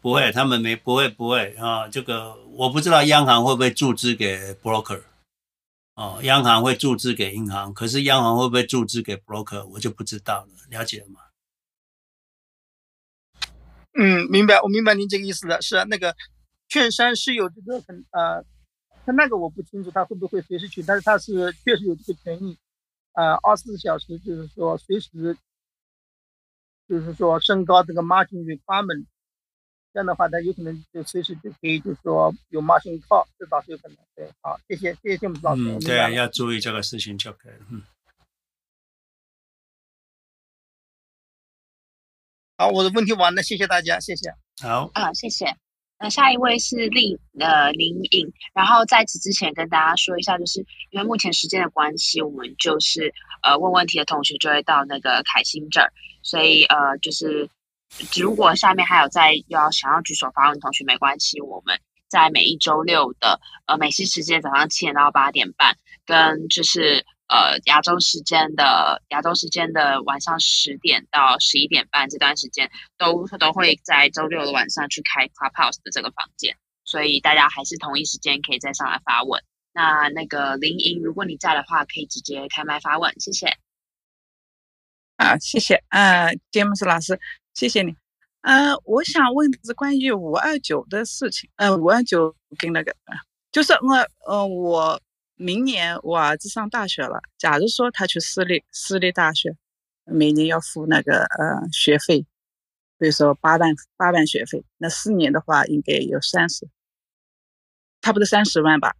不会，他们没不会不会啊，这个我不知道央行会不会注资给 broker。哦，央行会注资给银行，可是央行会不会注资给 broker，我就不知道了。了解了吗？嗯，明白，我明白您这个意思了。是啊，那个券商是有这个很呃，他那个我不清楚他会不会随时取，但是他是确实有这个权益，呃，二十四小时就是说随时就是说升高这个 margin requirement。这样的话，他有可能就随时就可以，就是说有 margin call，这倒是有可能。对，好，谢谢，谢谢詹姆老师。嗯，对，要注意这个事情就可以了。嗯。好，我的问题完了，谢谢大家，谢谢。好。啊，谢谢。那下一位是林呃林颖，然后在此之前跟大家说一下，就是因为目前时间的关系，我们就是呃问问题的同学就会到那个凯欣这儿，所以呃就是如果下面还有在要想要举手发问的同学，没关系，我们在每一周六的呃美西时间早上七点到八点半，跟就是。呃，亚洲时间的亚洲时间的晚上十点到十一点半这段时间，都都会在周六的晚上去开 Clubhouse 的这个房间，所以大家还是同一时间可以再上来发问。那那个林莹，如果你在的话，可以直接开麦发问，谢谢。啊，谢谢，呃，詹姆斯老师，谢谢你。呃，我想问的是关于五二九的事情，呃，五二九跟那个，就是我，呃，我。明年我儿子上大学了，假如说他去私立私立大学，每年要付那个呃学费，比如说八万八万学费，那四年的话应该有三十，差不多三十万吧。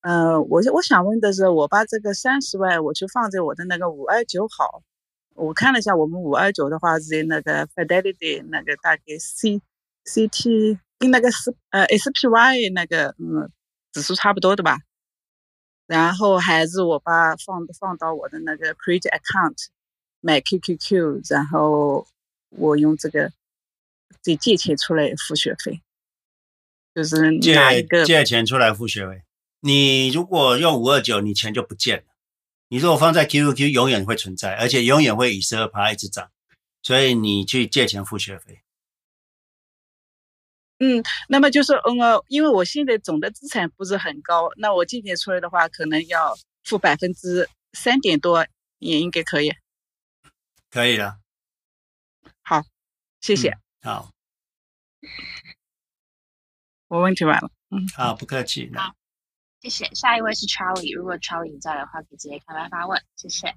呃，我我想问的是，我把这个三十万我就放在我的那个五二九好，我看了一下，我们五二九的话是那个 Fidelity 那个大概 C C T 跟那个是呃 S P Y 那个嗯指数差不多的吧。然后还是我爸放放到我的那个 credit account 买 QQQ，然后我用这个得借钱出来付学费，就是哪一个借借钱出来付学费？你如果用五二九，你钱就不见了。你如果放在 QQQ，永远会存在，而且永远会以十二趴一直涨，所以你去借钱付学费。嗯，那么就是嗯，呃，因为我现在总的资产不是很高，那我今年出来的话，可能要付百分之三点多，也应该可以。可以了。好，谢谢。嗯、好，我问题完了。嗯，好，不客气。好，谢谢。下一位是 Charlie，如果 Charlie 在的话，可以直接开麦发问。谢谢。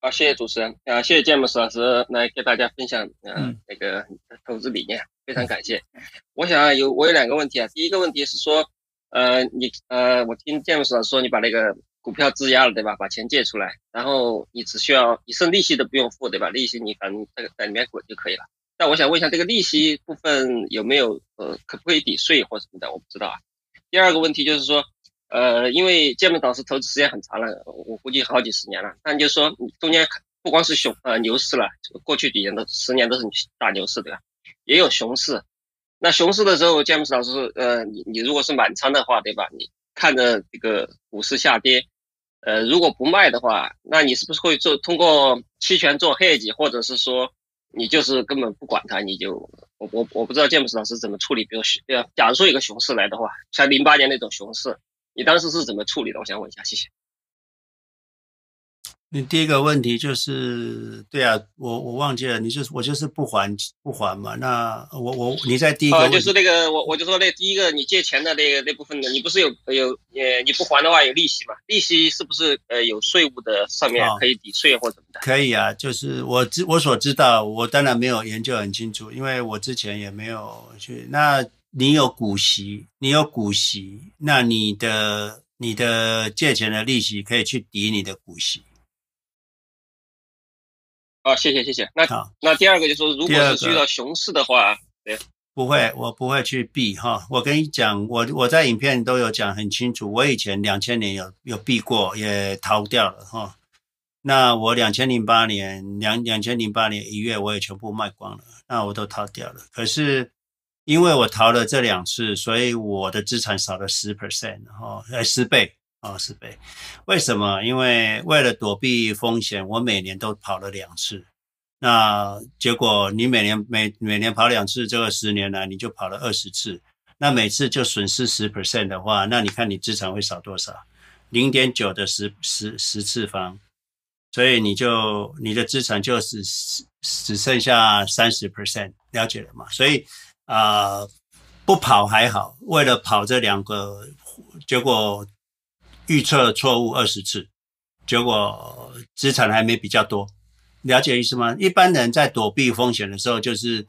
好，谢谢主持人。啊，谢谢詹姆斯老师来给大家分享啊、嗯、那个投资理念。非常感谢。我想啊有我有两个问题啊。第一个问题是说，呃，你呃，我听詹姆斯老师说你把那个股票质押了，对吧？把钱借出来，然后你只需要你剩利息都不用付，对吧？利息你反正这个在里面滚就可以了。但我想问一下，这个利息部分有没有呃，可不可以抵税或什么的？我不知道啊。第二个问题就是说，呃，因为詹姆斯老师投资时间很长了，我估计好几十年了。但就是说，中间不光是熊呃牛市了，过去几年都十年都是大牛市，对吧？也有熊市，那熊市的时候，詹姆斯老师，呃，你你如果是满仓的话，对吧？你看着这个股市下跌，呃，如果不卖的话，那你是不是会做通过期权做ヘ接或者是说你就是根本不管它，你就我我我不知道詹姆斯老师怎么处理，比如呃，假如说有个熊市来的话，像零八年那种熊市，你当时是怎么处理的？我想问一下，谢谢。你第一个问题就是，对啊，我我忘记了，你就是我就是不还不还嘛。那我我你在第一个、哦，就是那个我我就说那第一个你借钱的那个那部分的，你不是有有呃你不还的话有利息嘛？利息是不是呃有税务的上面可以抵税或怎么的？可以啊，就是我知我所知道，我当然没有研究很清楚，因为我之前也没有去。那你有股息，你有股息，那你的你的借钱的利息可以去抵你的股息。啊，谢谢谢谢。那好，那第二个就是说，如果是遇到熊市的话，对，不会，我不会去避哈。我跟你讲，我我在影片都有讲很清楚。我以前两千年有有避过，也逃掉了哈。那我两千零八年两两千零八年一月，我也全部卖光了，那我都逃掉了。可是因为我逃了这两次，所以我的资产少了十 percent 哈，呃十倍。哦，十倍，为什么？因为为了躲避风险，我每年都跑了两次。那结果你每年每每年跑两次，这个十年来你就跑了二十次。那每次就损失十 percent 的话，那你看你资产会少多少？零点九的十十十次方，所以你就你的资产就只只剩下三十 percent，了解了吗？所以啊、不跑还好，为了跑这两个，结果。预测错误二十次，结果资产还没比较多，了解意思吗？一般人在躲避风险的时候，就是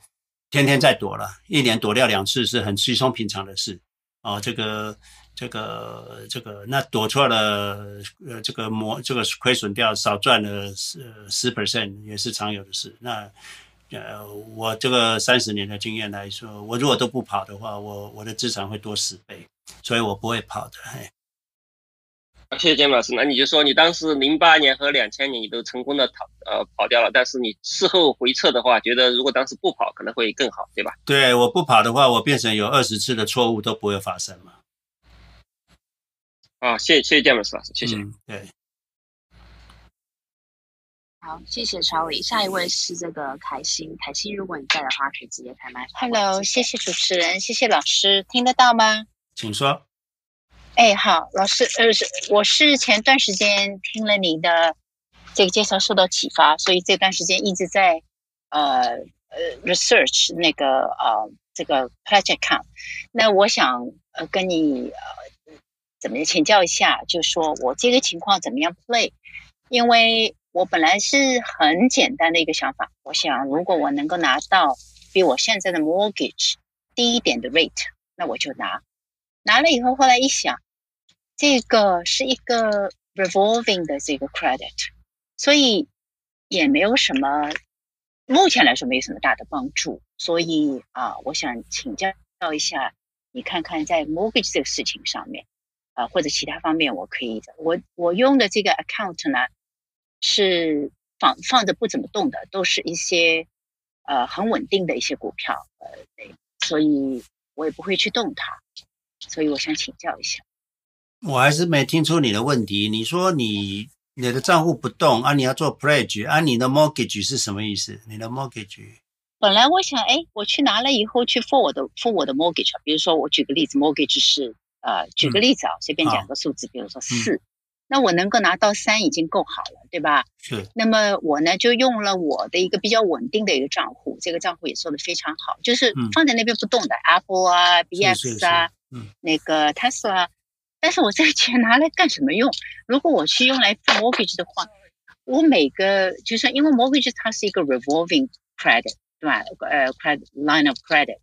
天天在躲了，一年躲掉两次是很稀松平常的事。哦，这个这个这个，那躲错了，呃，这个磨这个亏损掉少赚了十十 percent 也是常有的事。那呃，我这个三十年的经验来说，我如果都不跑的话，我我的资产会多十倍，所以我不会跑的。嘿，谢谢建老师。那你就说，你当时零八年和两千年你都成功的逃呃跑掉了，但是你事后回测的话，觉得如果当时不跑可能会更好，对吧？对，我不跑的话，我变成有二十次的错误都不会发生嘛。啊，谢谢谢谢建老师，谢谢。嗯，对。好，谢谢超伟。下一位是这个凯欣，凯欣，如果你在的话，可以直接开麦。Hello，谢谢主持人，谢谢老师，听得到吗？请说。哎，好，老师，呃，是我是前段时间听了你的这个介绍，受到启发，所以这段时间一直在呃呃 research 那个呃这个 account。那我想呃跟你呃怎么请教一下，就说我这个情况怎么样 play，因为。我本来是很简单的一个想法，我想如果我能够拿到比我现在的 mortgage 低一点的 rate，那我就拿。拿了以后，后来一想，这个是一个 revolving 的这个 credit，所以也没有什么，目前来说没有什么大的帮助。所以啊，我想请教一下，你看看在 mortgage 这个事情上面，啊或者其他方面，我可以，我我用的这个 account 呢？是放放着不怎么动的，都是一些呃很稳定的一些股票，呃，所以我也不会去动它，所以我想请教一下。我还是没听出你的问题。你说你你的账户不动啊，你要做 pledge 啊，你的 mortgage 是什么意思？你的 mortgage？本来我想，哎，我去拿了以后去付我的付我的 mortgage，比如说我举个例子，mortgage 是呃，举个例子啊，嗯、随便讲个数字，比如说四。嗯那我能够拿到三已经够好了，对吧？是。那么我呢，就用了我的一个比较稳定的一个账户，这个账户也做得非常好，就是放在那边不动的、嗯、Apple 啊、BX 啊、嗯、那个 Tesla。但是我这个钱拿来干什么用？如果我去用来付 mortgage 的话，我每个就是因为 mortgage 它是一个 revolving credit，对吧？呃，credit line of credit，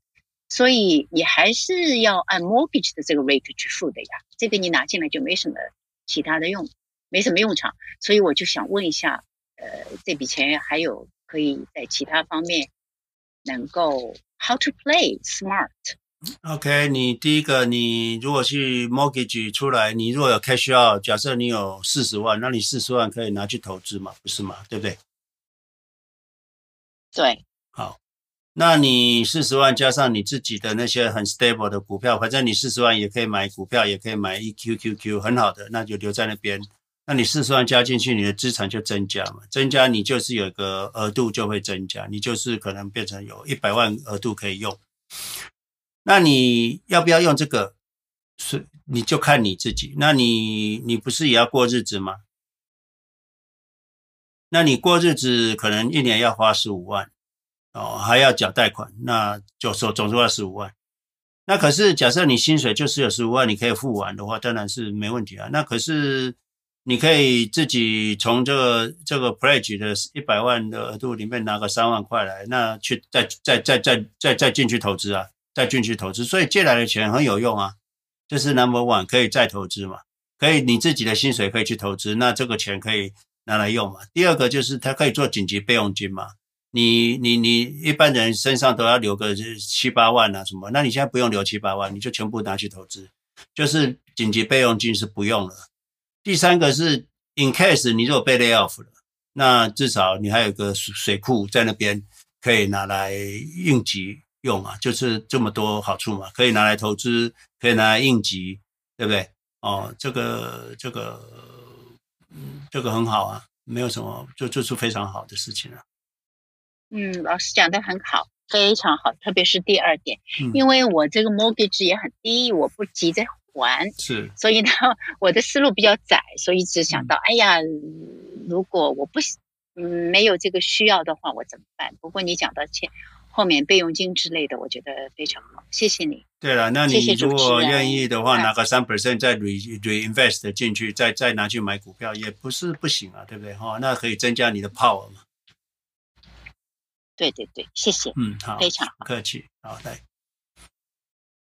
所以你还是要按 mortgage 的这个 rate 去付的呀。这个你拿进来就没什么。其他的用没什么用场，所以我就想问一下，呃，这笔钱还有可以在其他方面能够 how to play smart？OK，你第一个，你如果去 mortgage 出来，你如果有 cash out，假设你有四十万，那你四十万可以拿去投资嘛，不是嘛？对不对？对。好，那你四十万加上你自己的那些很 stable 的股票，反正你四十万也可以买股票，也可以买 EQQQ，很好的，那就留在那边。那你四十万加进去，你的资产就增加嘛，增加你就是有一个额度就会增加，你就是可能变成有一百万额度可以用。那你要不要用这个？是你就看你自己。那你你不是也要过日子吗？那你过日子可能一年要花十五万。哦，还要缴贷款，那就说总数要十五万。那可是假设你薪水就是有十五万，你可以付完的话，当然是没问题啊。那可是你可以自己从这个这个 pledge 的一百万的额度里面拿个三万块来，那去再再再再再再进去投资啊，再进去投资。所以借来的钱很有用啊，这是 number one，可以再投资嘛，可以你自己的薪水可以去投资，那这个钱可以拿来用嘛。第二个就是它可以做紧急备用金嘛。你你你一般人身上都要留个七八万啊什么？那你现在不用留七八万，你就全部拿去投资，就是紧急备用金是不用了。第三个是 in case 你如果被 lay off 了，那至少你还有个水库在那边可以拿来应急用啊，就是这么多好处嘛，可以拿来投资，可以拿来应急，对不对？哦，这个这个嗯，这个很好啊，没有什么，就就是非常好的事情了。嗯，老师讲的很好，非常好，特别是第二点，嗯、因为我这个 mortgage 也很低，我不急着还，是，所以呢，我的思路比较窄，所以只想到，嗯、哎呀，如果我不嗯没有这个需要的话，我怎么办？不过你讲到钱后面备用金之类的，我觉得非常好，谢谢你。对了，那你如果愿意的话，拿个三 percent 再 re reinvest 进去，再再拿去买股票，也不是不行啊，对不对？哈、哦，那可以增加你的 power 嘛。对对对，谢谢。嗯，好，非常客气。好，来，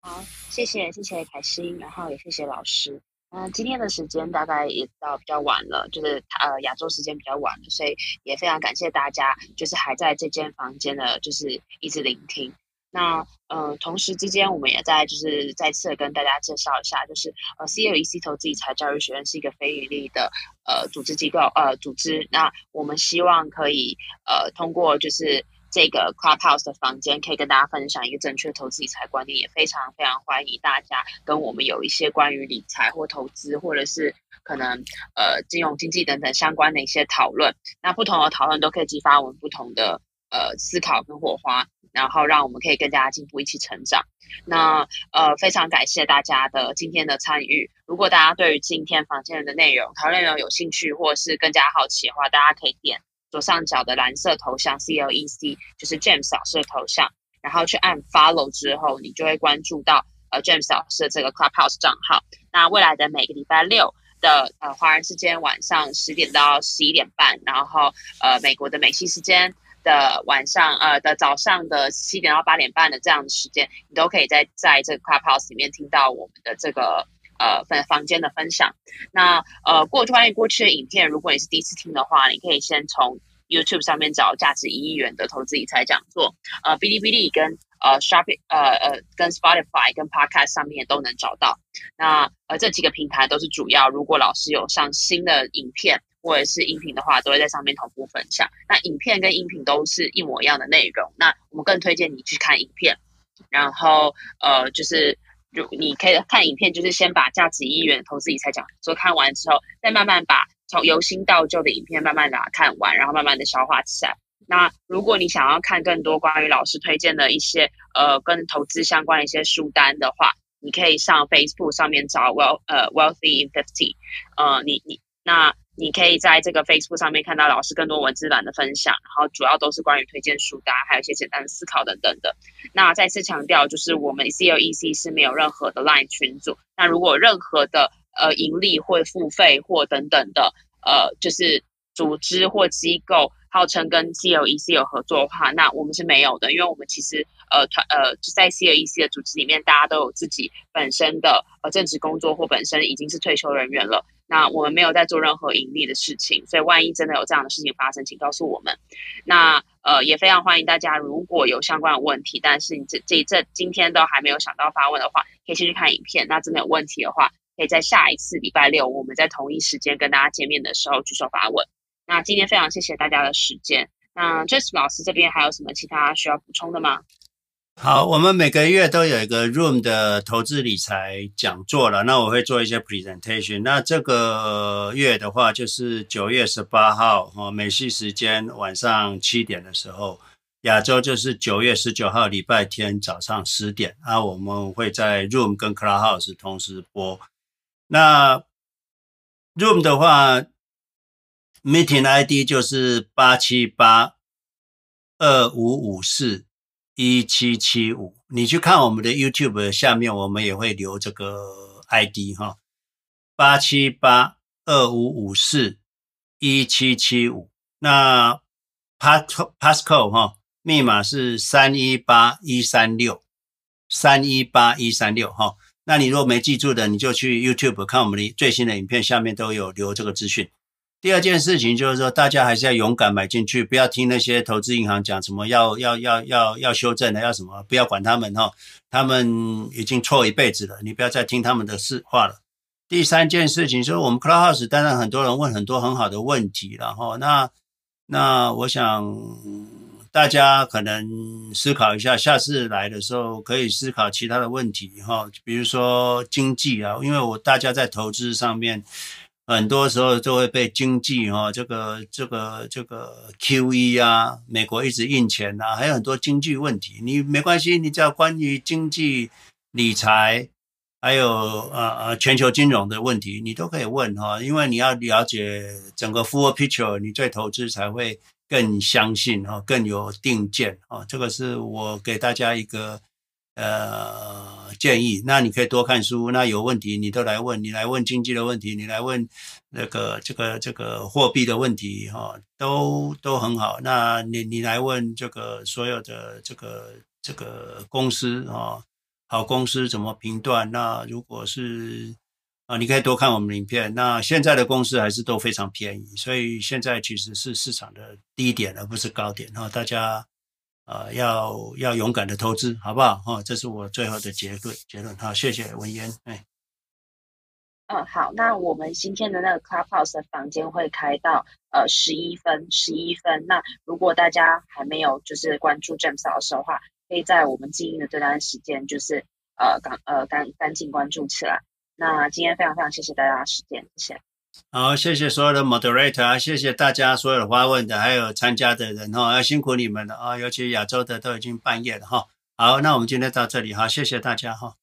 好，谢谢谢谢凯欣，然后也谢谢老师。嗯、呃，今天的时间大概也到比较晚了，就是呃亚洲时间比较晚了，所以也非常感谢大家，就是还在这间房间的，就是一直聆听。那呃，同时之间，我们也在就是再次跟大家介绍一下，就是呃，CLEC 投资理财教育学院是一个非盈利的呃组织机构呃组织。那我们希望可以呃通过就是这个 Clubhouse 的房间，可以跟大家分享一个正确投资理财观念，也非常非常欢迎大家跟我们有一些关于理财或投资，或者是可能呃金融经济等等相关的一些讨论。那不同的讨论都可以激发我们不同的呃思考跟火花。然后让我们可以更加进步，一起成长。那呃，非常感谢大家的今天的参与。如果大家对于今天房间的内容、讨论内容有兴趣，或是更加好奇的话，大家可以点左上角的蓝色头像 C L E C，就是 James 老师的头像，然后去按 Follow 之后，你就会关注到呃 James 老师的这个 Clubhouse 账号。那未来的每个礼拜六的呃华人时间晚上十点到十一点半，然后呃美国的美西时间。的晚上，呃的早上的七点到八点半的这样的时间，你都可以在在这个 Clubhouse 里面听到我们的这个呃分房间的分享。那呃过关于过去的影片，如果你是第一次听的话，你可以先从 YouTube 上面找价值一亿元的投资理财讲座，呃哔哩哔哩跟呃 Shopping 呃呃跟 Spotify 跟 Podcast 上面都能找到。那呃这几个平台都是主要，如果老师有上新的影片。或者是音频的话，都会在上面同步分享。那影片跟音频都是一模一样的内容。那我们更推荐你去看影片，然后呃，就是如你可以看影片，就是先把价值一元投资理财讲座看完之后，再慢慢把从由新到旧的影片慢慢的看完，然后慢慢的消化起来。那如果你想要看更多关于老师推荐的一些呃跟投资相关的一些书单的话，你可以上 Facebook 上面找 Well 呃 Wealthy in Fifty，呃，你你那。你可以在这个 Facebook 上面看到老师更多文字版的分享，然后主要都是关于推荐书单，还有一些简单的思考等等的。那再次强调，就是我们 CLEC 是没有任何的 Line 群组。那如果任何的呃盈利或付费或等等的呃就是组织或机构号称跟 CLEC 有合作的话，那我们是没有的，因为我们其实呃团呃就在 CLEC 的组织里面，大家都有自己本身的呃正职工作或本身已经是退休人员了。那我们没有在做任何盈利的事情，所以万一真的有这样的事情发生，请告诉我们。那呃也非常欢迎大家，如果有相关的问题，但是你这这这今天都还没有想到发问的话，可以先去看影片。那真的有问题的话，可以在下一次礼拜六我们在同一时间跟大家见面的时候举手发问。那今天非常谢谢大家的时间。那 James 老师这边还有什么其他需要补充的吗？好，我们每个月都有一个 Room 的投资理财讲座了，那我会做一些 presentation。那这个月的话，就是九月十八号哦，美西时间晚上七点的时候，亚洲就是九月十九号礼拜天早上十点啊，我们会在 Room 跟 Clubhouse 同时播。那 Room 的话，Meeting ID 就是八七八二五五四。一七七五，你去看我们的 YouTube 下面，我们也会留这个 ID 哈，八七八二五五四一七七五。那 Pass Passcode 哈，密码是三一八一三六三一八一三六哈。那你如果没记住的，你就去 YouTube 看我们的最新的影片，下面都有留这个资讯。第二件事情就是说，大家还是要勇敢买进去，不要听那些投资银行讲什么要要要要要修正的，要什么，不要管他们哈，他们已经错一辈子了，你不要再听他们的事话了。第三件事情就是，我们 Clubhouse 当然很多人问很多很好的问题，然后那那我想大家可能思考一下，下次来的时候可以思考其他的问题哈，比如说经济啊，因为我大家在投资上面。很多时候就会被经济哈，这个这个这个 QE 啊，美国一直印钱呐，还有很多经济问题。你没关系，你只要关于经济、理财，还有呃呃全球金融的问题，你都可以问哈，因为你要了解整个 full picture，你对投资才会更相信哈，更有定见啊。这个是我给大家一个。呃，建议，那你可以多看书。那有问题你都来问，你来问经济的问题，你来问那个这个这个货币的问题，哈，都都很好。那你你来问这个所有的这个这个公司啊，好公司怎么评断？那如果是啊，你可以多看我们影片。那现在的公司还是都非常便宜，所以现在其实是市场的低点，而不是高点。哈，大家呃要要勇敢的投资，好不好？哈，这是我最后的结论。结论，好，谢谢文嫣。哎，嗯，好，那我们今天的那个 Clubhouse 的房间会开到呃十一分，十一分。那如果大家还没有就是关注 James 老师的话，可以在我们静音的这段时间，就是呃赶呃赶赶紧关注起来。那今天非常非常谢谢大家的时间，谢谢。好，谢谢所有的 moderator 啊，谢谢大家所有的发问的，还有参加的人哈，要辛苦你们了啊，尤其亚洲的都已经半夜了哈。好，那我们今天到这里哈，谢谢大家哈。